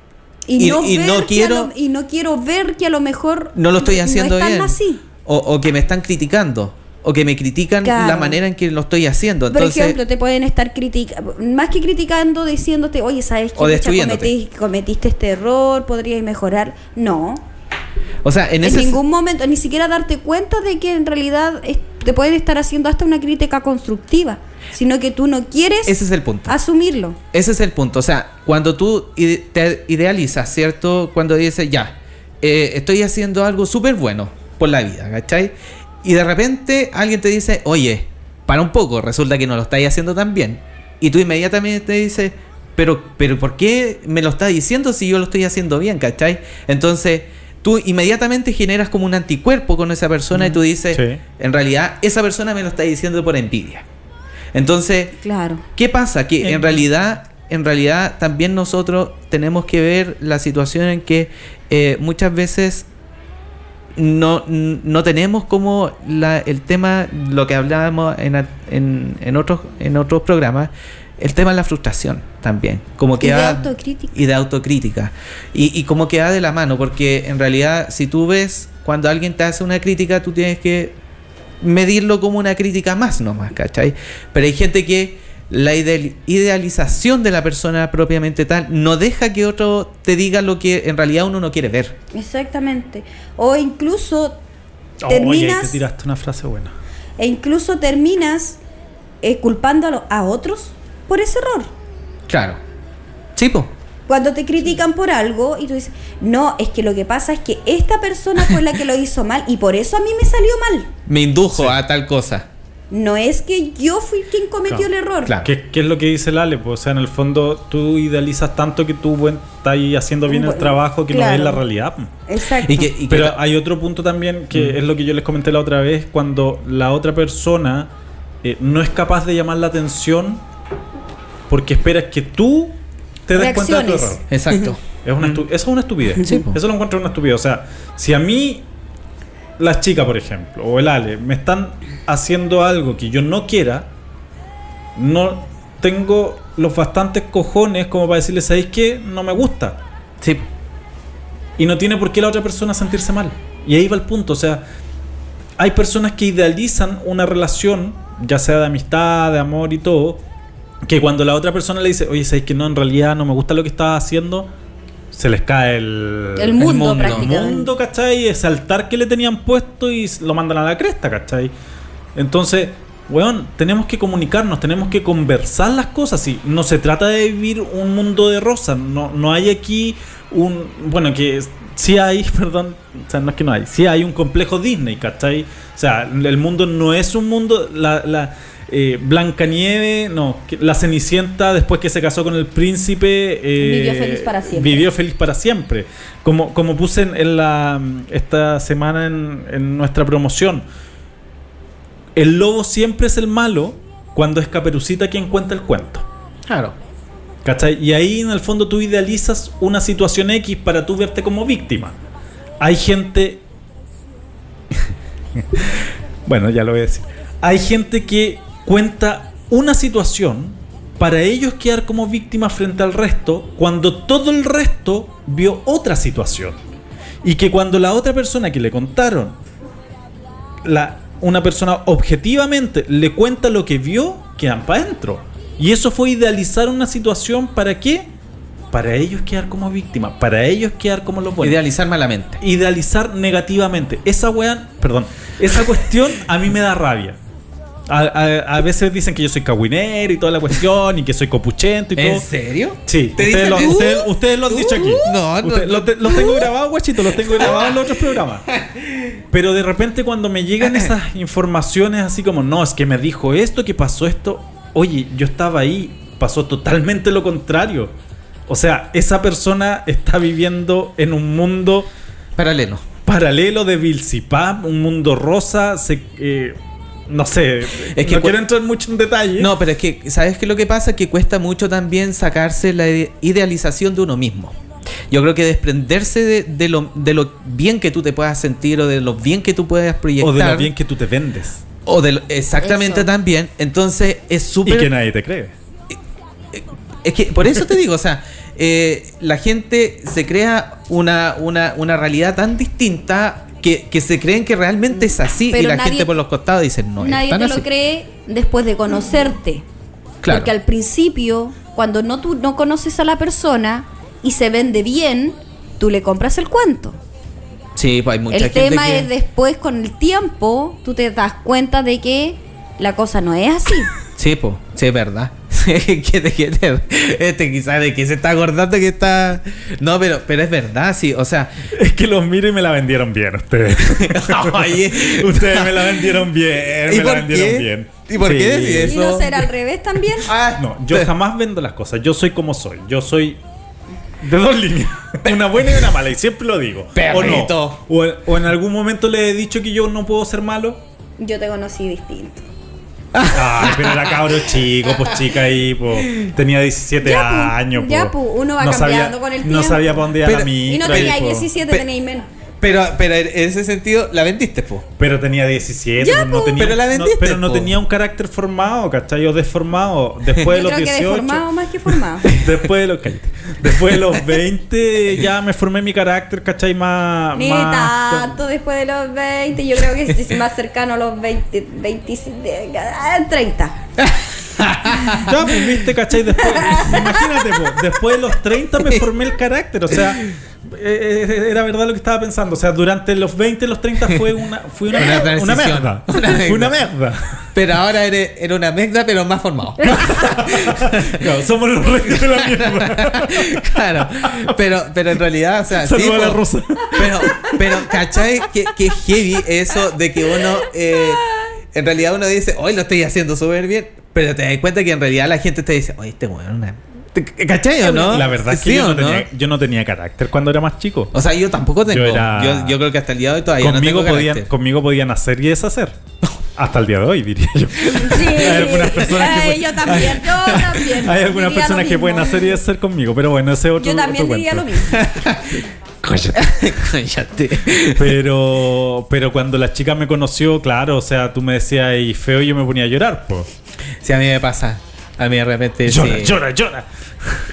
y, y- no y quiero- lo- y no quiero ver que a lo mejor no lo estoy haciendo no bien. así. O, o que me están criticando. O que me critican Claro. la manera en que lo estoy haciendo. Por ejemplo, te pueden estar criticando, más que criticando, diciéndote, oye, ¿sabes que cometiste, cometiste este error? ¿Podrías mejorar? No. o sea, en En, ese ningún momento, ni siquiera darte cuenta de que en realidad es- te pueden estar haciendo hasta una crítica constructiva, sino que tú no quieres ese es el punto. asumirlo. Ese es el punto. O sea, cuando tú te idealizas, ¿cierto? Cuando dices, ya, eh, estoy haciendo algo súper bueno por la vida, ¿cachai? Y de repente alguien te dice, oye, para un poco, resulta que no lo estáis haciendo tan bien. Y tú inmediatamente te dices, pero, pero ¿por qué me lo estás diciendo si yo lo estoy haciendo bien, ¿cachai? Entonces, tú inmediatamente generas como un anticuerpo con esa persona y tú dices, Sí. en realidad, esa persona me lo está diciendo por envidia. Entonces, Claro. ¿Qué pasa? Que en realidad, en realidad también nosotros tenemos que ver la situación en que eh, muchas veces no, no tenemos como la, el tema, lo que hablábamos en, en, en otros, en otros programas, el tema de la frustración también. Como que Y de va- autocrítica. y de autocrítica. Y, y como que va de la mano, porque en realidad si tú ves cuando alguien te hace una crítica, tú tienes que medirlo como una crítica más nomás, ¿cachai? Pero hay gente que la ideal- idealización de la persona propiamente tal no deja que otro te diga lo que en realidad uno no quiere ver. Exactamente. O incluso Oh, terminas oye, te tiraste una frase buena. e incluso terminas eh, culpando a, lo- a otros por ese error. Claro. Sí, po. Cuando te critican por algo y tú dices, no, es que lo que pasa es que esta persona fue la que lo hizo mal y por eso a mí me salió mal. Me indujo Sí. a tal cosa. No es que yo fui quien cometió Claro. el error. Claro. ¿Qué, qué es lo que dice Lale? Pues, o sea, en el fondo tú idealizas tanto que tú buen, estás ahí haciendo bien el trabajo que no es la realidad. Exacto. Y que, y que Pero hay otro punto también que es lo que yo les comenté la otra vez, cuando la otra persona eh, no es capaz de llamar la atención porque esperas que tú te des cuenta de tu error. Exacto. Es una eso es una estupidez. Sí, eso lo encuentro una estupidez. O sea, si a mí, las chicas, por ejemplo, o el Ale, me están haciendo algo que yo no quiera, no tengo los bastantes cojones como para decirles, ¿sabéis qué? No me gusta. Sí. Y no tiene por qué la otra persona sentirse mal. Y ahí va el punto. O sea, hay personas que idealizan una relación, ya sea de amistad, de amor y todo, que cuando la otra persona le dice, oye, ¿sabes que no? En realidad no me gusta lo que estás haciendo, se les cae el, el mundo, mundo. el prácticamente. mundo, ¿cachai? Ese altar que le tenían puesto y lo mandan a la cresta, ¿cachai? Entonces, weón, tenemos que comunicarnos, tenemos que conversar las cosas. Y no se trata de vivir un mundo de rosas. No, no hay aquí un. Bueno, que sí hay, perdón. O sea, no es que no hay. Sí hay un complejo Disney, ¿cachai? O sea, el mundo no es un mundo. La. la eh, Blancanieve, no, la Cenicienta después que se casó con el príncipe eh, Vivió feliz para siempre. vivió feliz para siempre. Como, como puse en, en la, esta semana en, en nuestra promoción, el lobo siempre es el malo cuando es Caperucita quien cuenta el cuento. Claro. ¿Cachai? Y ahí en el fondo tú idealizas una situación X para tú verte como víctima. Hay gente... bueno, ya lo voy a decir. Hay gente que cuenta una situación para ellos quedar como víctima frente al resto cuando todo el resto vio otra situación. Y que cuando la otra persona que le contaron, la, una persona objetivamente le cuenta lo que vio, quedan para adentro. Y eso fue idealizar una situación para qué? Para ellos quedar como víctimas, para ellos quedar como los buenos. Idealizar malamente. Idealizar negativamente. Esa weá, perdón, esa cuestión a mí me da rabia. A, a- a veces dicen que yo soy cagüinero y toda la cuestión y que soy copuchento y todo. ¿En serio? Sí, ¿Te ustedes lo, tú? ustedes- ustedes lo han dicho aquí. No, no, no. Los tengo grabados, guachito, los tengo grabados en los otros programas. Pero de repente cuando me llegan esas informaciones así como, no, es que me dijo esto, que pasó esto, oye, yo estaba ahí, pasó totalmente lo contrario. O sea, esa persona está viviendo en un mundo Paralelo. paralelo de Vilsipap, un mundo rosa, se, eh, no sé, Es que no quiero entrar mucho en detalle. No, pero es que, ¿sabes qué lo que pasa? Que cuesta mucho también sacarse la ide- idealización de uno mismo. Yo creo que desprenderse de, de lo, de lo bien que tú te puedas sentir o de lo bien que tú puedas proyectar. o de lo bien que tú te vendes. o de lo- exactamente Eso. también. Entonces es Y súper. que nadie te cree. Es que por eso te digo, o sea, eh, la gente se crea una, una, una realidad tan distinta que, que se creen que realmente es así y la nadie- gente por los costados dice no, es Nadie te así. lo cree después de conocerte. Claro. Porque al principio, cuando no tú no conoces a la persona y se vende bien, tú le compras el cuento. Sí, pues hay mucha el gente tema que- es después, con el tiempo, tú te das cuenta de que la cosa no es así. Sí, pues, sí, es verdad. que te, que te- este quizás de que se está acordando que está. No, pero, pero es verdad, sí. O sea, Es que los miro y me la vendieron bien ustedes. Oye. ustedes me la vendieron bien, ¿Y me por la vendieron qué? bien. ¿Y por qué decís ¿Y eso? no será al revés también? ah, No, yo jamás vendo las cosas. Yo soy como soy. Yo soy de dos líneas. Una buena y una mala. Y siempre lo digo. Perrito. O, no. o, o en algún momento le he dicho que yo no puedo ser malo. Yo te conocí distinto. Ay, pero era cabro chico, pues chica ahí, pues. Tenía 17 Ya, pues, años, ya, pues. pues, uno va no cambiando sabía, con el No tiempo. sabía para dónde iba Pero- la Y no micro, tenía pues. 17, Pe- tenéis menos. Pero, pero en ese sentido la vendiste, po. Pero tenía 17, Ya, no po. tenía, Pero la no- vendiste, pero no po. tenía un carácter formado, ¿cachai? O deformado. Después de los creo que 18. deformado más que formado. Después de los. Después de los 20 ya me formé mi carácter, ¿cachai? Más. Ni más tanto después de los 20, yo creo que es más cercano a los 20, 25, ah, 30. Ya, pues viste, ¿cachai? Después, imagínate, pues, después de los 30 me formé el carácter, o sea, eh, eh, era verdad lo que estaba pensando, o sea, durante los 20 y los 30 fue una, fue una, Una merda. Una Fue una merda. merda. Pero ahora eres, era una mezcla, pero más formado. Claro, somos los reyes de la mierda. claro. Pero, pero en realidad, o sea, Saluda a la po. Rosa. Pero, pero, ¿cachai? Que, que heavy eso de que uno, eh, en realidad uno dice, hoy lo estoy haciendo súper bien. Pero te das cuenta que en realidad la gente te dice, oye, este weón, una... ¿Te- ¿cachai o no? La verdad es que ¿Sí yo no, tenía, yo no tenía carácter cuando era más chico. O sea, yo tampoco tengo. Yo Yo, era- yo, creo que hasta el día de hoy todavía Conmigo, no tengo podían, carácter. conmigo podían hacer y deshacer. Hasta el día de hoy, diría yo. Sí, Hay algunas personas que Ay, pueden- yo también, yo también. Hay algunas Diría personas que pueden hacer y deshacer conmigo, pero bueno, ese es otro Yo también otro diría cuento. lo mismo. Cállate. Pero, pero cuando la chica me conoció, claro, o sea, tú me decías y feo y yo me ponía a llorar, pues. Sí, a mí me pasa. A mí de repente. Llora, sí. llora, llora.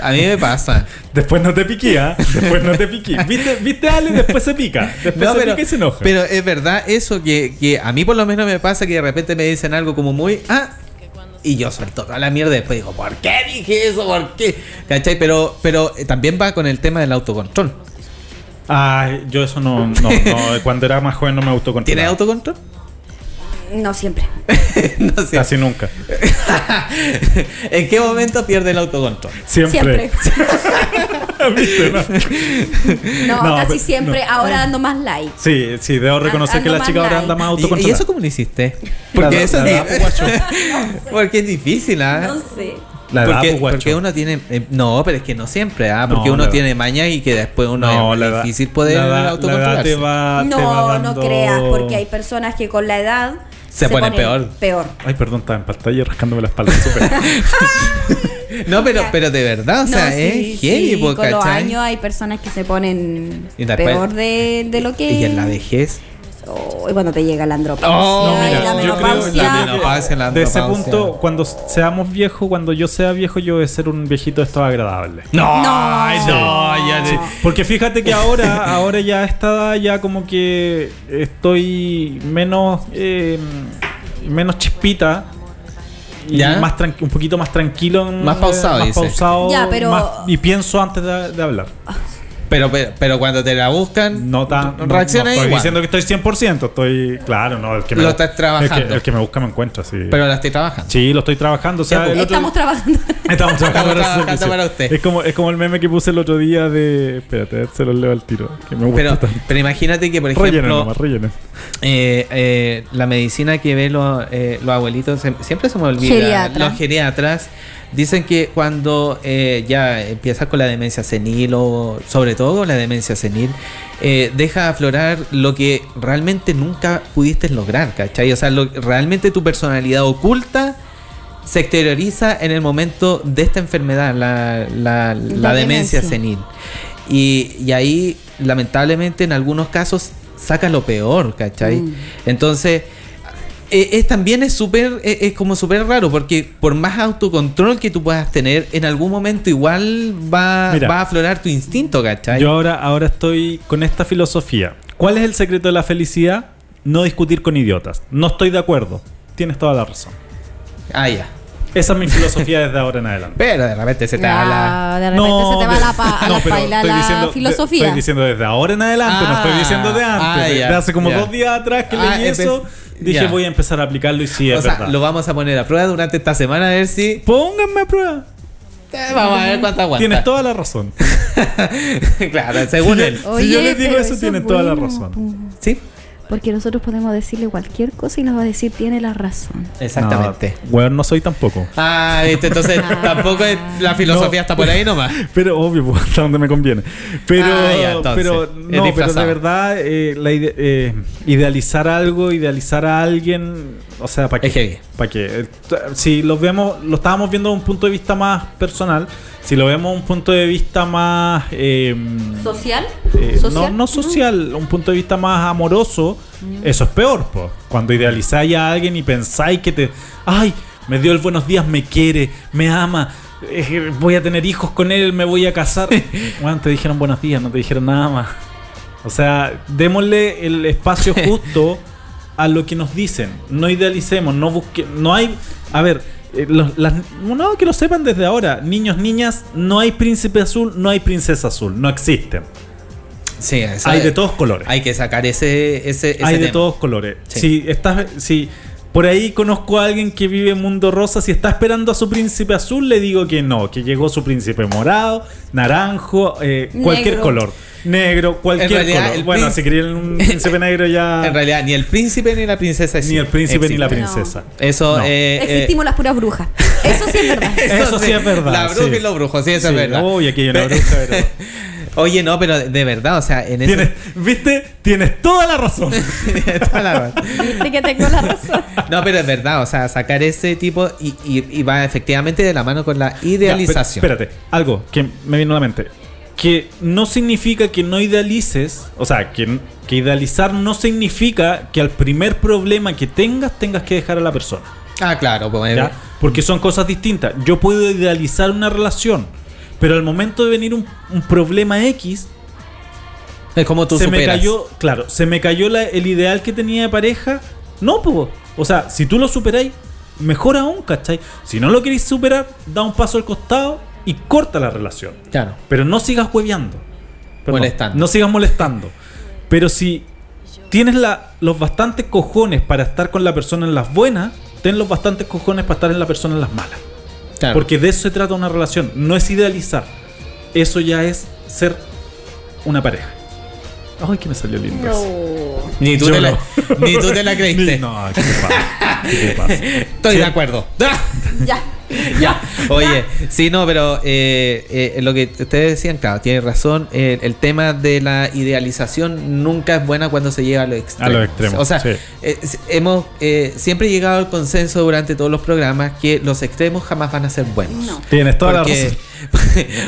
A mí me pasa. Después no te piqué, ¿ah? Después no te piqué. ¿Viste, ¿Viste Ale? Después se pica. Después No, se pero, pica y se enoja. pero es verdad eso que, que a mí por lo menos me pasa que de repente me dicen algo como muy. Ah, y yo suelto toda la mierda y después digo, ¿por qué dije eso? ¿Por qué? ¿Cachai? Pero, pero eh, también va con el tema del autocontrol. Ay, yo eso no, no, no, Cuando era más joven no me ¿Tienes autocontrolaba. autocontrol? No siempre. no sé. Casi nunca. ¿En qué momento pierde el autocontrol? Siempre. Siempre. ¿Viste, no? No, No, casi pero- siempre. Ahora ando más light. Sí, sí, debo reconocer Ando que la chica ahora anda más ¿Y, autocontrolada. y eso cómo lo hiciste? La Porque edad- eso la pues, guacho. Porque es difícil, ¿ah? No sé. La edad, porque, pues, porque uno tiene. eh, no, pero es que no siempre, ¿ah? Porque No, uno la edad. tiene maña y que después uno No, es la edad- difícil poder la edad- edad autocontrolarse. te va, te va No, no dando- creas, porque hay personas que con la edad Se ponen peor. Peor. Ay, perdón, estaba en pantalla rascándome la espalda. No, pero, pero de verdad, o sea, No, es sí, heavy, sí, po, con los años hay personas que se ponen Y después- peor de, de lo que Y en la vejez. Oh, y cuando te llega la andropausia. Oh, y Mira, la yo creo menopausia. la menopausia, la de ese punto, cuando seamos viejos, cuando yo sea viejo, yo voy a ser un viejito de estos agradables. No, No. ay, no, ya Sí, porque fíjate que ahora, ahora ya a esta edad ya como que estoy menos eh, menos chispita y ¿Ya? más tranqui- un poquito más tranquilo, en- Más pausado, más dice. pausado, Ya, pero- más- y pienso antes de, de hablar. Pero, pero, pero cuando te la buscan, No tan no- reacciona no estoy igual. diciendo que estoy 100%, estoy claro, no, el que me Lo estás trabajando. El que, el que me busca me encuentra, sí. Pero la estoy trabajando. Sí, lo estoy trabajando. O sea, Ya, pues. otro- Estamos trabajando. Estamos trabajando, Estamos para, trabajando usted. Es como, es como el meme que puse el otro día de. Espérate, se los leo al tiro. Que me gusta Pero, tanto. pero imagínate que, por Rellenen ejemplo, nomás, rellenen. eh, eh, la medicina que ven los, eh, los abuelitos, siempre se me olvida, Geriatra. los geriatras, dicen que cuando eh, ya empiezas con la demencia senil o sobre todo la demencia senil, eh, deja aflorar lo que realmente nunca pudiste lograr, ¿cachai? O sea, lo- realmente tu personalidad oculta se exterioriza en el momento de esta enfermedad, la, la- la demencia demencia. senil. Y, y ahí, lamentablemente, en algunos casos saca lo peor, ¿cachai? Mm. Entonces, eh, es, también es súper, eh, es como súper raro, porque por más autocontrol que tú puedas tener, en algún momento igual va, Mira. va a aflorar tu instinto, ¿cachai? Yo ahora, ahora estoy con esta filosofía. ¿Cuál es el secreto de la felicidad? No discutir con idiotas. No estoy de acuerdo. Tienes toda la razón. Ah, ya. Esa es mi filosofía desde ahora en adelante. Pero de repente se te va la... Ya, de repente se te va de- la, pa- a no, la pero paila estoy la diciendo- de- filosofía. estoy diciendo desde ahora en adelante, no estoy Ah, diciendo de antes. ah, de, de hace como ya. dos días atrás que Ah, leí eso, dije voy a empezar a aplicarlo y sí, es o sea, verdad. lo vamos a poner a prueba durante esta semana a ver si... Pónganme a prueba. Eh, vamos a ver cuánto aguanta. Tienes toda la razón. claro, según si, él. yo- si yo les digo eso, eso tienen es toda la razón. Sí, Porque nosotros podemos decirle cualquier cosa y nos va a decir tiene la razón. exactamente. No, weón, no soy tampoco. Ah, ¿viste? entonces tampoco es- la filosofía No. está por ahí nomás. Pero obvio, pues, hasta donde me conviene. Pero, Ah, ya, entonces, pero no, pero de verdad, eh, la ide- eh, idealizar algo, idealizar a alguien, o sea, ¿para qué? Es heavy. ¿Para qué? Eh, Si lo vemos, lo estábamos viendo desde un punto de vista más personal, si lo vemos un punto de vista más... eh, ¿Social? eh, ¿Social? No, no social, un punto de vista más amoroso, eso es peor, po. Cuando idealizáis a alguien y pensáis que te. ¡Ay! Me dio el buenos días, me quiere, me ama, eh, voy a tener hijos con él, me voy a casar. bueno, te dijeron buenos días, no te dijeron nada más. O sea, démosle el espacio justo a lo que nos dicen. No idealicemos, no busquemos. No hay. A ver, eh, los- las- no, que lo sepan desde ahora. Niños, niñas, no hay príncipe azul, no hay princesa azul. No existen. Sí, eso Hay de todos colores. Hay que sacar ese, ese, ese Hay de todos colores. Sí. Si estás, si por ahí conozco a alguien que vive en mundo rosa, si está esperando a su príncipe azul, le digo que no, que llegó su príncipe morado, naranjo, eh, cualquier Negro. color. Negro, cualquier realidad, color. el Bueno, si querían un príncipe negro ya. En realidad, ni el príncipe ni la princesa ni el príncipe ni la princesa. Eso, No. eh, eh, Existimos las puras brujas. Eso sí es verdad. Eso sí es verdad, La bruja sí. y los brujos, sí, eso Sí, es verdad. Uy, aquí hay una bruja, pero- Oye, no, pero de verdad, o sea, en Tienes, ese. ¿Viste? Tienes toda la razón. Toda la razón. Viste que tengo la razón. No, pero es verdad, o sea, sacar ese tipo y, y- y va efectivamente de la mano con la Ya, idealización. pero- espérate, algo que me vino a la mente. Que no significa que no idealices, o sea, que, que idealizar no significa que al primer problema que tengas tengas que dejar a la persona. ah, claro, pues, ¿ya? Porque son cosas distintas. Yo puedo idealizar una relación, pero al momento de venir un, un problema X, es como tú se me superas. cayó, claro, se me cayó la- el ideal que tenía de pareja. No, pues. O sea, si tú lo superáis, mejor aún, ¿cachai? Si no lo queréis superar, da un paso al costado y corta la relación. Claro. Pero no sigas hueveando. Molestando. No sigas molestando. Pero si tienes la- los bastantes cojones para estar con la persona en las buenas, ten los bastantes cojones para estar en la persona en las malas. Claro. Porque de eso se trata una relación. No es idealizar. Eso ya es ser una pareja. Ay, que me salió lindo. eso. Ni tú, te la, no. ni tú te la creíste. No, ¿qué te pasa? ¿Qué te pasa? Estoy Sí. de acuerdo. Ya. Ya. Oye, sí, no, pero eh, eh, lo que ustedes decían, claro, tiene razón. eh, el tema de la idealización nunca es buena cuando se llega a los extremos. A los extremos, O sea, sí. eh, hemos eh, siempre llegado al consenso durante todos los programas que los extremos jamás van a ser buenos. No. Tienes toda la porque, razón.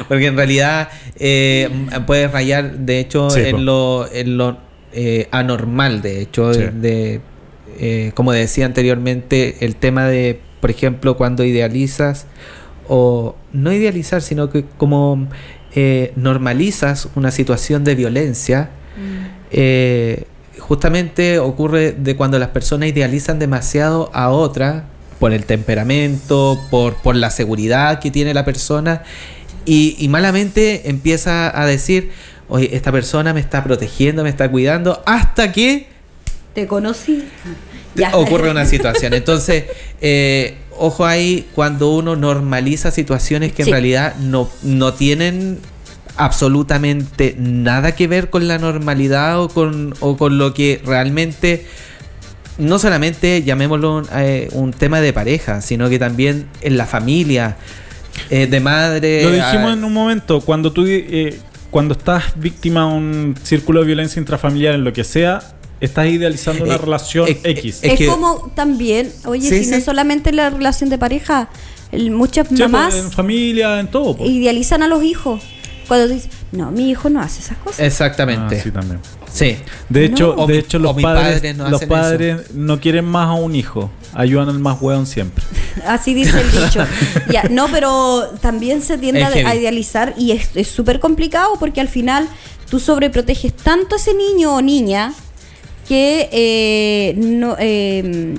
porque en realidad eh, puedes rayar, de hecho, Sí, en lo, en lo eh, anormal, de hecho, Sí. de, eh, como decía anteriormente, el tema de, por ejemplo, cuando idealizas, o no idealizar, sino que como eh, normalizas una situación de violencia, eh, justamente ocurre de cuando las personas idealizan demasiado a otra por el temperamento, por, por la seguridad que tiene la persona y, y malamente empieza a decir, oye, esta persona me está protegiendo, me está cuidando, hasta que Te conocí. Ya. ocurre una situación. Entonces, eh, ojo ahí cuando uno normaliza situaciones que Sí. en realidad no, no tienen absolutamente nada que ver con la normalidad o con, o con lo que realmente, no solamente llamémoslo un, eh, un tema de pareja, sino que también en la familia, eh, de madre. Lo dijimos a- en un momento, cuando tú eh, cuando estás víctima de un círculo de violencia intrafamiliar en lo que sea, estás idealizando una Eh, relación eh, X. es que- como también, oye, Sí, si no solamente la relación de pareja, el- muchas Sí, mamás pues, en familia, en todo. pues. idealizan a los hijos. Cuando dicen, no, mi hijo no hace esas cosas. Exactamente. Ah, sí, también. Sí. De hecho, de hecho los padres, padres no los padres no quieren más a un hijo, ayudan al más hueón siempre. Así dice el dicho. Ya, no, pero también se tiende Es a, idealizar y es es súper complicado porque al final tú sobreproteges tanto a ese niño o niña que eh, no eh,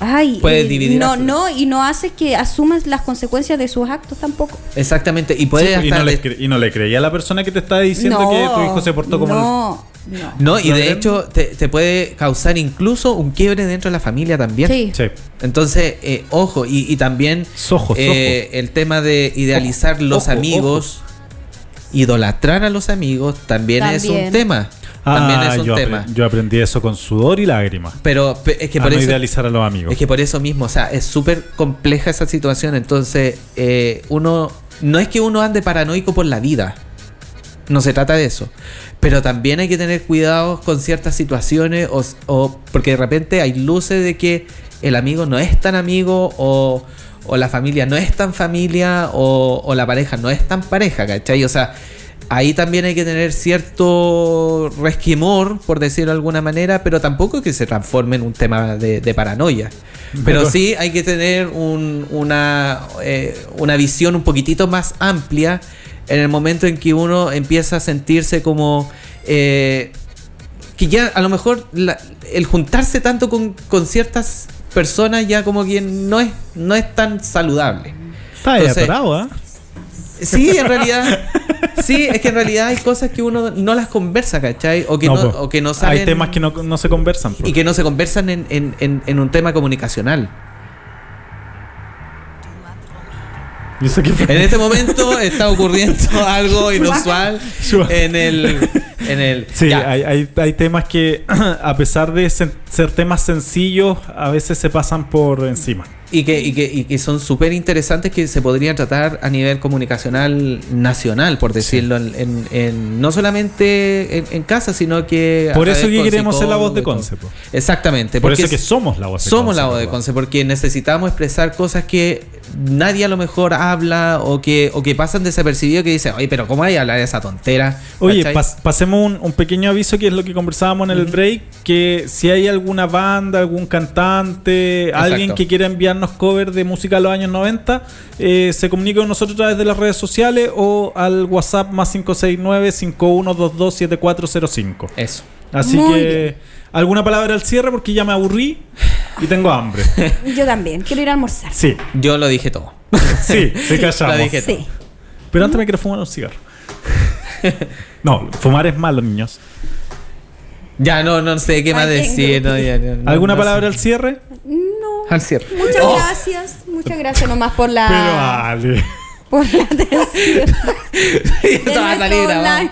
ay Puede eh, dividir no no y no haces que asumes las consecuencias de sus actos tampoco Exactamente. Y puede Sí, y, hasta no le y no le creía a la persona que te está diciendo no, que tu hijo se portó como el- no no No, y de hecho te, te puede causar incluso un quiebre dentro de la familia también. sí Sí. Entonces, eh, ojo, y, y también Sojo, eh, el tema de idealizar Ojo, los ojo, amigos, idolatrar a los amigos, también, es También. un tema. También Ah, es un yo, tema. apre- yo aprendí eso con sudor y lágrimas. Pero pe- es que a por no eso idealizar a los amigos. Es que por eso mismo, o sea, es súper compleja esa situación. Entonces, eh, uno. No es que uno ande paranoico por la vida. No se trata de eso. Pero también hay que tener cuidado con ciertas situaciones. O, o- porque de repente hay luces de que el amigo no es tan amigo. O, o la familia no es tan familia. O, o la pareja no es tan pareja, ¿cachai? O sea. Ahí también hay que tener cierto resquemor, por decirlo de alguna manera, pero tampoco que se transforme en un tema de, de paranoia. Pero Pero- sí hay que tener un- una, eh, una visión un poquitito más amplia en el momento en que uno empieza a sentirse como eh, que ya a lo mejor la- el juntarse tanto con, con ciertas personas ya como que no es, no es tan saludable. Está ahí Entonces, atorado, ¿ah? Sí, en realidad. Sí, es que en realidad hay cosas que uno no las conversa, ¿cachai? O que no, No, po. o que no saben. Hay temas que no, no se conversan. y que no se conversan en, en- en- en un tema comunicacional. En este momento está ocurriendo algo inusual en el. En el Sí, hay, hay, hay temas que, a pesar de ser temas sencillos, a veces se pasan por encima. Y que, y que, y que son súper interesantes que se podrían tratar a nivel comunicacional nacional, por decirlo, en, en- en- no solamente en, en casa, sino que... a Por eso que queremos ser la voz de Conce. po. Exactamente. Por porque eso que somos la voz de somos Conce, la voz de. Conce, porque necesitamos expresar cosas que nadie a lo mejor habla o que, o que pasan desapercibidos que dicen, oye, pero ¿cómo hay que hablar de esa tontera? Oye, pasemos un, un pequeño aviso que es lo que conversábamos en el break, que si hay alguna banda, algún cantante, alguien que quiera enviarnos cover de música de los años 90, eh, se comunica con nosotros a través de las redes sociales o al WhatsApp más 569-5122-7405. Eso. Así Muy que, bien. ¿alguna palabra al cierre? Porque ya me aburrí y tengo hambre. yo también quiero ir a almorzar Sí, Yo lo dije todo. sí, sí, callamos. Lo dije todo. sí Pero antes me quiero fumar un cigarro. No, fumar es malo, niños. Ya no, no sé qué más Ay, decir. no, ya, no, no, ¿Alguna no palabra sé. al cierre? Al cierre. muchas Oh. gracias muchas gracias nomás por la Pero vale. por la atención Esto de va a salir grabado.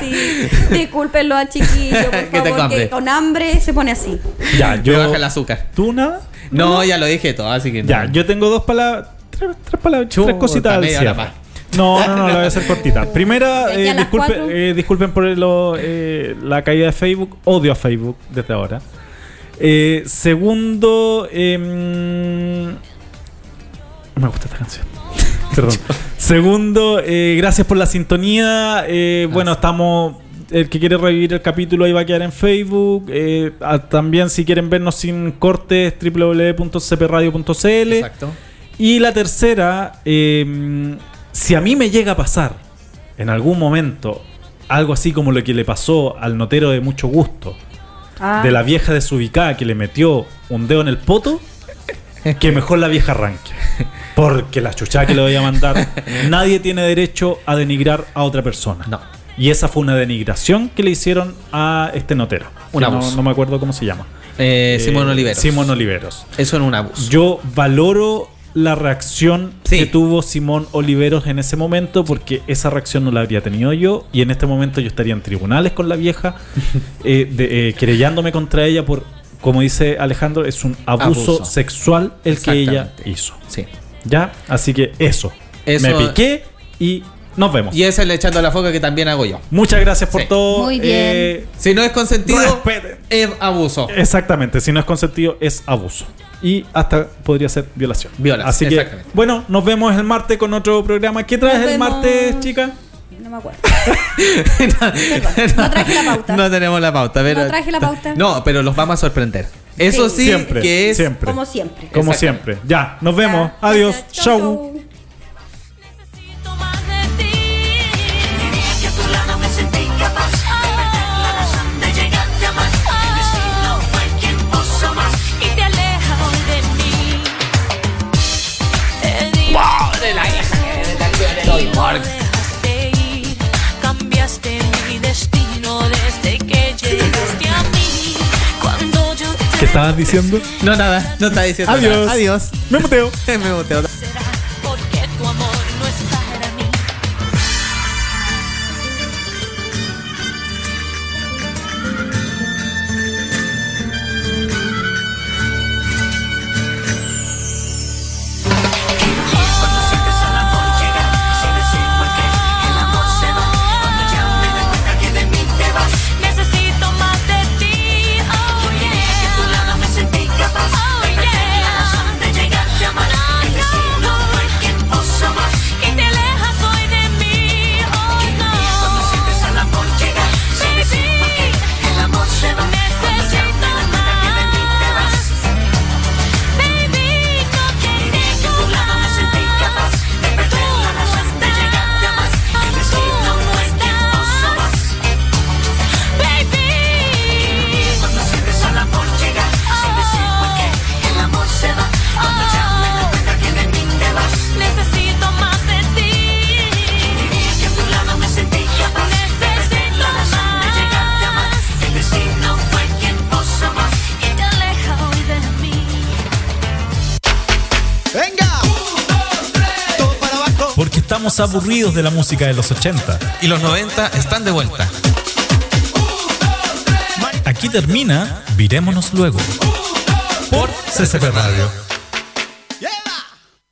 sí. Discúlpenlo al chiquillo, por Que favor, que con hambre se pone así. Ya, Me yo. baja el azúcar. ¿Tú nada? No, ya lo dije todo, así que no. Ya, yo tengo dos palabras. Tres, tres palabras, tres cositas al cierre. No, no, no, la voy a hacer cortita. Primera, eh, a las disculpe- cuatro. eh, disculpen por lo, eh, la caída de Facebook. Odio a Facebook desde ahora. Eh, segundo, em, me gusta esta canción. Perdón. Segundo, eh, gracias por la sintonía. Eh, bueno, estamos el que quiere revivir el capítulo ahí va a quedar en Facebook. Eh, también si quieren vernos sin cortes, www.cpradio.cl. Exacto. Y la tercera, eh, si a mí me llega a pasar en algún momento algo así como lo que le pasó al notero de mucho gusto, Ah. de la vieja desubicada que le metió un dedo en el poto, que mejor la vieja arranque. Porque la chuchada que le voy a mandar, nadie tiene derecho a denigrar a otra persona. No. Y esa fue una denigración que le hicieron a este notero. Un que no, abuso. no me acuerdo cómo se llama. Eh, Eh, Simón Oliveros. Simón Oliveros. Eso es un abuso. Yo valoro la reacción Sí. que tuvo Simón Oliveros en ese momento porque esa reacción no la habría tenido yo y en este momento yo estaría en tribunales con la vieja eh, de- eh, querellándome contra ella por, como dice Alejandro, es un abuso, Abuso. sexual el que ella hizo. Sí. ¿Ya? Así que eso. Eso- Me piqué y nos vemos. Y ese es el echando la foca que también hago yo. Muchas gracias por Sí. todo. Muy bien. Eh, Si no es consentido, Respeten. es abuso. Exactamente, si no es consentido es abuso. Y hasta podría ser violación. Violación, Así que, exactamente. bueno, nos vemos el martes con otro programa. ¿Qué traes Nos el vemos. martes, chica? No me acuerdo. no traje la pauta. No tenemos la pauta, pero. No traje la pauta. No, pero los vamos a sorprender. Eso sí, Sí. Siempre, que es. siempre. Como siempre. Como siempre. Ya, nos vemos. Ya, Adiós. Chau. Estabas diciendo? No, nada, no está diciendo Adiós. nada. Adiós. Me muteo. Me boteo. Aburridos de la música de los 80. Y los 90 están de vuelta. Aquí termina Virémonos luego. Por CCP Radio.